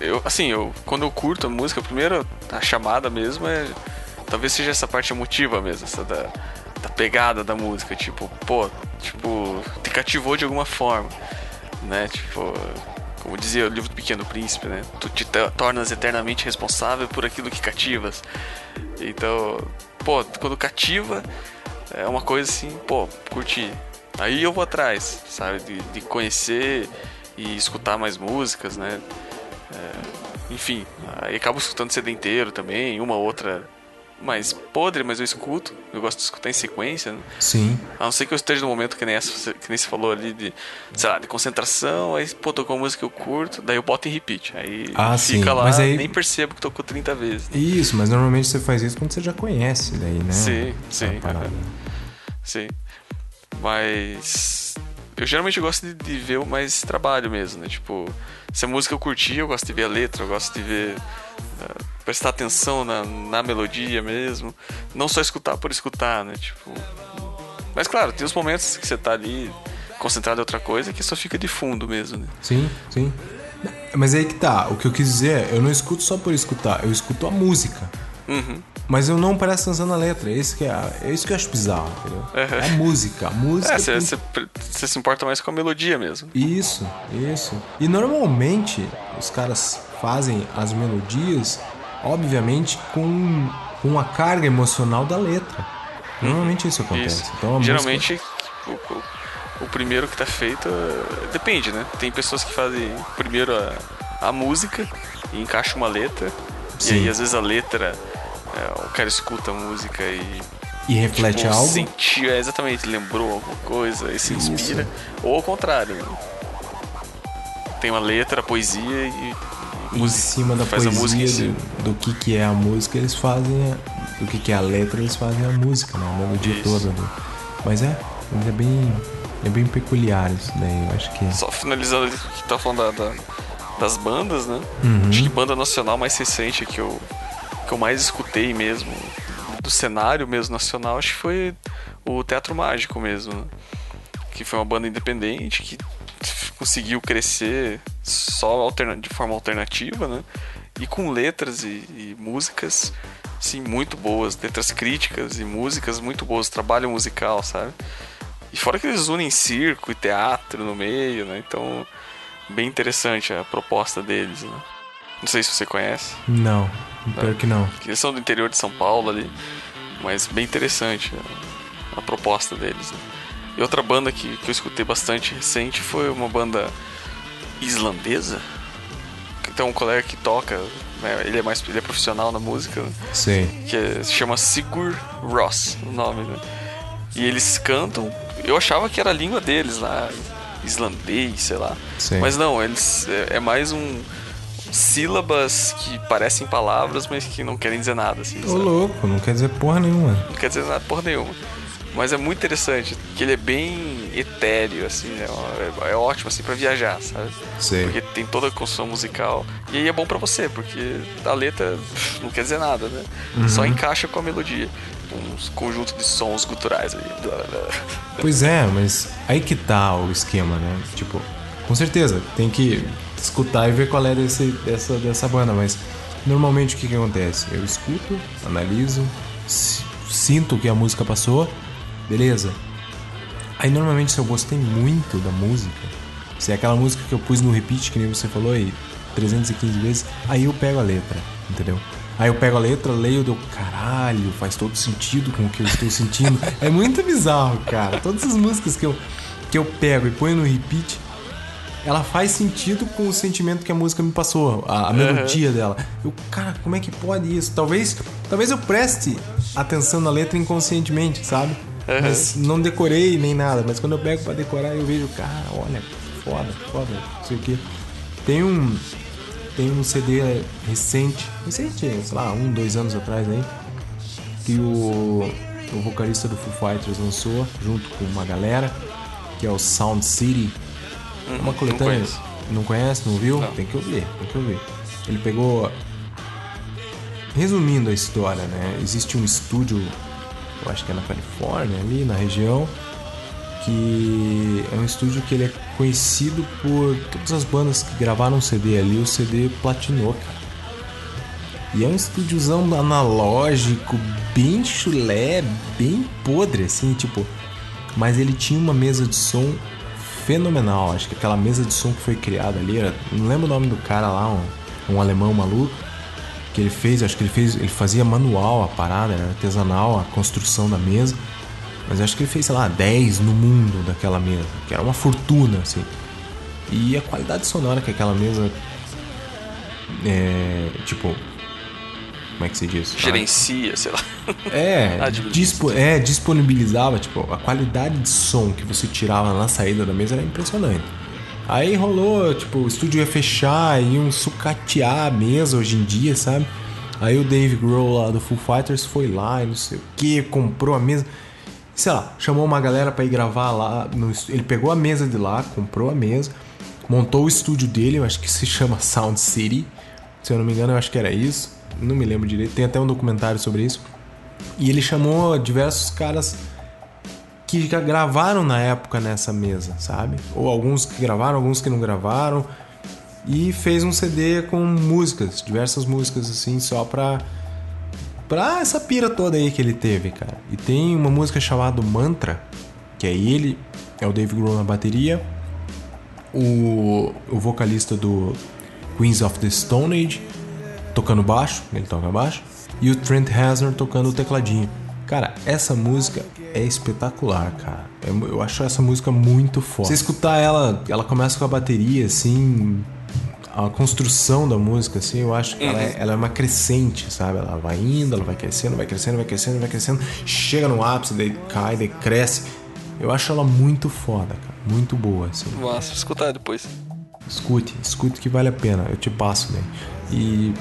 Eu, assim, eu, quando eu curto a música, primeiro a chamada mesmo é. Talvez seja essa parte emotiva mesmo, essa da, da pegada da música. Tipo, pô, tipo, te cativou de alguma forma. Né? Tipo, como dizia o livro do Pequeno Príncipe, né? Tu te to- tornas eternamente responsável por aquilo que cativas. Então, pô, quando cativa, é uma coisa assim, pô, curti. Aí eu vou atrás, sabe? De, de conhecer e escutar mais músicas, né? É, enfim, aí acabo escutando CD inteiro também, uma outra mais podre, mas eu escuto. Eu gosto de escutar em sequência, né? Sim. A não ser que eu esteja num momento que nem, essa, que nem você falou ali de, sei lá, de concentração, aí, pô, tocou uma música que eu curto, daí eu boto em repeat. Aí Ah, fica sim, lá, mas aí- nem percebo que tocou 30 vezes. Isso, mas normalmente você faz isso quando você já conhece, daí, né? Sim, sim, aham. Sim. Mas. Eu geralmente gosto de, de ver mais trabalho mesmo, né? Tipo, se a música eu curti, eu gosto de ver a letra, eu gosto de ver. ah, prestar atenção na, na melodia mesmo. Não só escutar por escutar, né? Tipo. Mas claro, tem os momentos que você tá ali concentrado em outra coisa que só fica de fundo mesmo, né? Sim, sim. Mas aí que tá, o que eu quis dizer é, eu não escuto só por escutar, eu escuto a música. Uhum. Mas eu não presto atenção na letra, é isso que, é, é isso que eu acho bizarro, entendeu? Uhum. É a música, a música. É, você tem- se importa mais com a melodia mesmo. Isso, isso. E normalmente os caras fazem as melodias, obviamente, com, com a carga emocional da letra. Normalmente isso acontece. Isso. Então Geralmente, o, o- o primeiro que tá feito é- depende, né? Tem pessoas que fazem primeiro a, a música e encaixa uma letra. Sim. E aí, às vezes, a letra, é, o cara escuta a música e. e reflete tipo, algo. Sentiu, é, exatamente, lembrou alguma coisa e se Isso. inspira. Ou ao contrário. Tem uma letra, poesia e. E em cima da faz a música poesia si. do, do que, que é a música, eles fazem. A, do que, que é a letra, eles fazem a música, né? A melodia Isso. toda. do- mas é, mas é bem. É bem peculiar isso daí, eu acho que. Só finalizando ali o que tá falando da- da- das bandas, né? Uhum. Acho que banda nacional mais recente que eu, que eu mais escutei mesmo, do cenário mesmo nacional, acho que foi o Teatro Mágico mesmo. né? Que foi uma banda independente que conseguiu crescer só de forma alternativa, né? E com letras e, e músicas, sim, muito boas. Letras críticas e músicas muito boas. Trabalho musical, sabe? E fora que eles unem circo e teatro no meio, né? Então, bem interessante a proposta deles, né? Não sei se você conhece. Não, pior que não. Eles são do interior de São Paulo ali, mas bem interessante a, a proposta deles. Né? E outra banda que, que eu escutei bastante recente foi uma banda islandesa. Tem um colega que toca, né? ele é mais ele é profissional na música, né? Sei. que é- se chama Sigur Ross, o nome, né? E eles cantam, eu achava que era a língua deles lá, islandês, sei lá. Sei. Mas não, eles é, é mais um sílabas que parecem palavras, mas que não querem dizer nada, assim. Ô sabe? louco, não quer dizer porra nenhuma. Não quer dizer nada porra nenhuma. Mas é muito interessante, que ele é bem etéreo, assim, é, é, é ótimo, assim, pra viajar, sabe? Sei. Porque tem toda a construção musical. E aí é bom pra você, porque a letra (laughs) não quer dizer nada, né? Só encaixa com a melodia. Um conjunto de sons guturais aí. Pois é, mas aí que tá o esquema, né? Tipo, com certeza, tem que escutar e ver qual é desse, dessa, dessa banda, mas normalmente o que, que acontece? Eu escuto, analiso, sinto que a música passou, beleza. Aí normalmente se eu gostei muito da música, se é aquela música que eu pus no repeat, que nem você falou aí, 315 vezes, aí eu pego a letra, entendeu? Aí eu pego a letra, leio, deu caralho, faz todo sentido com o que eu estou sentindo. (laughs) É muito bizarro, cara. Todas as músicas que eu, que eu pego e ponho no repeat, ela faz sentido com o sentimento que a música me passou, a, a melodia dela. Eu, cara, como é que pode isso? Talvez, talvez eu preste atenção na letra inconscientemente, sabe? Mas não decorei nem nada. Mas quando eu pego pra decorar, eu vejo, cara, olha, foda, foda, não sei o que. Tem um, tem um CD recente, recente, sei lá, um, dois anos atrás aí, que o, o vocalista do Foo Fighters lançou junto com uma galera, que é o Sound City. Uhum, Uma coletânea. conheço. Não conhece, não viu? Não. Tem que ouvir, tem que ouvir. Ele pegou. Resumindo a história, né? Existe um estúdio, eu acho que é na Califórnia, ali na região, que é um estúdio que ele é conhecido por todas as bandas que gravaram CD ali, o CD platinou, cara. E é um estúdiozão analógico, bem chulé, bem podre, assim, tipo. Mas ele tinha uma mesa de som fenomenal. Acho que aquela mesa de som que foi criada ali, era, não lembro o nome do cara lá, um, um alemão maluco, que ele fez, acho que ele fez, ele fazia manual a parada, era artesanal a construção da mesa. Mas acho que ele fez, sei lá, 10 no mundo daquela mesa, que era uma fortuna, assim. E a qualidade sonora que aquela mesa. É. Tipo. Como é que se diz? Gerencia, sei lá. É, (laughs) dispo- é, disponibilizava, tipo, a qualidade de som que você tirava na saída da mesa era impressionante. Aí rolou, tipo, o estúdio ia fechar, iam sucatear a mesa hoje em dia, sabe? Aí o Dave Grohl lá do Foo Fighters foi lá e não sei o que, comprou a mesa. Sei lá, chamou uma galera pra ir gravar lá. no ele pegou a mesa de lá, comprou a mesa, montou o estúdio dele, eu acho que se chama Sound City. Se eu não me engano, eu acho que era isso. Não me lembro direito, tem até um documentário sobre isso. E ele chamou diversos caras que gravaram na época nessa mesa, sabe? Ou alguns que gravaram, alguns que não gravaram. E fez um CD com músicas, diversas músicas assim, só pra. pra essa pira toda aí que ele teve, cara. E tem uma música chamada Mantra, que é ele, é o Dave Grohl na bateria, o, o vocalista do Queens of the Stone Age tocando baixo, ele toca baixo, e o Trent Reznor tocando o tecladinho. Cara, essa música é espetacular, cara. Eu, eu acho essa música muito foda. Você escutar ela, ela começa com a bateria, assim, a construção da música, assim, eu acho que ela, é, ela é uma crescente, sabe? Ela vai indo, ela vai crescendo, vai crescendo, vai crescendo, vai crescendo, chega no ápice, daí cai, daí cresce. Eu acho ela muito foda, cara. Muito boa, assim. Vou escutar depois. Escute, escute que vale a pena. Eu te passo, né? E.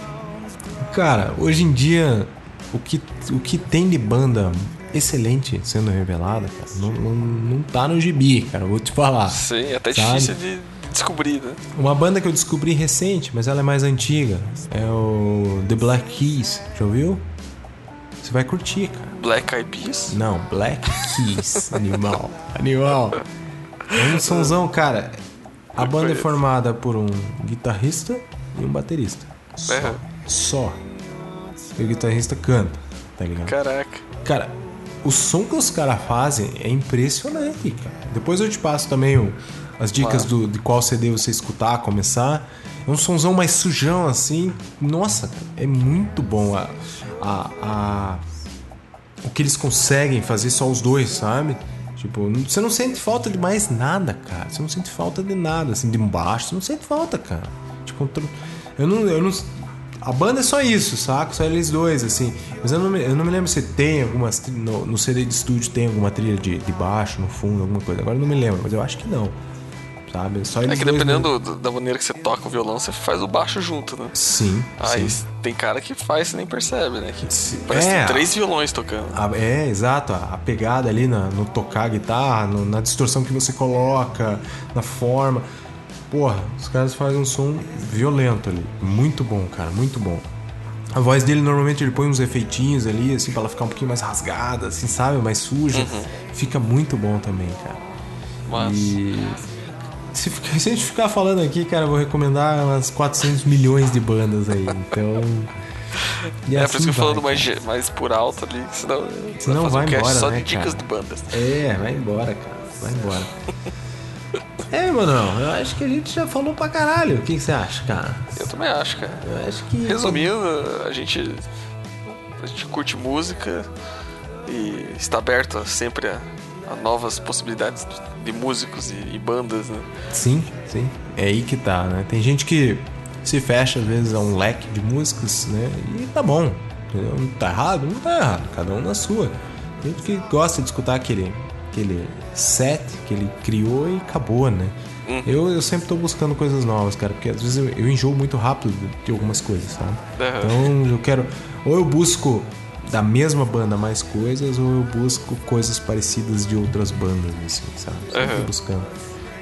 Cara, hoje em dia, o que, o que tem de banda excelente sendo revelada, cara, não, não, não tá no gibi, cara. Vou te falar. Sim, é até Sabe? difícil de descobrir, né? Uma banda que eu descobri recente, mas ela é mais antiga. É o The Black Keys. Já ouviu? Você vai curtir, cara. Black Eyed Peas. Não, Black Keys. (laughs) Animal. Animal. É um sonzão, cara. A Eu banda é formada por um guitarrista e um baterista. Só. É. Só. E o guitarrista canta, tá ligado? Caraca. Cara, o som que os caras fazem é impressionante, cara. Depois eu te passo também o- as dicas Claro. do, de qual CD você escutar, começar. É um sonzão mais sujão, assim. Nossa, é muito bom a, a, a- o que eles conseguem fazer só os dois, sabe? Tipo, você não sente falta de mais nada, cara. Você não sente falta de nada, assim, de baixo. Você não sente falta, cara. Tipo, eu não, eu não. A banda é só isso, saca? Só eles dois, assim. Mas eu não me, eu não me lembro se tem algumas. No, no CD de estúdio tem alguma trilha de, de baixo, no fundo, alguma coisa. Agora eu não me lembro, mas eu acho que não. Sabe? Só eles É que dois dependendo da maneira que você toca o violão, você faz o baixo junto, né? Sim. Aí sim. tem cara que faz e nem percebe, né? Que Sim. parece que É. tem três violões tocando. A- é, exato. A, a pegada ali na- no tocar a guitarra, no- na distorção que você coloca, na forma. Porra, os caras fazem um som violento ali. Muito bom, cara, muito bom. A voz dele normalmente ele põe uns efeitinhos ali, assim, pra ela ficar um pouquinho mais rasgada, assim, sabe? Mais suja. Fica muito bom também, cara. Mas. E. Se, (laughs) se a gente ficar falando aqui, cara, eu vou recomendar umas 400 milhões de bandas aí. Então. e É, assim por isso que eu vai, falando mais, mais por alto ali, senão, Senão fazer vai um embora, só né, de dicas cara? de bandas. É, vai embora, cara. Vai embora. (laughs) é, mano, eu acho que a gente já falou pra caralho. O que, você acha, cara? Eu também acho, cara. Eu acho que. Resumindo, a gente, a gente curte música e está aberto sempre a, a novas possibilidades de, de músicos e, e bandas, né? Sim, sim. É aí que tá, né? Tem gente que se fecha, às vezes, a um leque de músicas, né? E tá bom. Entendeu? Não tá errado? Não tá errado. Cada um na sua. Tem gente que gosta de escutar aquele, aquele set que ele criou e acabou, né? Eu, eu sempre tô buscando coisas novas, cara, porque às vezes eu, eu enjoo muito rápido de- algumas coisas, sabe? Aham. Então eu quero. Ou eu busco da mesma banda mais coisas, ou eu busco coisas parecidas de outras bandas, assim, sabe? Sempre Aham. buscando.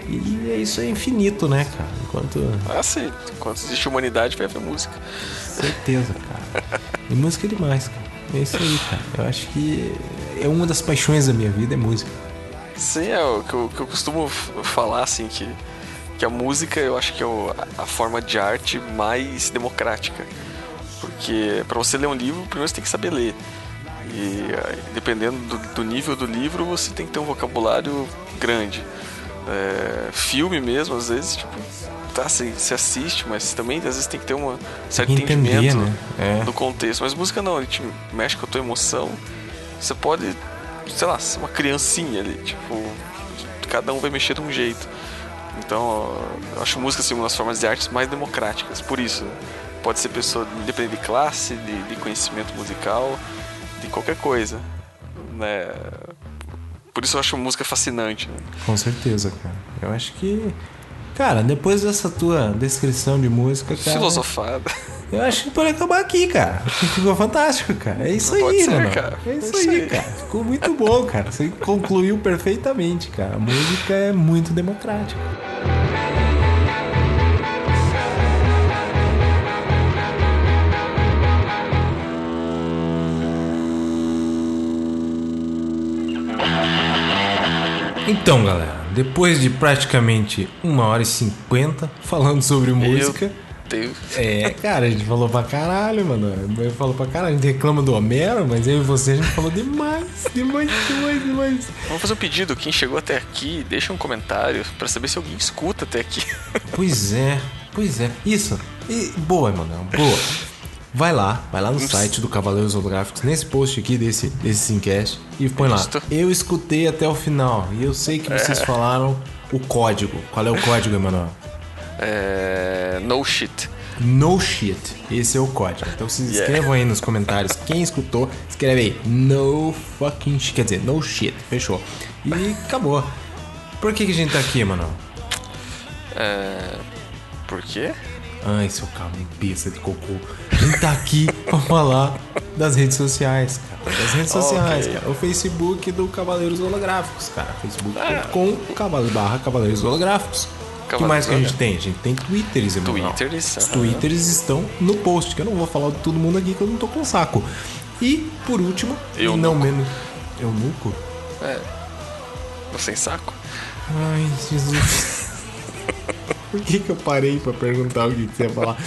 E é isso é infinito, né, cara? Enquanto. Ah, sim. Enquanto existe humanidade, vai haver música. Certeza, cara. (laughs) E música é demais, cara. É isso aí, cara. Eu acho que é uma das paixões da minha vida, é música. Sim, é o que eu, que eu costumo falar, assim, que, que a música eu acho que é o- a, a forma de arte mais democrática. Porque para você ler um livro, primeiro você tem que saber ler. E aí, dependendo do, do nível do livro, você tem que ter um vocabulário grande. É, filme mesmo, às vezes, tipo, tá, você, você assiste, mas também às vezes tem que ter um certo entender, entendimento né? É. do contexto. Mas música não, ele te mexe com a tua emoção. Você pode, sei lá, uma criancinha ali, tipo, cada um vai mexer de um jeito. Então, eu acho música assim, uma das formas de artes mais democráticas, por isso. né? Pode ser pessoa independente de classe, de, de conhecimento musical, de qualquer coisa. Né? Por isso eu acho música fascinante. Né? Com certeza, cara. Eu acho que. Cara, depois dessa tua descrição de música, cara. Filosofada. Eu acho que pode acabar aqui, cara. Ficou fantástico, cara. É isso aí, né? É isso, isso aí, aí, cara. Ficou muito bom, cara. Você concluiu perfeitamente, cara. A música é muito democrática. Então, galera, depois de praticamente uma hora e cinquenta falando sobre música. Deus. É, cara, a gente falou pra caralho, mano. Eu falou pra caralho. A gente reclama do Homero, mas eu e você a gente falou demais, (laughs) demais, demais, demais. Vamos fazer um pedido. Quem chegou até aqui, deixa um comentário pra saber se alguém escuta até aqui. Pois é, pois é. Isso. E, boa, mano, boa. Vai lá, vai lá no site do Cavaleiros Holográficos, nesse post aqui desse, desse Simcast, e põe lá. Eu escutei até o final, e eu sei que vocês falaram o código. Qual é o código, Emanuel? É. No shit. No shit. Esse é o código. Então se inscrevam aí nos comentários. Quem escutou, escreve aí. No fucking shit. Quer dizer, no shit. Fechou. E acabou. Por que, que a gente tá aqui, mano? É. Por quê? Ai, seu cabeça de cocô. A gente tá aqui (laughs) pra falar das redes sociais, cara. Das redes sociais, Ok. cara. O Facebook do Cavaleiros Holográficos, cara. Facebook.com cavale- barra Cavaleiros Holográficos. O que mais que a gente tem? A gente tem Twitters, Emanuel. Twitters, Os. Twitters estão no post, que eu não vou falar de todo mundo aqui, que eu não tô com saco. E, por último, Eu e não menos... Eu nuco? É. Tô sem saco. Ai, Jesus. (laughs) Por que, que eu parei pra perguntar o que que você ia falar?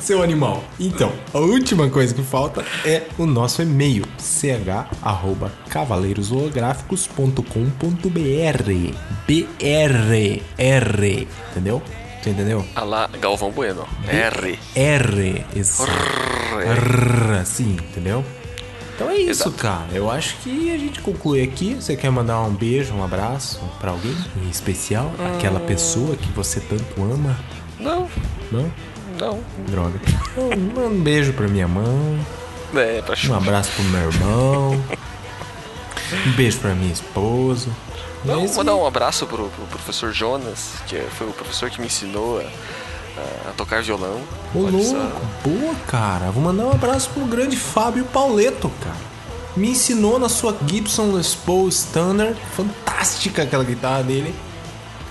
Seu animal. Então, a última coisa que falta é o nosso e-mail. ch.cavaleirosolográficos.com.br BR. R. Entendeu? Você entendeu? Ah lá, Galvão Bueno. R. R. Exato. R. Sim, entendeu? Então é isso, Exato. cara. Eu acho que a gente conclui aqui. Você quer mandar um beijo, um abraço pra alguém em especial? Aquela pessoa que você tanto ama? Não, Não? não. Droga. Manda um beijo pra minha mãe. É, pra Um abraço pro meu irmão. Um beijo pra minha esposa. É Não, isso mandar aí. um abraço pro, pro professor Jonas, que foi o professor que me ensinou a, a tocar violão. Ô, louco. Boa, cara. Vou mandar um abraço pro grande Fábio Pauleto, cara. Me ensinou na sua Gibson Les Paul Standard. Fantástica aquela guitarra dele.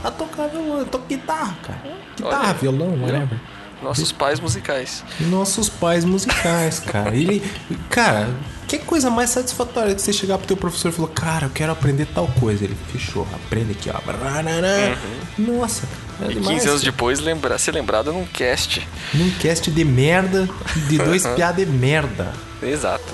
A tocar violão. Eu toco guitarra, cara. Guitarra, Olha, violão, whatever. Nossos pais musicais. Nossos pais musicais, cara. Ele. Cara, que coisa mais satisfatória que você chegar pro teu professor e falar, cara, eu quero aprender tal coisa. Ele fechou, aprende aqui, ó. Brarará. Nossa, é Uhum. E demais, 15 anos cara. depois lembrar, ser lembrado num cast. Num cast de merda, de dois piá de merda. Exato.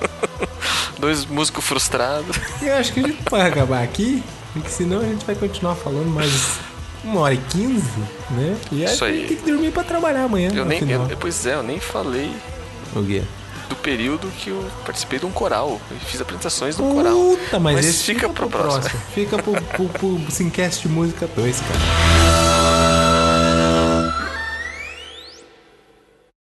(laughs) Dois músicos frustrados. Eu acho que a gente pode acabar aqui, porque senão a gente vai continuar falando mais uma hora e quinze, né? E Isso a aí. tem que dormir pra trabalhar amanhã. Eu no nem. eu- pois é, eu nem falei O quê? do período que eu participei de um coral. Eu fiz apresentações de um coral. Puta, mas, Mas esse fica pro próximo. Fica pro, pro, pro Simcast Música 2, cara.